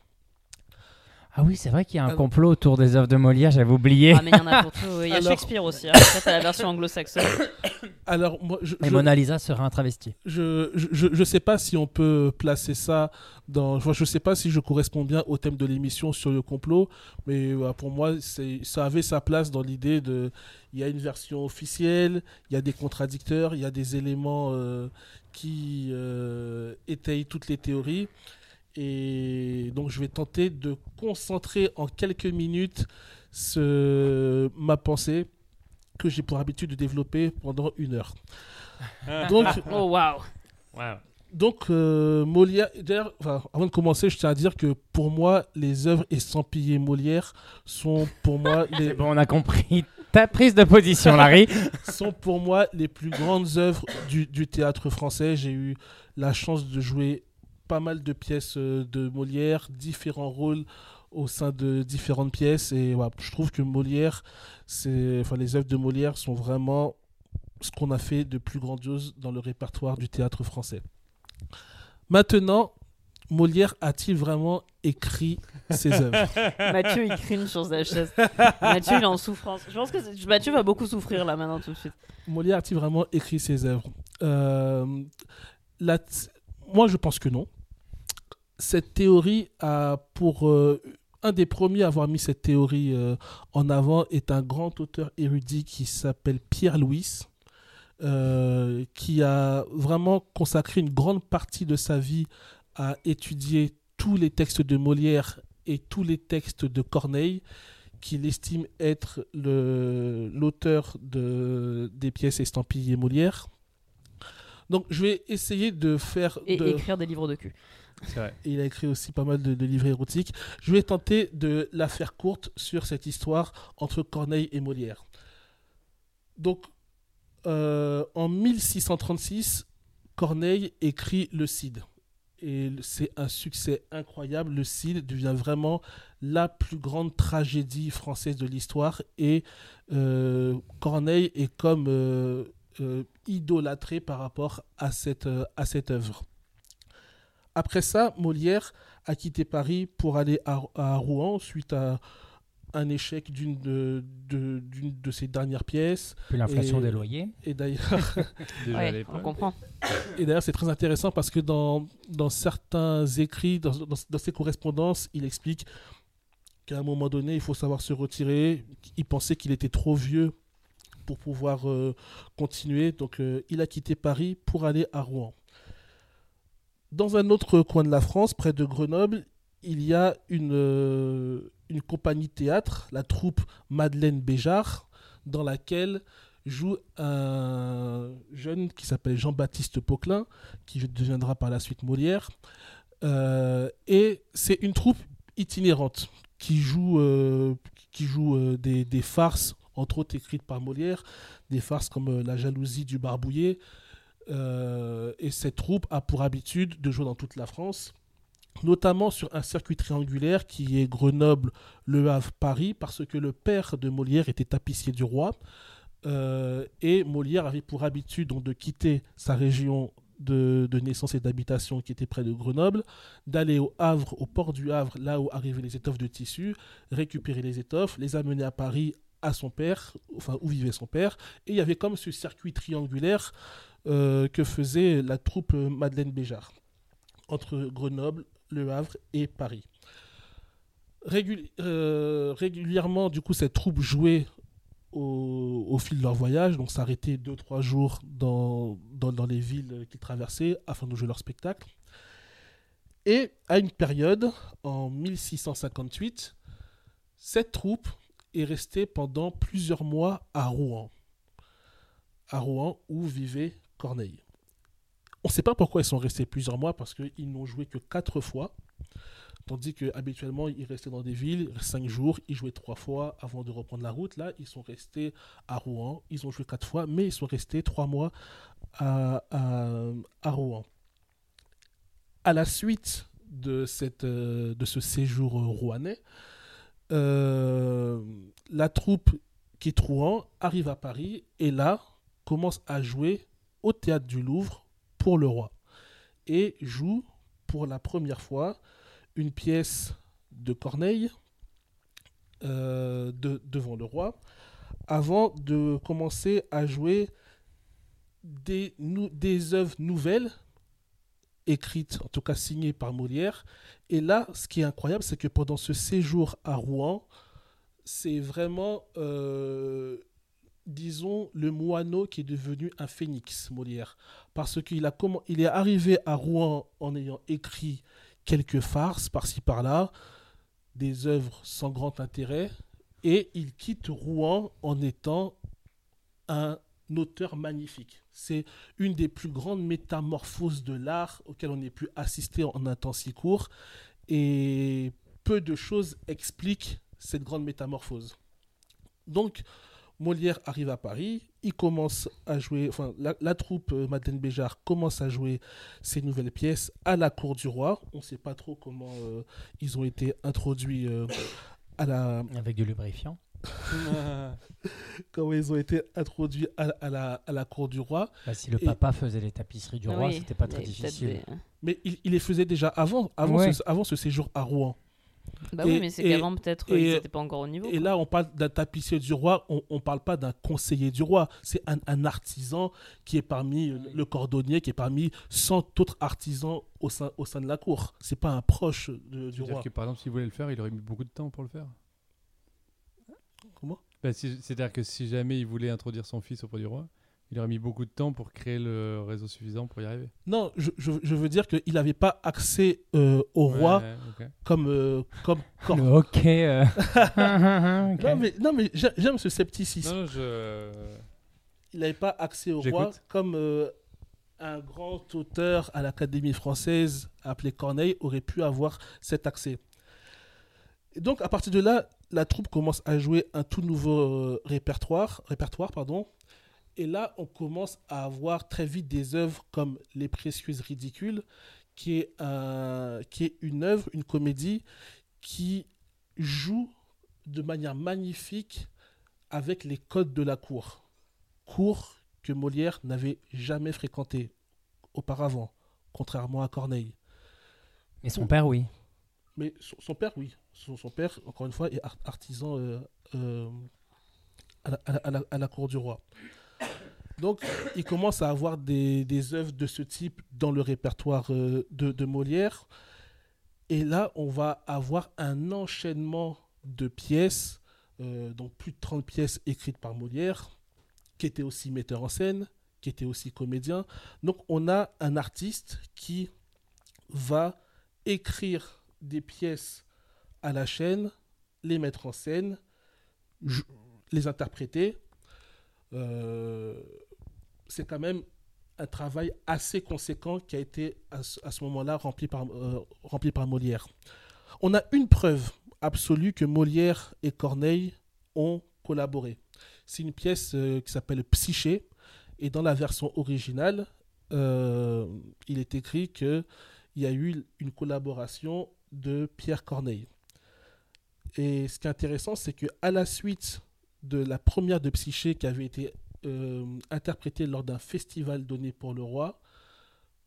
Ah oui, c'est vrai qu'il y a un Ah. complot autour des œuvres de Molière, j'avais oublié. Ah, mais il y en a pour tout. Il y a (laughs) Alors- Shakespeare aussi. Hein. Ça, t'as la version anglo-saxonne. (coughs) Alors, moi, je, Et je- Mona Lisa sera un travesti. je, je, je- je sais pas si on peut placer ça dans. enfin, je sais pas si je corresponds bien au thème de l'émission sur le complot, mais voilà, pour moi, ça avait sa place dans l'idée de. Il y a une version officielle, il y a des contradicteurs, il y a des éléments euh, qui euh, étayent toutes les théories. Et donc, je vais tenter de concentrer en quelques minutes ce, ma pensée que j'ai pour habitude de développer pendant une heure. Donc, (laughs) Oh, waouh. donc, euh, Molière, d'ailleurs, enfin, avant de commencer, je tiens à dire que pour moi, les œuvres estampillées Molière sont pour moi (laughs) les, bon, on a compris ta prise de position, Larry. (laughs) sont pour moi les plus grandes œuvres du, du théâtre français. J'ai eu la chance de jouer pas mal de pièces euh, de Molière, différents rôles au sein de différentes pièces. Et voilà, je trouve que Molière, c'est, enfin, les œuvres de Molière sont vraiment ce qu'on a fait de plus grandiose dans le répertoire du théâtre français. Maintenant, Molière a-t-il vraiment écrit ses œuvres? (laughs) Mathieu, il cringe sur sa chaise. Mathieu, il est en souffrance. Je pense que Mathieu va beaucoup souffrir là maintenant tout de suite. Molière a-t-il vraiment écrit ses œuvres? Euh, la Moi, je pense que non. Cette théorie a pour euh, un des premiers à avoir mis cette théorie euh, en avant est un grand auteur érudit qui s'appelle Pierre Louis, euh, qui a vraiment consacré une grande partie de sa vie à étudier tous les textes de Molière et tous les textes de Corneille, qu'il estime être l'auteur de, des pièces estampillées Molière. Donc je vais essayer de faire... Et de- écrire des livres de cul. C'est vrai. et il a écrit aussi pas mal de, de livres érotiques. Je vais tenter de la faire courte sur cette histoire entre Corneille et Molière. Donc, euh, en 1636, Corneille écrit Le Cid. Et c'est un succès incroyable. Le Cid devient vraiment la plus grande tragédie française de l'histoire. Et euh, Corneille est comme euh, euh, idolâtré par rapport à cette, euh, à cette œuvre. Après ça, Molière a quitté Paris pour aller à, à Rouen suite à un échec d'une de, de- d'une de ses dernières pièces. Puis l'inflation Et- des loyers. Et d'ailleurs, (laughs) Ouais, on comprend. et d'ailleurs, c'est très intéressant parce que dans, dans certains écrits, dans, dans, dans ses correspondances, il explique qu'à un moment donné, il faut savoir se retirer. Il pensait qu'il était trop vieux pour pouvoir euh, continuer. Donc, euh, il a quitté Paris pour aller à Rouen. Dans un autre coin de la France, près de Grenoble, il y a une, euh, une compagnie théâtre, la troupe Madeleine Béjart, dans laquelle joue un jeune qui s'appelle Jean-Baptiste Poquelin, qui deviendra par la suite Molière. Et c'est une troupe itinérante qui joue, qui joue des farces, entre autres écrites par Molière, des farces comme euh, La jalousie du barbouillé. Euh, et cette troupe a pour habitude de jouer dans toute la France, notamment sur un circuit triangulaire qui est Grenoble, Le Havre, Paris, parce que le père de Molière était tapissier du roi. Euh, et Molière avait pour habitude donc, de quitter sa région de, de naissance et d'habitation qui était près de Grenoble, d'aller au Havre, au port du Havre, là où arrivaient les étoffes de tissu, récupérer les étoffes, les amener à Paris à son père, enfin où vivait son père. Et il y avait comme ce circuit triangulaire euh, que faisait la troupe Madeleine Béjart entre Grenoble, Le Havre et Paris. Euh, régulièrement, du coup, cette troupe jouait au, fil de leur voyage, donc s'arrêtaient deux, trois jours dans les villes qu'ils traversaient afin de jouer leur spectacle. Et à une période, en 1658, cette troupe est restée pendant plusieurs mois à Rouen. À Rouen, où vivait Corneille. On ne sait pas pourquoi ils sont restés plusieurs mois, parce qu'ils n'ont joué que quatre fois. Tandis qu'habituellement, ils restaient dans des villes, cinq jours, ils jouaient trois fois avant de reprendre la route. Là, ils sont restés à Rouen, ils ont joué quatre fois, mais ils sont restés trois mois à, à, à Rouen. À la suite de, cette, euh, de ce séjour euh, rouennais, euh, la troupe quitte Rouen, arrive à Paris, et là, commence à jouer au théâtre du Louvre pour le roi. Et joue pour la première fois une pièce de Corneille euh, de- devant le roi, avant de commencer à jouer des, des œuvres nouvelles, écrites, en tout cas signées par Molière. Et là, ce qui est incroyable, c'est que pendant ce séjour à Rouen, c'est vraiment, euh, disons, le moineau qui est devenu un phénix, Molière. Parce qu'il a comment, il est arrivé à Rouen en ayant écrit quelques farces par-ci par-là, des œuvres sans grand intérêt, et il quitte Rouen en étant un auteur magnifique. C'est une des plus grandes métamorphoses de l'art auxquelles on ait pu assister en un temps si court, et peu de choses expliquent cette grande métamorphose. Donc, Molière arrive à Paris, il commence à jouer, la, troupe euh, Madeleine Béjart commence à jouer ces nouvelles pièces à la cour du roi. On ne sait pas trop comment euh, ils ont été introduits euh, à la, Avec du lubrifiant. (laughs) comment ils ont été introduits à, à la, à la cour du roi. Bah, si le Et- papa faisait les tapisseries du roi, Oui, c'était pas très difficile. des- Mais il, il les faisait déjà avant, avant, Ouais. ce, avant ce séjour à Rouen. Bah Et- oui, mais c'est qu'avant, peut-être, ils n'étaient pas encore au niveau. Et quoi. là, on parle d'un tapissier du roi, on ne parle pas d'un conseiller du roi. C'est un, un artisan qui est parmi euh, le cordonnier, qui est parmi 100 autres artisans au sein, au sein de la cour. C'est pas un proche de- du C'est-à-dire roi. que par exemple, s'il voulait le faire, il aurait mis beaucoup de temps pour le faire. Bah, si- C'est-à-dire que si jamais il voulait introduire son fils auprès du roi, il aurait mis beaucoup de temps pour créer le réseau suffisant pour y arriver. Non, je, je- je veux dire qu'il n'avait pas accès euh, au roi Ouais, comme, euh, comme (laughs) euh. (laughs) Ok. Non, mais, non, mais j'ai- j'aime ce scepticisme. Non, non, je... Il n'avait pas accès au roi comme un grand auteur à l'Académie française appelé Corneille aurait pu avoir cet accès. Et donc, à partir de là, la troupe commence à jouer un tout nouveau euh, répertoire, répertoire pardon. Et là, on commence à avoir très vite des œuvres comme Les Précieuses Ridicules, qui est, un- qui est une œuvre, une comédie qui joue de manière magnifique avec les codes de la cour. Cour que Molière n'avait jamais fréquenté auparavant, contrairement à Corneille. Et son père, oui. Mais son, son père, oui. Son, père, encore une fois, est ar- artisan euh, euh, à, la, à la- cour du roi. Donc, il commence à avoir des, des œuvres de ce type dans le répertoire euh, de, de Molière. Et là, on va avoir un enchaînement de pièces, donc plus de 30 pièces écrites par Molière, qui était aussi metteur en scène, qui était aussi comédien. Donc, on a un artiste qui va écrire des pièces à la chaîne, les mettre en scène, les interpréter. Euh, c'est quand même un travail assez conséquent qui a été à ce, moment-là rempli par, euh, rempli par Molière. On a une preuve absolue que Molière et Corneille ont collaboré. C'est une pièce euh, qui s'appelle Psyché, et dans la version originale, il est écrit qu'il y a eu une collaboration de Pierre Corneille. Et ce qui est intéressant, c'est que à la suite de la première de Psyché qui avait été euh, interprétée lors d'un festival donné pour le roi,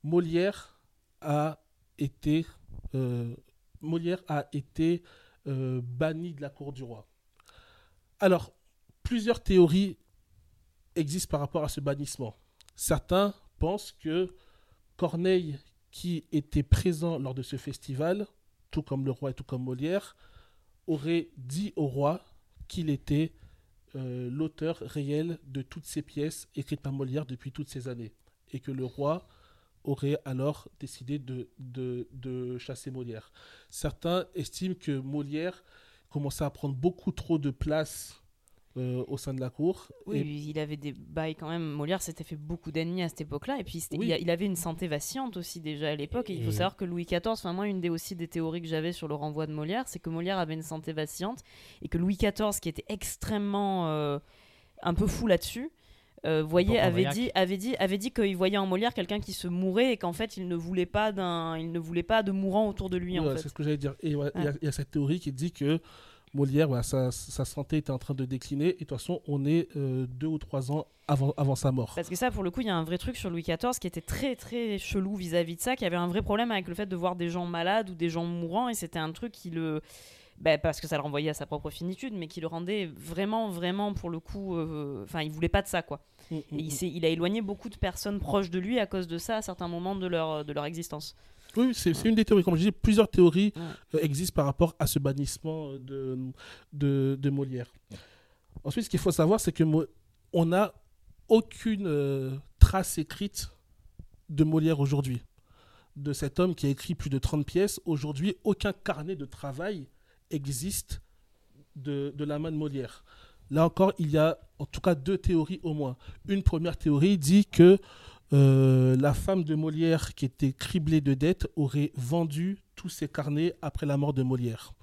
Molière a été, euh, Molière a été euh, banni de la cour du roi. Alors, plusieurs théories existent par rapport à ce bannissement. Certains pensent que Corneille, qui était présent lors de ce festival, tout comme le roi et tout comme Molière, aurait dit au roi qu'il était euh, l'auteur réel de toutes ces pièces écrites par Molière depuis toutes ces années. Et que le roi aurait alors décidé de, de, de chasser Molière. Certains estiment que Molière commençait à prendre beaucoup trop de place euh, au sein de la cour. Oui, Et- il avait des bails quand même. Molière s'était fait beaucoup d'ennemis à cette époque-là. Et puis, Oui. il, a- il avait une santé vacillante aussi déjà à l'époque. Et il faut savoir que Louis XIV, enfin, moi, une des aussi des théories que j'avais sur le renvoi de Molière, c'est que Molière avait une santé vacillante. Et que Louis XIV, qui était extrêmement. euh, un peu fou là-dessus. euh, voyait, avait dit, avait dit, avait dit qu'il voyait en Molière quelqu'un qui se mourait et qu'en fait il ne voulait pas d'un, il ne voulait pas de mourant autour de lui en Ouais, fait. C'est ce que j'allais dire. Et Ouais. il y, a cette théorie qui dit que Molière, voilà, sa, sa santé était en train de décliner. Et de toute façon, on est euh, deux ou trois ans avant, avant sa mort. Parce que ça, pour le coup, il y a un vrai truc sur Louis XIV qui était très très chelou vis-à-vis de ça, qui avait un vrai problème avec le fait de voir des gens malades ou des gens mourants, et c'était un truc qui le. bah, parce que ça le renvoyait à sa propre finitude, mais qui le rendait vraiment, vraiment, pour le coup. euh, Enfin, il voulait pas de ça, quoi. Mm, mm, Et il, mm. il a éloigné beaucoup de personnes proches de lui à cause de ça à certains moments de leur, de leur existence. Oui, c'est une des théories. Comme je dis, plusieurs théories Ouais. euh, existent par rapport à ce bannissement euh, de, de, de Molière. Ensuite, ce qu'il faut savoir, c'est que on n'a aucune euh, trace écrite de Molière aujourd'hui. De cet homme qui a écrit plus de 30 pièces, aujourd'hui, aucun carnet de travail existe de, de la main de Molière. Là encore, il y a en tout cas deux théories au moins. Une première théorie dit que euh, la femme de Molière, qui était criblée de dettes, aurait vendu tous ses carnets après la mort de Molière.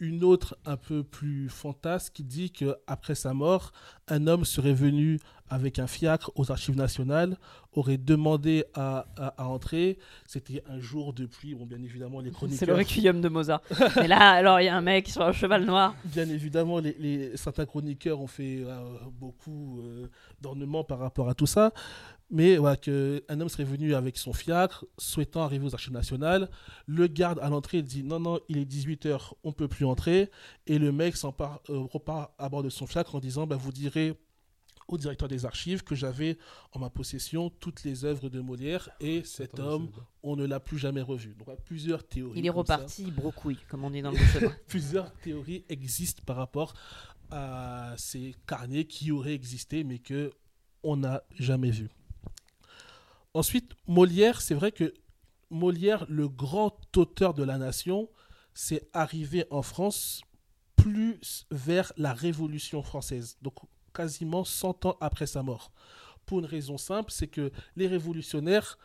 Une autre, un peu plus fantasque, qui dit que après sa mort, un homme serait venu avec un fiacre aux Archives nationales, aurait demandé à, à- à entrer. C'était un jour de pluie. Bon, bien évidemment, les chroniqueurs. C'est le requiem de Mozart. (laughs) Et là, alors, il y a un mec sur un cheval noir. Bien évidemment, les, les- certains chroniqueurs ont fait euh, beaucoup euh, d'ornements par rapport à tout ça. Mais voilà, que un homme serait venu avec son fiacre, souhaitant arriver aux archives nationales. Le garde à l'entrée dit non, non, il est 18h, on peut plus entrer. Et le mec s'empare, euh, repart à bord de son fiacre en disant bah, Vous direz au directeur des archives que j'avais en ma possession toutes les œuvres de Molière et cet Attends, homme, on ne l'a plus jamais revu. Donc, voilà, plusieurs théories. Il est comme ça reparti brocouille, comme on dit dans le (laughs) plusieurs théories existent par rapport à ces carnets qui auraient existé mais que on n'a jamais vus. Ensuite, Molière, c'est vrai que Molière, le grand auteur de la nation, c'est arrivé en France plus vers la Révolution française, donc quasiment 100 ans après sa mort. Pour une raison simple, c'est que les révolutionnaires,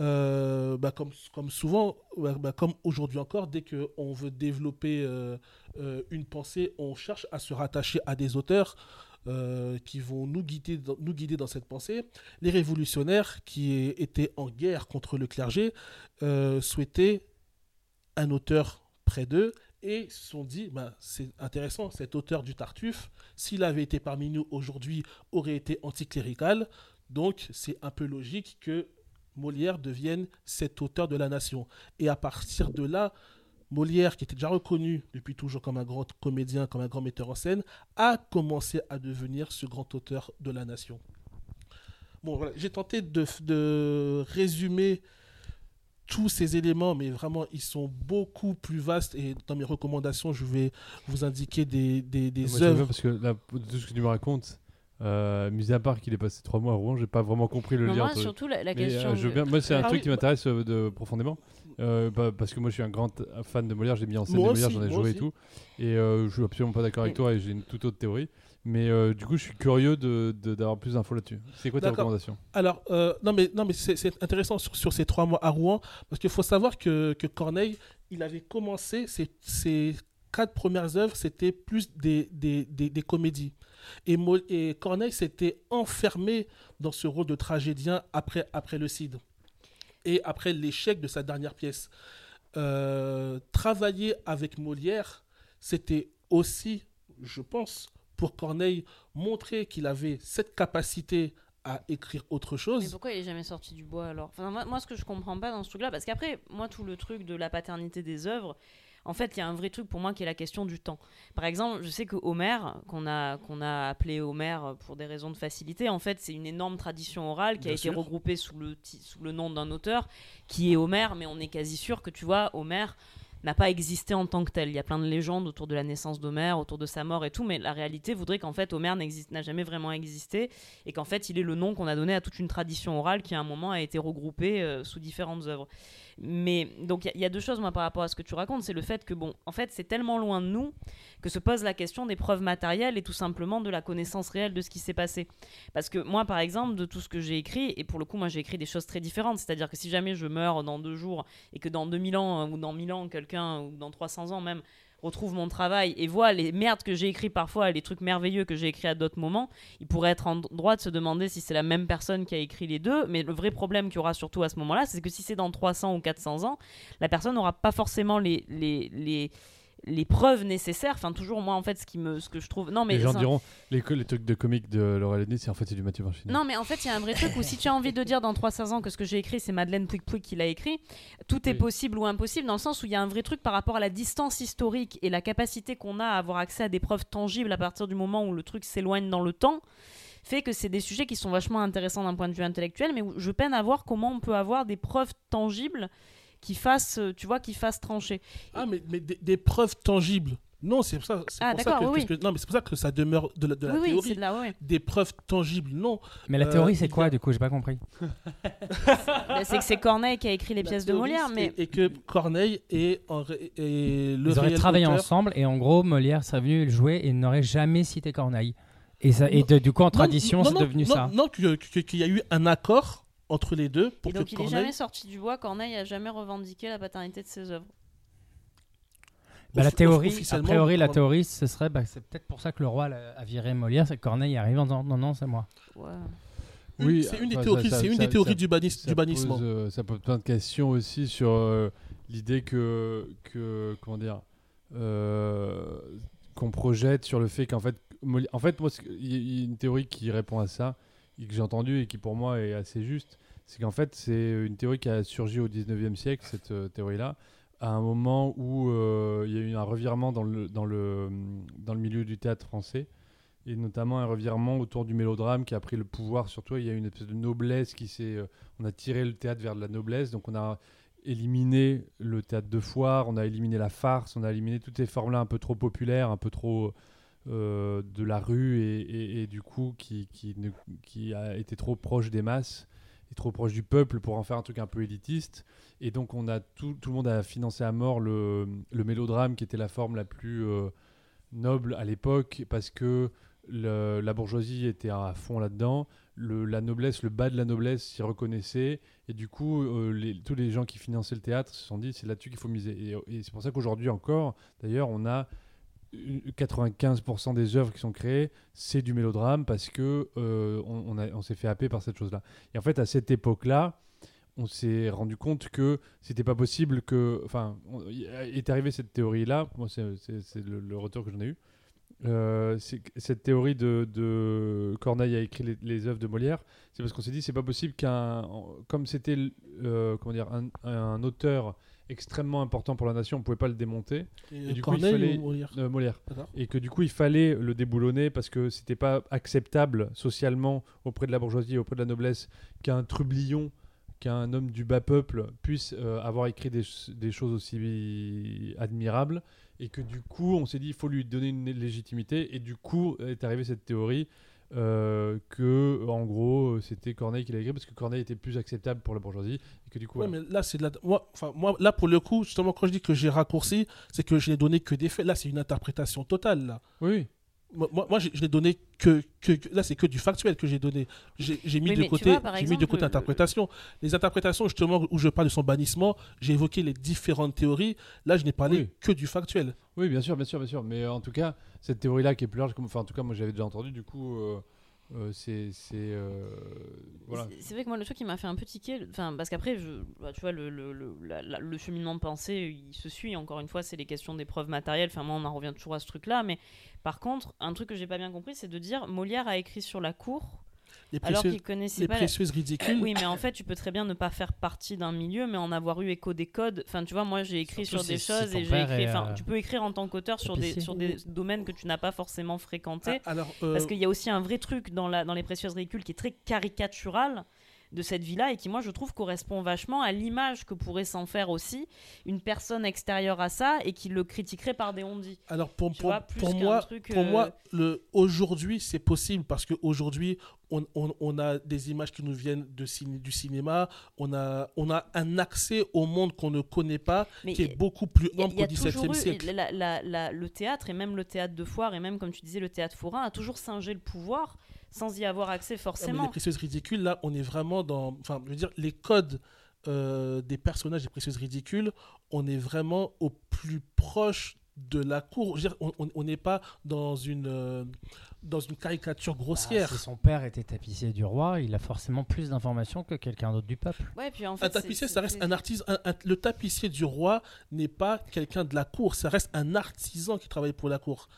euh, bah, comme, souvent, bah, bah, comme aujourd'hui encore, dès qu'on veut développer euh, euh, une pensée, on cherche à se rattacher à des auteurs euh, qui vont nous guider, dans, nous guider dans cette pensée. Les révolutionnaires qui étaient en guerre contre le clergé euh, souhaitaient un auteur près d'eux et se sont dit, bah, c'est intéressant, cet auteur du Tartuffe, s'il avait été parmi nous aujourd'hui, aurait été anticlérical. Donc c'est un peu logique que Molière devienne cet auteur de la nation. Et à partir de là, Molière, qui était déjà reconnu depuis toujours comme un grand comédien, comme un grand metteur en scène, a commencé à devenir ce grand auteur de la nation. Bon, voilà, j'ai tenté de, de résumer tous ces éléments, mais vraiment, ils sont beaucoup plus vastes. Et dans mes recommandations, je vais vous indiquer des, des, œuvres. parce que là, de tout ce que tu me racontes, euh, mis à part qu'il est passé trois mois à Rouen, j'ai pas vraiment compris le Non, lien moi, entre. surtout la, la Mais, euh, question. je veux de- bien- Moi, c'est un Ah truc oui, qui m'intéresse euh, de- profondément. Euh, bah, parce que moi, je suis un grand fan de Molière. J'ai mis en scène Moi des Molière, j'en ai joué et tout. Et euh, je suis absolument pas d'accord avec toi et j'ai une toute autre théorie. Mais euh, du coup, je suis curieux de- de- d'avoir plus d'infos là-dessus. C'est quoi ta recommandation? Alors, euh, non, mais, non, mais c'est c'est intéressant sur, sur ces trois mois à Rouen, parce qu'il faut savoir que, que Corneille, il avait commencé ses, ses quatre premières œuvres, c'était plus des, des, des, des comédies. Et, Mo- et Corneille s'était enfermé dans ce rôle de tragédien après, après le Cid et après l'échec de sa dernière pièce. Euh, travailler avec Molière, c'était aussi, je pense, pour Corneille, montrer qu'il avait cette capacité à écrire autre Mais chose. pourquoi il est jamais sorti du bois alors? Moi, moi, ce que je comprends pas dans ce truc-là, parce qu'après, moi, tout le truc de la paternité des œuvres, en fait, il y a un vrai truc pour moi qui est la question du temps. Par exemple, je sais que Homère, qu'on a, qu'on a appelé Homère pour des raisons de facilité, en fait, c'est une énorme tradition orale qui a été regroupée sous le, sous le nom d'un auteur qui est Homère, mais on est quasi sûr que tu vois, Homère n'a pas existé en tant que tel. Il y a plein de légendes autour de la naissance d'Homère, autour de sa mort et tout, mais la réalité voudrait qu'en fait Homère n'a jamais vraiment existé et qu'en fait il est le nom qu'on a donné à toute une tradition orale qui à un moment a été regroupée euh, sous différentes œuvres. Mais donc il y a- deux choses moi par rapport à ce que tu racontes, c'est le fait que bon, en fait c'est tellement loin de nous que se pose la question des preuves matérielles et tout simplement de la connaissance réelle de ce qui s'est passé. Parce que moi par exemple de tout ce que j'ai écrit et pour le coup moi j'ai écrit des choses très différentes, c'est-à-dire que si jamais je meurs dans deux jours et que dans 2000 ans euh, ou dans 1000 ans quelqu'un ou dans 300 ans même retrouve mon travail et voit les merdes que j'ai écrit parfois, les trucs merveilleux que j'ai écrits à d'autres moments, il pourrait être en droit de se demander si c'est la même personne qui a écrit les deux. Mais le vrai problème qu'il y aura surtout à ce moment-là, c'est que si c'est dans 300 ou 400 ans, la personne n'aura pas forcément les, les, les, les preuves nécessaires. Enfin, toujours moi, en fait, ce, qui me, ce que je trouve. Non, mais les gens diront les, trucs de comique de Laurel Denis, c'est en fait c'est du Mathieu non, mais en fait, il y a un vrai truc où si tu as envie de dire dans 300 ans que ce que j'ai écrit, c'est Madeleine Pouic Pouic qui l'a écrit, tout est possible ou impossible dans le sens où il y a un vrai truc par rapport à la distance historique et la capacité qu'on a à avoir accès à des preuves tangibles à partir du moment où le truc s'éloigne dans le temps fait que c'est des sujets qui sont vachement intéressants d'un point de vue intellectuel, mais où je peine à voir comment on peut avoir des preuves tangibles qui fassent, euh, tu vois, qui fassent trancher. Ah, mais, mais des, des preuves tangibles. Non, c'est pour ça, c'est Ah, pour ça que, oui, que- non, mais c'est pour ça que ça demeure de la, de la oui, oui, théorie. c'est de la, ouais. Des preuves tangibles, non. Mais la Euh, théorie, c'est il y quoi a- du coup? J'ai pas compris. (laughs) Bah, c'est que c'est Corneille qui a écrit les La pièces de Molière, c'est- mais Et que Corneille est le Ils auraient réel travaillé auteur. ensemble et en gros, Molière serait venu le jouer et n'aurait jamais cité Corneille. Et, ça, et de- du coup, en tradition, c'est devenu non, ça. Non, qu'il y a eu un accord entre les deux pour Et donc que il est Corneille... jamais sorti du bois. Corneille a jamais revendiqué la paternité de ses œuvres. Bah, la théorie, a priori, la théorie, ce serait, bah, c'est peut-être pour ça que le roi a viré Molière, c'est que Corneille arrive en disant non, non, c'est moi. Oui, c'est une des théories, ça- c'est une ça- des théories ça- du, bannis- ça du bannissement. pose, euh, ça pose plein de questions aussi sur euh, l'idée que, que comment dire euh, qu'on projette sur le fait qu'en fait en fait moi il y a une théorie qui répond à ça et que j'ai entendue et qui pour moi est assez juste c'est qu'en fait c'est une théorie qui a surgi au 19e siècle cette euh, théorie là à un moment où euh, il y a eu un revirement dans le, dans, le, dans le milieu du théâtre français et notamment un revirement autour du mélodrame qui a pris le pouvoir sur toi. Il y a eu une espèce de noblesse qui s'est. euh, on a tiré le théâtre vers de la noblesse, donc on a éliminé le théâtre de foire, on a éliminé la farce, on a éliminé toutes ces formes-là un peu trop populaires, un peu trop de la rue et, du coup qui, qui, qui a été trop proche des masses trop proche du peuple pour en faire un truc un peu élitiste. Et donc on a tout, le monde a financé à mort le, mélodrame qui était la forme la plus euh, noble à l'époque parce que la bourgeoisie était à fond là-dedans, la noblesse, le bas de la noblesse s'y reconnaissait, et du coup, euh, tous les gens qui finançaient le théâtre se sont dit c'est là-dessus qu'il faut miser. Et, et c'est pour ça qu'aujourd'hui encore, d'ailleurs, on a 95% des œuvres qui sont créées, c'est du mélodrame parce que euh, on, s'est fait happer par cette chose-là. Et en fait, à cette époque-là, on s'est rendu compte que c'était pas possible que. Enfin, est arrivé cette théorie-là, moi, c'est le, retour que j'en ai eu. Euh, cette théorie de, de Corneille a écrit les, œuvres de Molière, c'est parce qu'on s'est dit c'est pas possible qu'un comme c'était euh, comment dire un, un auteur extrêmement important pour la nation, on pouvait pas le démonter. Et et du coup, il fallait- ou Molière euh, Molière. Et que du coup il fallait le déboulonner parce que c'était pas acceptable socialement auprès de la bourgeoisie et auprès de la noblesse qu'un trublion qu'un homme du bas peuple puisse euh, avoir écrit des, des choses aussi admirables. Et que du coup on s'est dit il faut lui donner une légitimité. Et du coup est arrivée cette théorie euh, que en gros c'était Corneille qui l'a écrit parce que Corneille était plus acceptable pour la bourgeoisie et que du coup Ouais, voilà. mais là, c'est la... moi, enfin, moi, là, pour le coup, justement, quand je dis que j'ai raccourci, c'est que je n'ai donné que des faits. Là, c'est une interprétation totale, là. oui Moi, moi, moi, j'ai- je n'ai donné que, que, que- là, c'est que du factuel que j'ai donné. J'ai mis Oui, de côté, vois, j'ai mis de exemple, côté le- l'interprétation. Les interprétations, justement, où je parle de son bannissement, j'ai évoqué les différentes théories. Là, je n'ai parlé Oui. que du factuel. Oui, bien sûr, bien sûr, bien sûr. Mais euh, en tout cas, cette théorie-là qui est plus large, comme... enfin, en tout cas, moi j'avais déjà entendu, du coup, euh, euh, c'est. euh, Voilà. C'est- vrai que moi, le truc qui m'a fait un peu tiquer, enfin, parce qu'après, bah, tu vois, le, le, le, le cheminement de pensée, il se suit. Encore une fois, c'est les questions des preuves matérielles. Enfin, moi, on en revient toujours à ce truc-là. Mais par contre, un truc que j'ai pas bien compris, c'est de dire Molière a écrit sur la cour Les alors précieuses, qu'il connaissait les pas. la- précieuses ridicules. Oui, mais en fait, tu peux très bien ne pas faire partie d'un milieu, mais en avoir eu écho des codes. Enfin, tu vois, moi, j'ai écrit Surtout sur des si choses et j'ai écrit. Enfin, euh, tu peux écrire en tant qu'auteur sur des, sur des domaines que tu n'as pas forcément fréquentés. Ah, alors, euh, Parce qu'il y a aussi un vrai truc dans, la, dans les précieuses ridicules qui est très caricatural de cette vie-là et qui, moi, je trouve, correspond vachement à l'image que pourrait s'en faire aussi une personne extérieure à ça et qui le critiquerait par des ondits. alors pour, vois, moi, truc, pour euh, moi, le aujourd'hui, c'est possible parce qu'aujourd'hui, on, on, on a des images qui nous viennent de ciné- du cinéma. On a, on a un accès au monde qu'on ne connaît pas, Mais qui y est beaucoup plus ample qu'au XVIIe siècle. la- la- la- le théâtre et même le théâtre de foire et même, comme tu disais, le théâtre forain a toujours singé le pouvoir sans y avoir accès Ah, mais forcément. les précieuses ridicules, là, on est vraiment dans. Enfin, je veux dire, les codes euh, des personnages des précieuses ridicules, on est vraiment au plus proche de la cour. Je veux dire, on- n'est pas dans une, euh, dans une caricature grossière. Ah, si son père était tapissier du roi, il a forcément plus d'informations que quelqu'un d'autre du peuple. Ouais, puis en fait, un tapissier, ça reste un artisan. un- un- le tapissier du roi n'est pas quelqu'un de la cour, ça reste un artisan qui travaille pour la cour.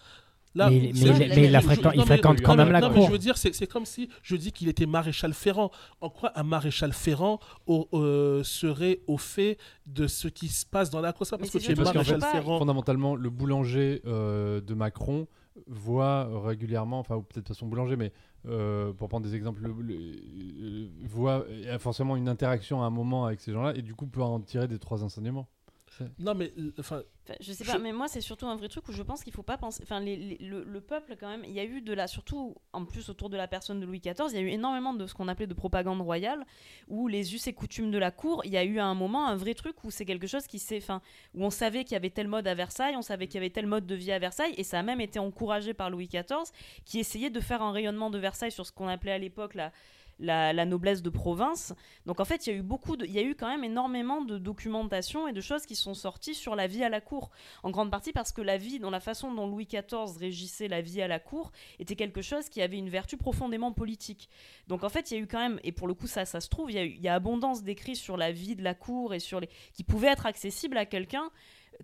Là, Mais il- mais mais la fréquente- non, quand même la non, mais cour. je veux dire, c'est comme si je dis qu'il était maréchal Ferrand. En quoi un maréchal Ferrand au- euh, serait au fait de ce qui se passe dans la cour? Parce que c'est tu es maréchal fait, Ferrand. Fondamentalement, le boulanger euh, de Macron voit régulièrement, enfin, ou peut-être pas son boulanger, mais euh, pour prendre des exemples, le- le- voit a forcément une interaction à un moment avec ces gens-là et du coup peut en tirer des trois enseignements. Non, mais enfin, Enfin, je sais Je- pas, mais moi c'est surtout un vrai truc où je pense qu'il faut pas penser. Enfin, les- les- le, le peuple quand même, il y a eu de la, surtout en plus autour de la personne de Louis XIV, il y a eu énormément de ce qu'on appelait de propagande royale, où les us et coutumes de la cour, il y a eu à un moment un vrai truc où c'est quelque chose qui s'est, enfin, où on savait qu'il y avait tel mode à Versailles, on savait qu'il y avait tel mode de vie à Versailles, et ça a même été encouragé par Louis XIV, qui essayait de faire un rayonnement de Versailles sur ce qu'on appelait à l'époque la la, noblesse de province. Donc en fait, il y a eu beaucoup il y a eu quand même énormément de documentation et de choses qui sont sorties sur la vie à la cour. En grande partie parce que la vie, dans la façon dont Louis XIV régissait la vie à la cour, était quelque chose qui avait une vertu profondément politique. Donc en fait, il y a eu quand même, et pour le coup ça, ça se trouve, il y a, y a abondance d'écrits sur la vie de la cour et sur les, qui pouvaient être accessibles à quelqu'un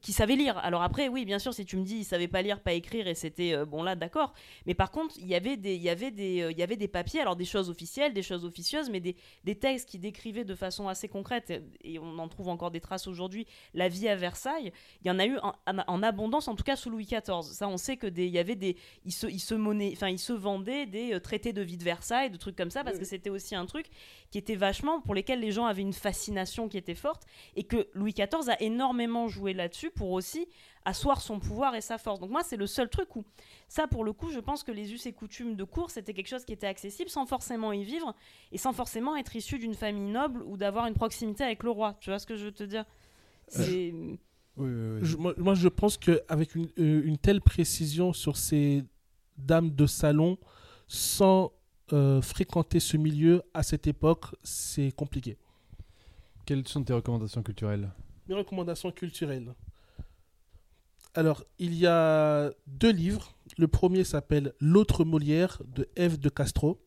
qui savait lire. Alors après, oui, bien sûr, si tu me dis il savait pas lire, pas écrire et c'était euh, bon là, d'accord. Mais par contre, il y avait des, il y avait des, euh, il y avait des papiers, alors des choses officielles, des choses officieuses, mais des, des textes qui décrivaient de façon assez concrète et, on en trouve encore des traces aujourd'hui. La vie à Versailles, il y en a eu en, abondance, en tout cas sous Louis XIV. Ça, on sait que des, il y avait des, ils se, ils se monnaient, enfin ils se vendaient des euh, traités de vie de Versailles, de trucs comme ça, parce que c'était aussi un truc qui était vachement pour lesquels les gens avaient une fascination qui était forte et que Louis XIV a énormément joué là-dessus pour aussi asseoir son pouvoir et sa force. Donc moi, c'est le seul truc où ça, pour le coup, je pense que les us et coutumes de cour, c'était quelque chose qui était accessible sans forcément y vivre et sans forcément être issu d'une famille noble ou d'avoir une proximité avec le roi. Tu vois ce que je veux te dire? C'est Oui, oui, oui. je- moi, moi, je pense qu'avec une, euh, une telle précision sur ces dames de salon, sans euh, fréquenter ce milieu à cette époque, c'est compliqué. Quelles sont tes recommandations culturelles Mes recommandations culturelles. Alors, il y a deux livres. Le premier s'appelle L'autre Molière de Ève de Castro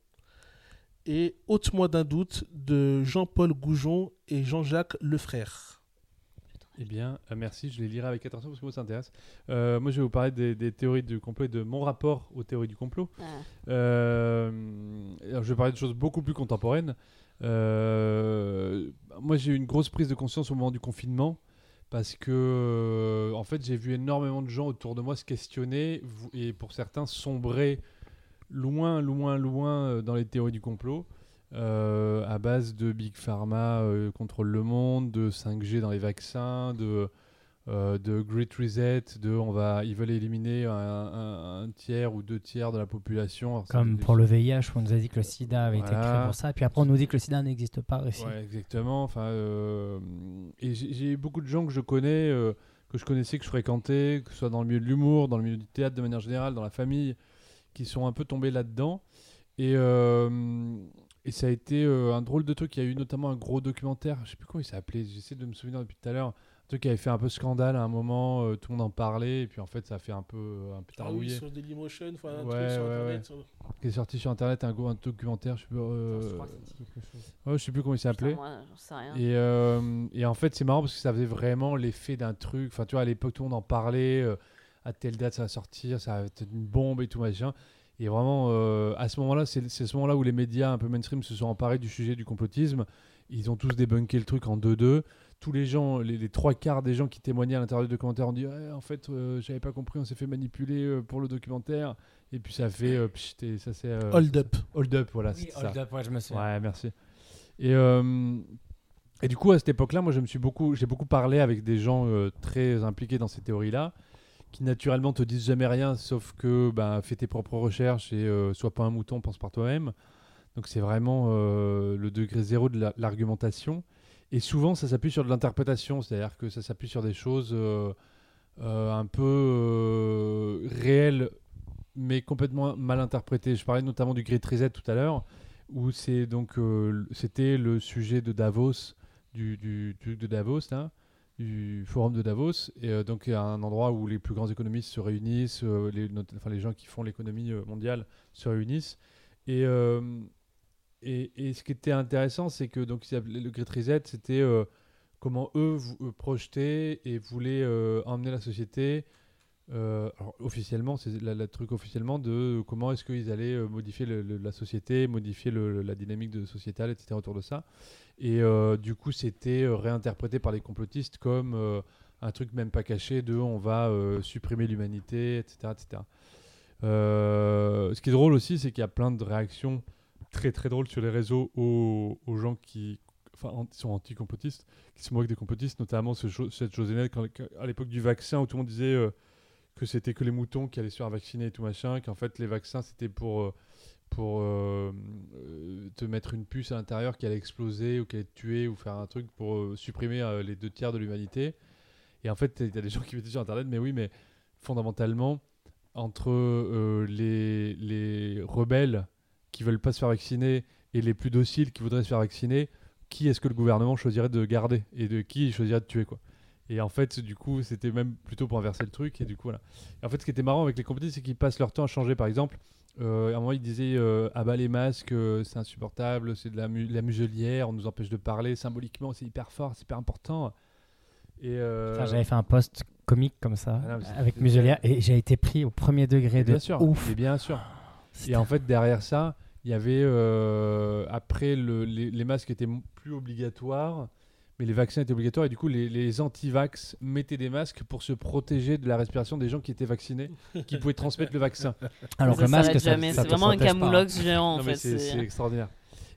et Ôte-moi d'un doute de Jean-Paul Goujon et Jean-Jacques Lefrère. Eh bien, euh, merci, je les lirai avec attention parce que moi ça m'intéresse. Euh, moi je vais vous parler des, des théories du complot et de mon rapport aux théories du complot. Ah. Euh, alors, je vais parler de choses beaucoup plus contemporaines. Euh, moi, j'ai eu une grosse prise de conscience au moment du confinement parce que, en fait, j'ai vu énormément de gens autour de moi se questionner et pour certains sombrer loin, loin, loin dans les théories du complot. Euh, à base de Big Pharma euh, contrôle le monde, de 5G dans les vaccins, de, euh, de Great Reset, de on va, ils veulent éliminer un, un- un tiers ou deux tiers de la population. Alors, Comme pour le VIH, on nous a dit que le sida avait été créé pour ça, et puis après on nous dit que le sida n'existe pas aussi. Ouais, exactement. Enfin, euh, et j'ai beaucoup de gens que je connais, que je connaissais, que je fréquentais, que ce soit dans le milieu de l'humour, dans le milieu du théâtre de manière générale, dans la famille, qui sont un peu tombés là-dedans. Et, et ça a été euh, un drôle de truc. Il y a eu notamment un gros documentaire, je sais plus comment il s'est appelé, j'essaie de me souvenir depuis tout à l'heure. Un truc qui avait fait un peu scandale à un moment, euh, tout le monde en parlait, et puis en fait ça a fait un peu, un peu Ah oui, sur Dailymotion, enfin, un Ouais, truc sur ouais, Internet. ouais. sur- Qui est sorti sur internet, un gros un documentaire, je sais plus, euh, Je crois que ça dit quelque chose. ouais, je sais plus comment il s'est Putain, appelé. moi, j'en sais rien. Et, euh, et en fait, c'est marrant parce que ça faisait vraiment l'effet d'un truc. Enfin, tu vois, à l'époque, tout le monde en parlait. euh, à telle date, ça va sortir, ça va être une bombe et tout machin. Et vraiment, euh, à ce moment-là, c'est ce moment-là où les médias un peu mainstream se sont emparés du sujet du complotisme. Ils ont tous débunké le truc en 2-2. Tous les gens, les, les trois quarts des gens qui témoignaient à l'intérieur du documentaire ont dit Ouais, En fait, euh, j'avais pas compris, on s'est fait manipuler euh, pour le documentaire. Et puis ça a fait. euh, pchit, et ça c'est. euh, Hold up. Hold up, voilà. Oui, c'est ça. Hold Up, ouais, je me souviens. Ouais, merci. Et, euh, et du coup, à cette époque-là, moi, je me suis beaucoup, j'ai beaucoup parlé avec des gens euh, très impliqués dans ces théories-là, qui naturellement te disent jamais rien, sauf que bah, fais tes propres recherches et euh, sois pas un mouton, pense par toi-même. Donc c'est vraiment euh, le degré zéro de la- l'argumentation. Et souvent, ça s'appuie sur de l'interprétation, c'est-à-dire que ça s'appuie sur des choses euh, euh, un peu réelles, mais complètement mal interprétées. Je parlais notamment du Great Reset tout à l'heure, où c'est donc c'était le sujet de Davos, du, du truc de Davos, là, du forum de Davos, et euh, donc un endroit où les plus grands économistes se réunissent, euh, les, enfin, les gens qui font l'économie euh, mondiale se réunissent. Et, euh, et, et ce qui était intéressant, c'est que donc, le Great Reset, c'était comment eux projetaient et voulaient emmener la société. Euh, officiellement, c'est le truc officiellement de comment est-ce qu'ils allaient euh, modifier la société, modifier la dynamique de sociétale, etc. autour de ça. Et euh, du coup, c'était réinterprété par les complotistes comme un truc même pas caché de on va supprimer l'humanité, etc. etc. Ce qui est drôle aussi, c'est qu'il y a plein de réactions très très drôles sur les réseaux aux, gens qui enfin, sont anti-complotistes, qui se moquent des complotistes, notamment cette quand- à l'époque du vaccin, où tout le monde disait que c'était que les moutons qui allaient se faire vacciner et tout machin, qu'en fait les vaccins c'était pour, euh, pour euh, euh, te mettre une puce à l'intérieur qui allait exploser ou qui allait te tuer ou faire un truc pour supprimer les deux tiers de l'humanité. Et en fait, il y a des gens (laughs) qui mettaient sur Internet, mais oui, mais fondamentalement, entre les, les rebelles qui veulent pas se faire vacciner et les plus dociles qui voudraient se faire vacciner, qui est-ce que le gouvernement choisirait de garder et de qui il choisirait de tuer quoi? Et en fait, du coup, c'était même plutôt pour inverser le truc et du coup voilà. Et en fait, ce qui était marrant avec les compétitions, c'est qu'ils passent leur temps à changer. Par exemple, euh, à un moment, ils disaient euh, ah bah les masques, euh, c'est insupportable, c'est de la, mu- la muselière, on nous empêche de parler. Symboliquement, c'est hyper fort, c'est hyper important. Et J'avais fait un post comique comme ça, Ah non, avec Muselière, et j'ai été pris au premier degré de bien sûr, ouf. et bien sûr. C'était- Et en fait, derrière ça, il y avait après le- les, les masques étaient plus obligatoires, mais les vaccins étaient obligatoires et du coup les, les anti-vax mettaient des masques pour se protéger de la respiration des gens qui étaient vaccinés, (laughs) qui pouvaient transmettre le vaccin. Alors que le masque, ça, jamais. ça C'est vraiment un hein. camoulox géant en Non, mais fait. c'est extraordinaire.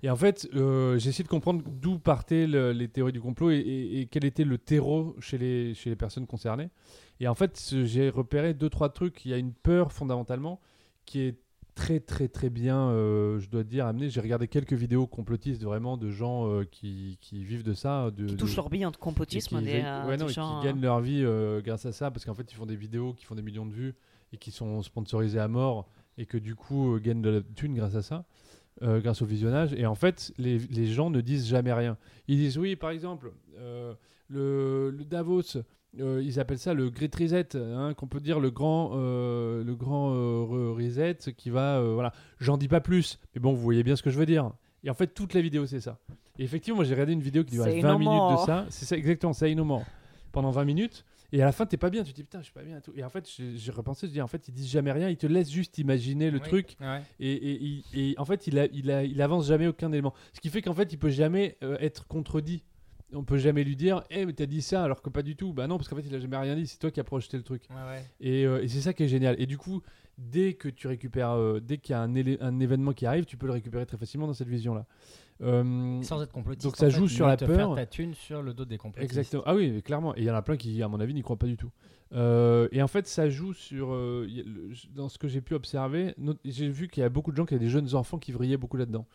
Et en fait, euh, j'ai essayé de comprendre d'où partaient le- les théories du complot et, et- et quel était le terreau chez les, chez les personnes concernées. Et en fait, j'ai repéré deux, trois trucs. Il y a une peur fondamentalement qui est très, très, très bien, euh, je dois dire, amenée. J'ai regardé quelques vidéos complotistes vraiment de gens euh, qui, qui vivent de ça. De, Qui de- touchent leur bille en et qui, complotisme. des, euh, ouais, non, et qui gagnent leur vie euh, grâce à ça parce qu'en fait ils font des vidéos qui font des millions de vues et qui sont sponsorisées à mort et que du coup euh, gagnent de la thune grâce à ça euh, grâce au visionnage et en fait les, les gens ne disent jamais rien ils disent oui par exemple euh, le, le Davos euh, ils appellent ça le Great Reset, hein, qu'on peut dire le grand, euh, le grand euh, re- reset qui va, euh, voilà. J'en dis pas plus, mais bon, vous voyez bien ce que je veux dire. Et en fait, toute la vidéo, c'est ça. Et effectivement, moi, j'ai regardé une vidéo qui durait Say 20 no minutes de ça. C'est ça, exactement, ça, no more. Pendant 20 minutes. Et à la fin, t'es pas bien. Tu te dis, putain, je suis pas bien. et tout. Et en fait, j'ai j'ai repensé, je dis, en fait, ils disent jamais rien. Ils te laissent juste imaginer le Oui. truc. Ouais. Et, et- et- et en fait, il, a, il, a, il avance jamais aucun élément. Ce qui fait qu'en fait, il peut jamais euh, être contredit. On peut jamais lui dire, eh, mais t'as dit ça, alors que pas du tout. Bah non, parce qu'en fait, il a jamais rien dit. C'est toi qui as projeté le truc. Ouais, ouais. Et, euh, et c'est ça qui est génial. Et du coup, dès que tu récupères, euh, dès qu'il y a un, événement qui arrive, tu peux le récupérer très facilement dans cette vision-là. Euh, Sans être complotiste. Donc ça joue fait, sur la te peur. faire ta thune sur le dos des complotistes. Exactement. Ah oui, clairement. Et il y en a plein qui, à mon avis, n'y croient pas du tout. Euh, et en fait, ça joue sur. euh, dans ce que j'ai pu observer, j'ai vu qu'il y a beaucoup de gens qui avaient des jeunes enfants qui vrillaient beaucoup là-dedans.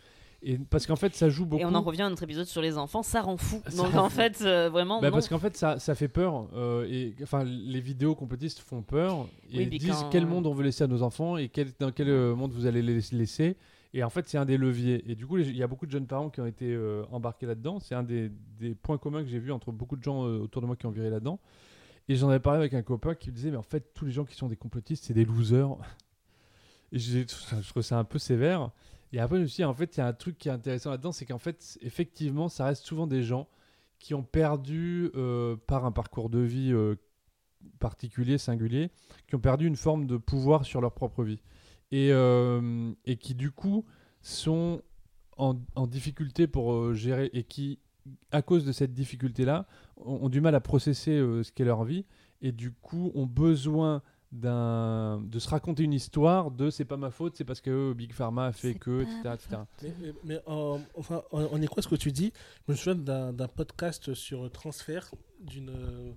Et parce qu'en fait, ça joue beaucoup. Et on en revient à notre épisode sur les enfants, ça rend fou. Ça Donc rend en fait, euh, vraiment, Bah, parce qu'en fait, ça, ça fait peur. euh, et enfin, les vidéos complotistes font peur et Oui, disent quand- quel monde on veut laisser à nos enfants et quel, dans quel euh, monde vous allez les laisser. Et en fait, c'est un des leviers. Et du coup, il y a beaucoup de jeunes parents qui ont été euh, embarqués là-dedans. C'est un des, des points communs que j'ai vu entre beaucoup de gens autour de moi qui ont viré là-dedans. Et j'en avais parlé avec un copain qui me disait, mais en fait, tous les gens qui sont des complotistes, c'est des losers. (laughs) Et j'ai- je trouve ça un peu sévère. Et après, je en fait, il y a un truc qui est intéressant là-dedans, c'est qu'en fait, effectivement, ça reste souvent des gens qui ont perdu, euh, par un parcours de vie euh, particulier, singulier, qui ont perdu une forme de pouvoir sur leur propre vie. Et, euh, et qui, du coup, sont en, difficulté pour gérer, et qui, à cause de cette difficulté-là, ont, ont du mal à processer ce qu'est leur vie, et du coup, ont besoin de se raconter une histoire de c'est pas ma faute c'est parce que Big Pharma a fait que etc, etc. Mais, mais- mais, euh, enfin, on, est quoi ce que tu dis Je me souviens d'un podcast sur transfert d'une euh,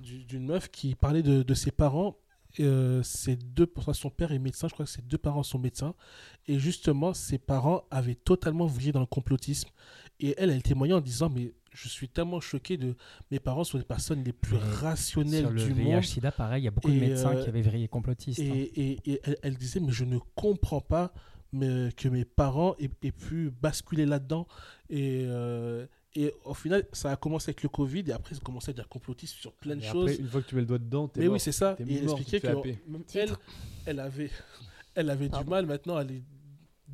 du- d'une meuf qui parlait de, de ses parents. Euh, ses deux, son père est médecin, je crois que ses deux parents sont médecins. Et justement, ses parents avaient totalement vrillé dans le complotisme. Et elle, elle témoignait en disant Mais je suis tellement choqué de. Mes parents sont les personnes les plus Mais rationnelles Sur le du monde. VIH-Sida, pareil, il y a beaucoup de médecins euh, qui avaient vrillé complotistes. hein. Et, et- et elle, elle disait, mais je ne comprends pas mais, que mes parents aient, aient pu basculer là-dedans. Et, euh, et au final, ça a commencé avec le Covid, et après, ça a commencé à dire complotiste sur plein de Et choses. après, une fois que tu mets le doigt dedans t'es mais mort. oui, c'est ça. Et elle mort, expliquait elle, Titre. elle avait, (laughs) elle avait du mal maintenant à aller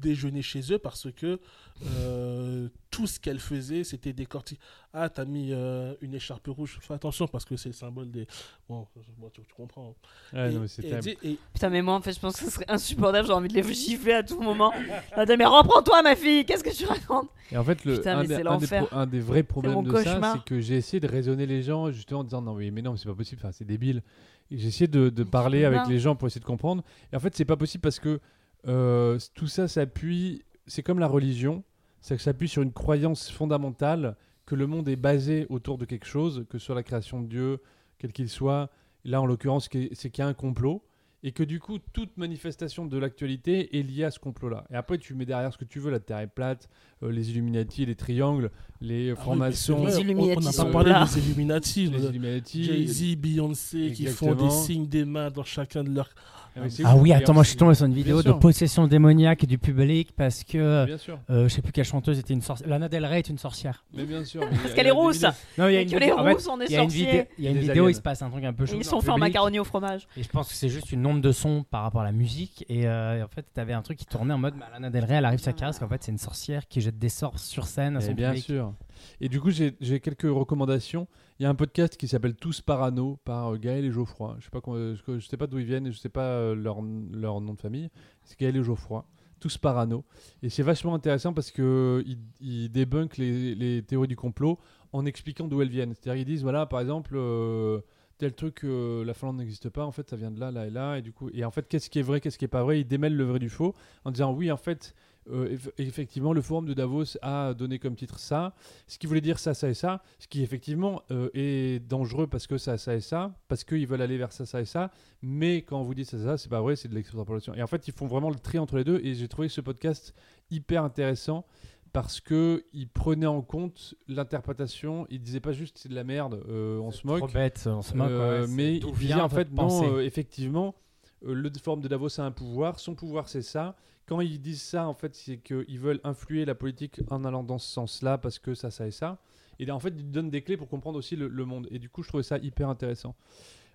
déjeuner chez eux parce que euh, tout ce qu'elle faisait, c'était décortiqué. Ah, t'as mis euh, une écharpe rouge. Fais attention parce que c'est le symbole des. Bon, bon, tu, tu comprends. Et, non, mais et et- Putain, mais moi, en fait, je pense que ce serait insupportable. J'ai envie de les gifler à tout moment. Ah, mais reprends-toi, ma fille. Qu'est-ce que tu racontes? Et en fait, le, Putain, un, mais des, c'est un des l'enfer. pro- un des vrais problèmes de ça, cauchemar. c'est que j'ai essayé de raisonner les gens justement en disant non, oui, mais non, mais c'est pas possible, enfin, c'est débile. J'ai essayé de, de parler avec les gens pour essayer de comprendre. Et en fait, c'est pas possible parce que euh, tout ça s'appuie, c'est comme la religion, c'est que ça s'appuie sur une croyance fondamentale que le monde est basé autour de quelque chose, que ce soit la création de Dieu, quel qu'il soit. Là, en l'occurrence, c'est qu'il y a un complot. Et que du coup, toute manifestation de l'actualité est liée à ce complot-là. Et après, tu mets derrière ce que tu veux, la Terre est plate, euh, les Illuminati, les triangles, les Ah oui, c'est Les Illuminati On n'a pas parlé là. des Illuminati. les le- Illuminati. Jay-Z, Beyoncé qui font des Exactement. signes des mains dans chacun de leurs. Ah, Ah oui, Et attends, en- moi je suis tombé sur une vidéo de possession démoniaque du public parce que Bien sûr, euh, je sais plus quelle chanteuse était une sorcière. Lana Del Rey est une sorcière. mais bien sûr. (laughs) Parce qu'elle est rousse. Non, il y a que les rousses vidéo, sorciers. il y a une vidéo, aliens. il se passe un truc un peu chelou. Ils sont faits macaroni au fromage. Et je pense que c'est juste une nombre de sons par rapport à la musique. Et euh, en fait, t'avais un truc qui tournait en mode bah, Lana Del Rey, elle arrive sa caresse, qu'en fait, c'est une sorcière qui jette des sorts sur scène à son bien public. sûr. Et du coup, j'ai j'ai quelques recommandations. Il y a un podcast qui s'appelle Tous Parano par euh, Gaël et Geoffroy. Je sais pas je sais pas d'où ils viennent, je sais pas euh, leur, leur nom de famille. C'est Gaël et Geoffroy. Tous Parano. Et c'est vachement intéressant parce que ils, débunkent les, théories du complot en expliquant d'où elles viennent. C'est-à-dire ils disent voilà par exemple euh, tel truc la Finlande n'existe pas en fait ça vient de là là et là et du coup et en fait qu'est-ce qui est vrai qu'est-ce qui est pas vrai? Ils démêlent le vrai du faux en disant oui en fait euh, eff- effectivement, le forum de Davos a donné comme titre ça, ce qui voulait dire ça, ça et ça, ce qui effectivement euh, est dangereux parce que ça, ça et ça, parce qu'ils veulent aller vers ça, ça et ça, mais quand on vous dit ça, ça, c'est pas vrai, c'est de l'extrapolation. Et en fait, ils font vraiment le tri entre les deux, et j'ai trouvé ce podcast hyper intéressant parce que il prenait en compte l'interprétation, il disait pas juste c'est de la merde, euh, on se Trop moque, bête, on se moque. euh, ouais, mais il vient en fait non, euh, effectivement, le forum de Davos a un pouvoir, son pouvoir c'est ça. Quand ils disent ça, en fait, c'est qu'ils veulent influer la politique en allant dans ce sens-là parce que ça, ça et ça. Et en fait, ils donnent des clés pour comprendre aussi le, monde. Et du coup, je trouvais ça hyper intéressant.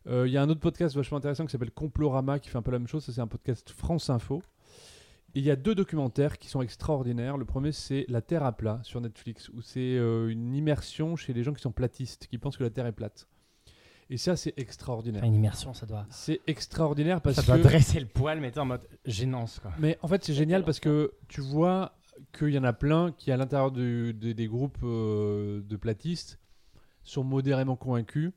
Euh, Il y a un autre podcast vachement intéressant qui s'appelle Complorama qui fait un peu la même chose. Ça, c'est un podcast France Info. Il y a deux documentaires qui sont extraordinaires. Le premier, c'est La Terre à plat sur Netflix, où c'est euh, une immersion chez les gens qui sont platistes, qui pensent que la Terre est plate. Et ça, c'est extraordinaire. Enfin, une immersion, ça doit, C'est extraordinaire parce ça doit que. dresser le poil, mais t'es en mode gênance, quoi. Mais en fait, c'est génial parce que tu vois qu'il y en a plein qui, à l'intérieur du- des- des groupes euh, de platistes, sont modérément convaincus,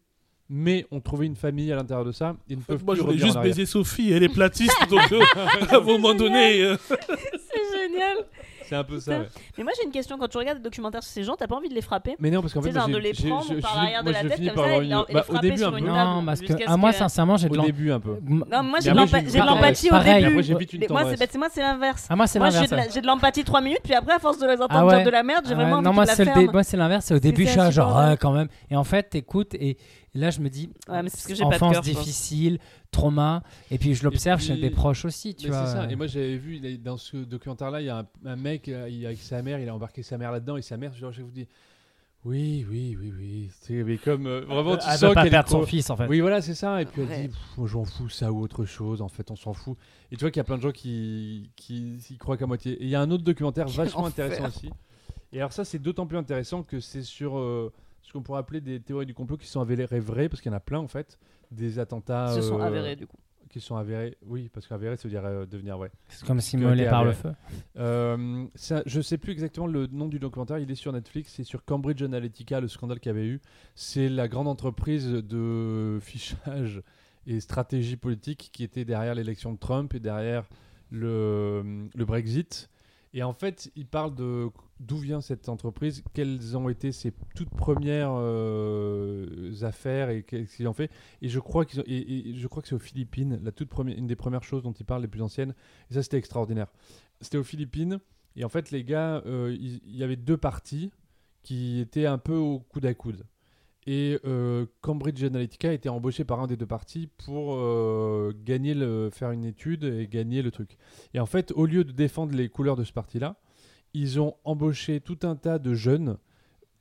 mais ont trouvé une famille à l'intérieur de ça et ne peuvent Moi, en juste baiser Sophie, elle est platiste, donc euh, (laughs) à un moment donné. euh, C'est génial. C'est un peu ça. ouais. Mais moi j'ai une question quand tu regardes des documentaires sur ces gens, t'as pas envie de les frapper Mais non, parce qu'en fait, genre de les prendre je- par l'arrière de la tête comme par ça et une- leur- et bah, les au frapper début un sur une peu. table Non, parce que jusqu'à ah, moi que- sincèrement j'ai de Au début un peu. Non, moi j'ai de de l'empathie au début. Moi c'est bah, c'est- moi, c'est l'inverse. Ah moi j'ai de de l'empathie 3 minutes, puis après à force de les entendre Ah dire de la merde, j'ai Ah vraiment envie non, de la ferme. dé- moi, c'est l'inverse. C'est au début, je suis genre, quand même. Et en fait, t'écoutes et, et là, je me dis, Ouais, mais parce que j'ai pas de enfance cœur, difficile, trauma. Et puis, je l'observe chez des proches aussi, tu Mais vois. c'est ça. Et moi, j'avais vu dans ce documentaire-là, il y a un, un mec euh, il, avec sa mère, il a embarqué sa mère là-dedans et sa mère, genre, je vous dis, oui, oui, oui, oui. C'est mais comme euh, vraiment, tu elle sens qu'elle trop- son fils, en fait. Oui, voilà, c'est ça. Et puis elle Ouais. dit, Pff, moi, j'en fous ça ou autre chose. En fait, on s'en fout. Et tu vois qu'il y a plein de gens qui, qui croient qu'à moitié. Et il y a un autre documentaire vachement intéressant aussi. Et alors ça, c'est d'autant plus intéressant que c'est sur euh, ce qu'on pourrait appeler des théories du complot qui sont avérées vraies, parce qu'il y en a plein en fait, des attentats se sont euh, avérés du coup. qui sont avérés. Oui, parce qu'avéré, ça veut dire euh, devenir vrai. C'est comme s'immolé t'es par le feu. Euh, ça, je sais plus exactement le nom du documentaire, il est sur Netflix, c'est sur Cambridge Analytica, le scandale qu'il y avait eu. C'est la grande entreprise de fichage et stratégie politique qui était derrière l'élection de Trump et derrière le, le Brexit. Et en fait, il parle de d'où vient cette entreprise, quelles ont été ses toutes premières euh, affaires et qu'est-ce qu'ils ont fait. Et je crois que c'est aux Philippines, la toute première, une des premières choses dont il parle les plus anciennes. Et ça, c'était extraordinaire. C'était aux Philippines. Et en fait, les gars, euh, il il y, avait deux parties qui étaient un peu au coude à coude. Et euh, Cambridge Analytica a été embauché par un des deux partis pour euh, gagner le, faire une étude et gagner le truc. Et en fait, au lieu de défendre les couleurs de ce parti-là, ils ont embauché tout un tas de jeunes,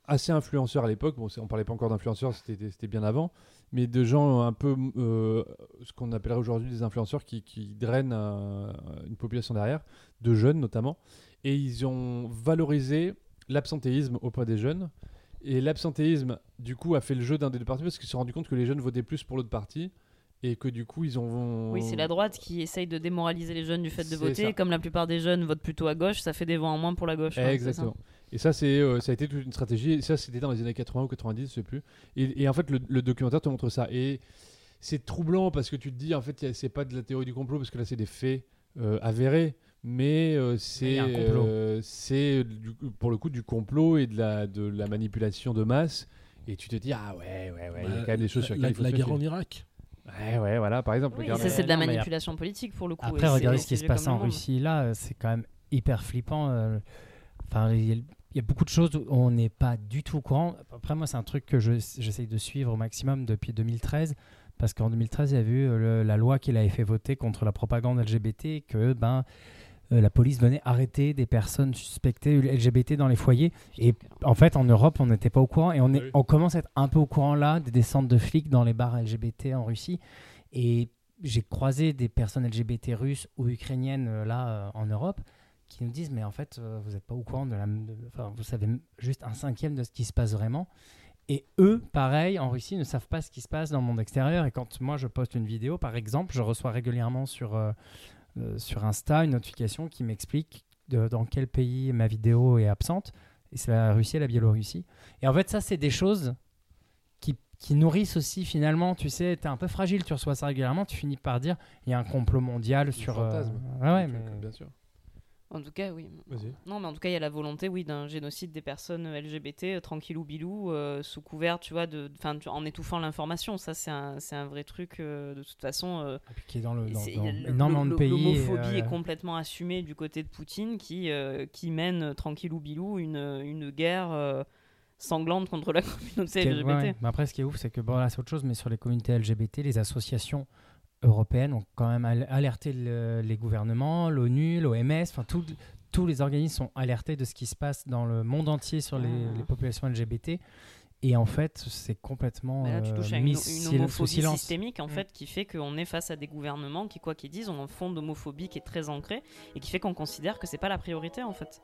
assez influenceurs à l'époque. Bon, on parlait pas encore d'influenceurs, c'était bien avant, mais de gens un peu euh, ce qu'on appellerait aujourd'hui des influenceurs qui, qui drainent un- une population derrière, de jeunes notamment. Et ils ont valorisé l'absentéisme auprès des jeunes. Et l'absentéisme, du coup, a fait le jeu d'un des deux partis parce qu'ils se sont rendus compte que les jeunes votaient plus pour l'autre parti et que du coup, ils ont. Oui, c'est la droite qui essaye de démoraliser les jeunes du fait de voter. ça. Comme la plupart des jeunes votent plutôt à gauche, ça fait des voix en moins pour la gauche. hein, ça. Exactement. Et ça, c'est, euh, ça a été toute une stratégie. Et ça, c'était dans les années 80 ou 90, je sais plus. Et, et en fait, le, le documentaire te montre ça. Et c'est troublant parce que tu te dis, en fait, c'est pas de la théorie du complot parce que là, c'est des faits euh, avérés. Mais euh, c'est, euh, c'est pour le coup du complot et de la, de la manipulation de masse. Et tu te dis, ah ouais, ouais, ouais, il y a quand même des choses sur la, lesquelles il faut la se guerre en. Irak. Ouais, ouais, voilà, par exemple. Oui, regarde, ça, c'est de la Non, manipulation politique pour le coup. Après, regardez ce qui se passe en. Russie là, euh, c'est quand même hyper flippant. euh, Enfin, il y, a- il y a beaucoup de choses où on n'est pas du tout au courant. Après, moi, c'est un truc que je- j'essaye de suivre au maximum depuis 2013. Parce qu'en 2013, il y a vu le- la loi qu'il avait fait voter contre la propagande LGBT, que ben, euh, la police venait arrêter des personnes suspectées LGBT dans les foyers. Et en fait, en Europe, on n'était pas au courant. Et on, est, Oui. on commence à être un peu au courant là des descentes de flics dans les bars LGBT en Russie. Et j'ai croisé des personnes LGBT russes ou ukrainiennes euh, là euh, en Europe qui nous disent mais en fait euh, vous n'êtes pas au courant de la de- enfin, vous savez juste un cinquième de ce qui se passe vraiment et eux pareil en Russie ne savent pas ce qui se passe dans le monde extérieur et quand moi je poste une vidéo par exemple je reçois régulièrement sur euh, euh, sur Insta une notification qui m'explique dans quel pays ma vidéo est absente et c'est la Russie et la Biélorussie et en fait ça c'est des choses qui, qui nourrissent aussi finalement, tu sais, t'es un peu fragile, tu reçois ça régulièrement, tu finis par dire il y a un complot mondial sur. euh, fantasme. ouais, ouais, mais- euh, Bien sûr. En tout cas, oui. Non, mais en tout cas, il y a la volonté, oui, d'un génocide des personnes LGBT, euh, tranquillou bilou, euh, sous couvert, tu vois, de, enfin, tu- en étouffant l'information. Ça, c'est un, vrai truc. euh, de toute façon, euh, Et puis qui est dans, le, dans, énormément de pays. L'homophobie est complètement assumée du côté de Poutine, qui, qui mène tranquillou bilou une, une guerre sanglante contre la (laughs) communauté LGBT. ouais, ouais. Mais après, ce qui est ouf, c'est que bon, là, c'est autre chose, mais sur les communautés LGBT, les associations européennes ont quand même al- alerté le- les gouvernements, l'ONU, l'OMS, enfin, tout- tous les organismes sont alertés de ce qui se passe dans le monde entier sur les, Ah. les populations LGBT. Et en fait, c'est complètement Mais là, tu euh, touches à une, une homophobie silence. systémique en Mm. fait qui fait qu'on est face à des gouvernements qui, quoi qu'ils disent, ont un fond d'homophobie qui est très ancré et qui fait qu'on considère que c'est pas la priorité en fait.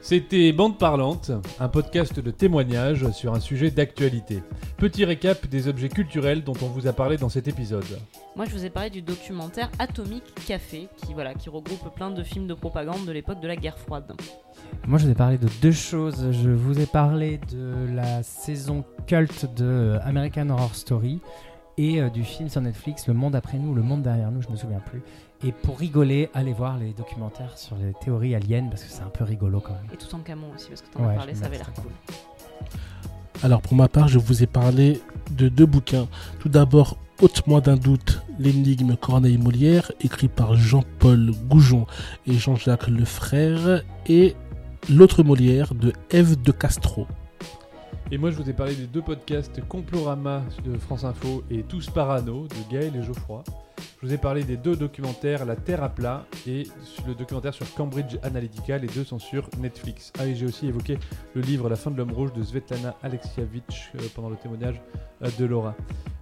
C'était Bande Parlante, un podcast de témoignages sur un sujet d'actualité. Petit récap des objets culturels dont on vous a parlé dans cet épisode. Moi, je vous ai parlé du documentaire Atomic Café qui voilà qui regroupe plein de films de propagande de l'époque de la guerre froide. Moi, je vous ai parlé de deux choses. Je vous ai parlé de la saison culte de American Horror Story et euh, du film sur Netflix Le Monde après nous, Le Monde derrière nous, je me souviens plus. Et pour rigoler, allez voir les documentaires sur les théories aliens parce que c'est un peu rigolo quand même. Et tout en camon aussi, parce que t'en Ouais, as parlé, ça avait l'air cool. Alors pour ma part, je vous ai parlé de deux bouquins. Tout d'abord, Ôte-moi d'un doute, l'énigme Corneille Molière, écrit par Jean-Paul Goujon et Jean-Jacques Lefrère, et L'autre Molière de Ève de Castro. Et moi, je vous ai parlé des deux podcasts Complorama de France Info et Tous Parano de Gaël et Geoffroy. Je vous ai parlé des deux documentaires La Terre à plat et le documentaire sur Cambridge Analytica. Les deux sont sur Netflix. Ah, et j'ai aussi évoqué le livre La fin de l'homme rouge de Svetlana Alexievitch euh, pendant le témoignage euh, de Laura.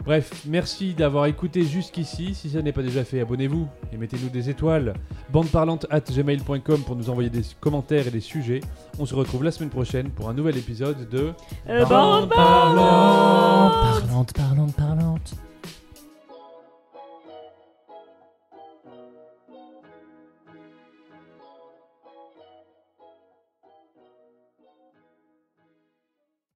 Bref, merci d'avoir écouté jusqu'ici. Si ça n'est pas déjà fait, abonnez-vous et mettez-nous des étoiles. Bandeparlante at gmail.com pour nous envoyer des commentaires et des sujets. On se retrouve la semaine prochaine pour un nouvel épisode de Euh, bande parlante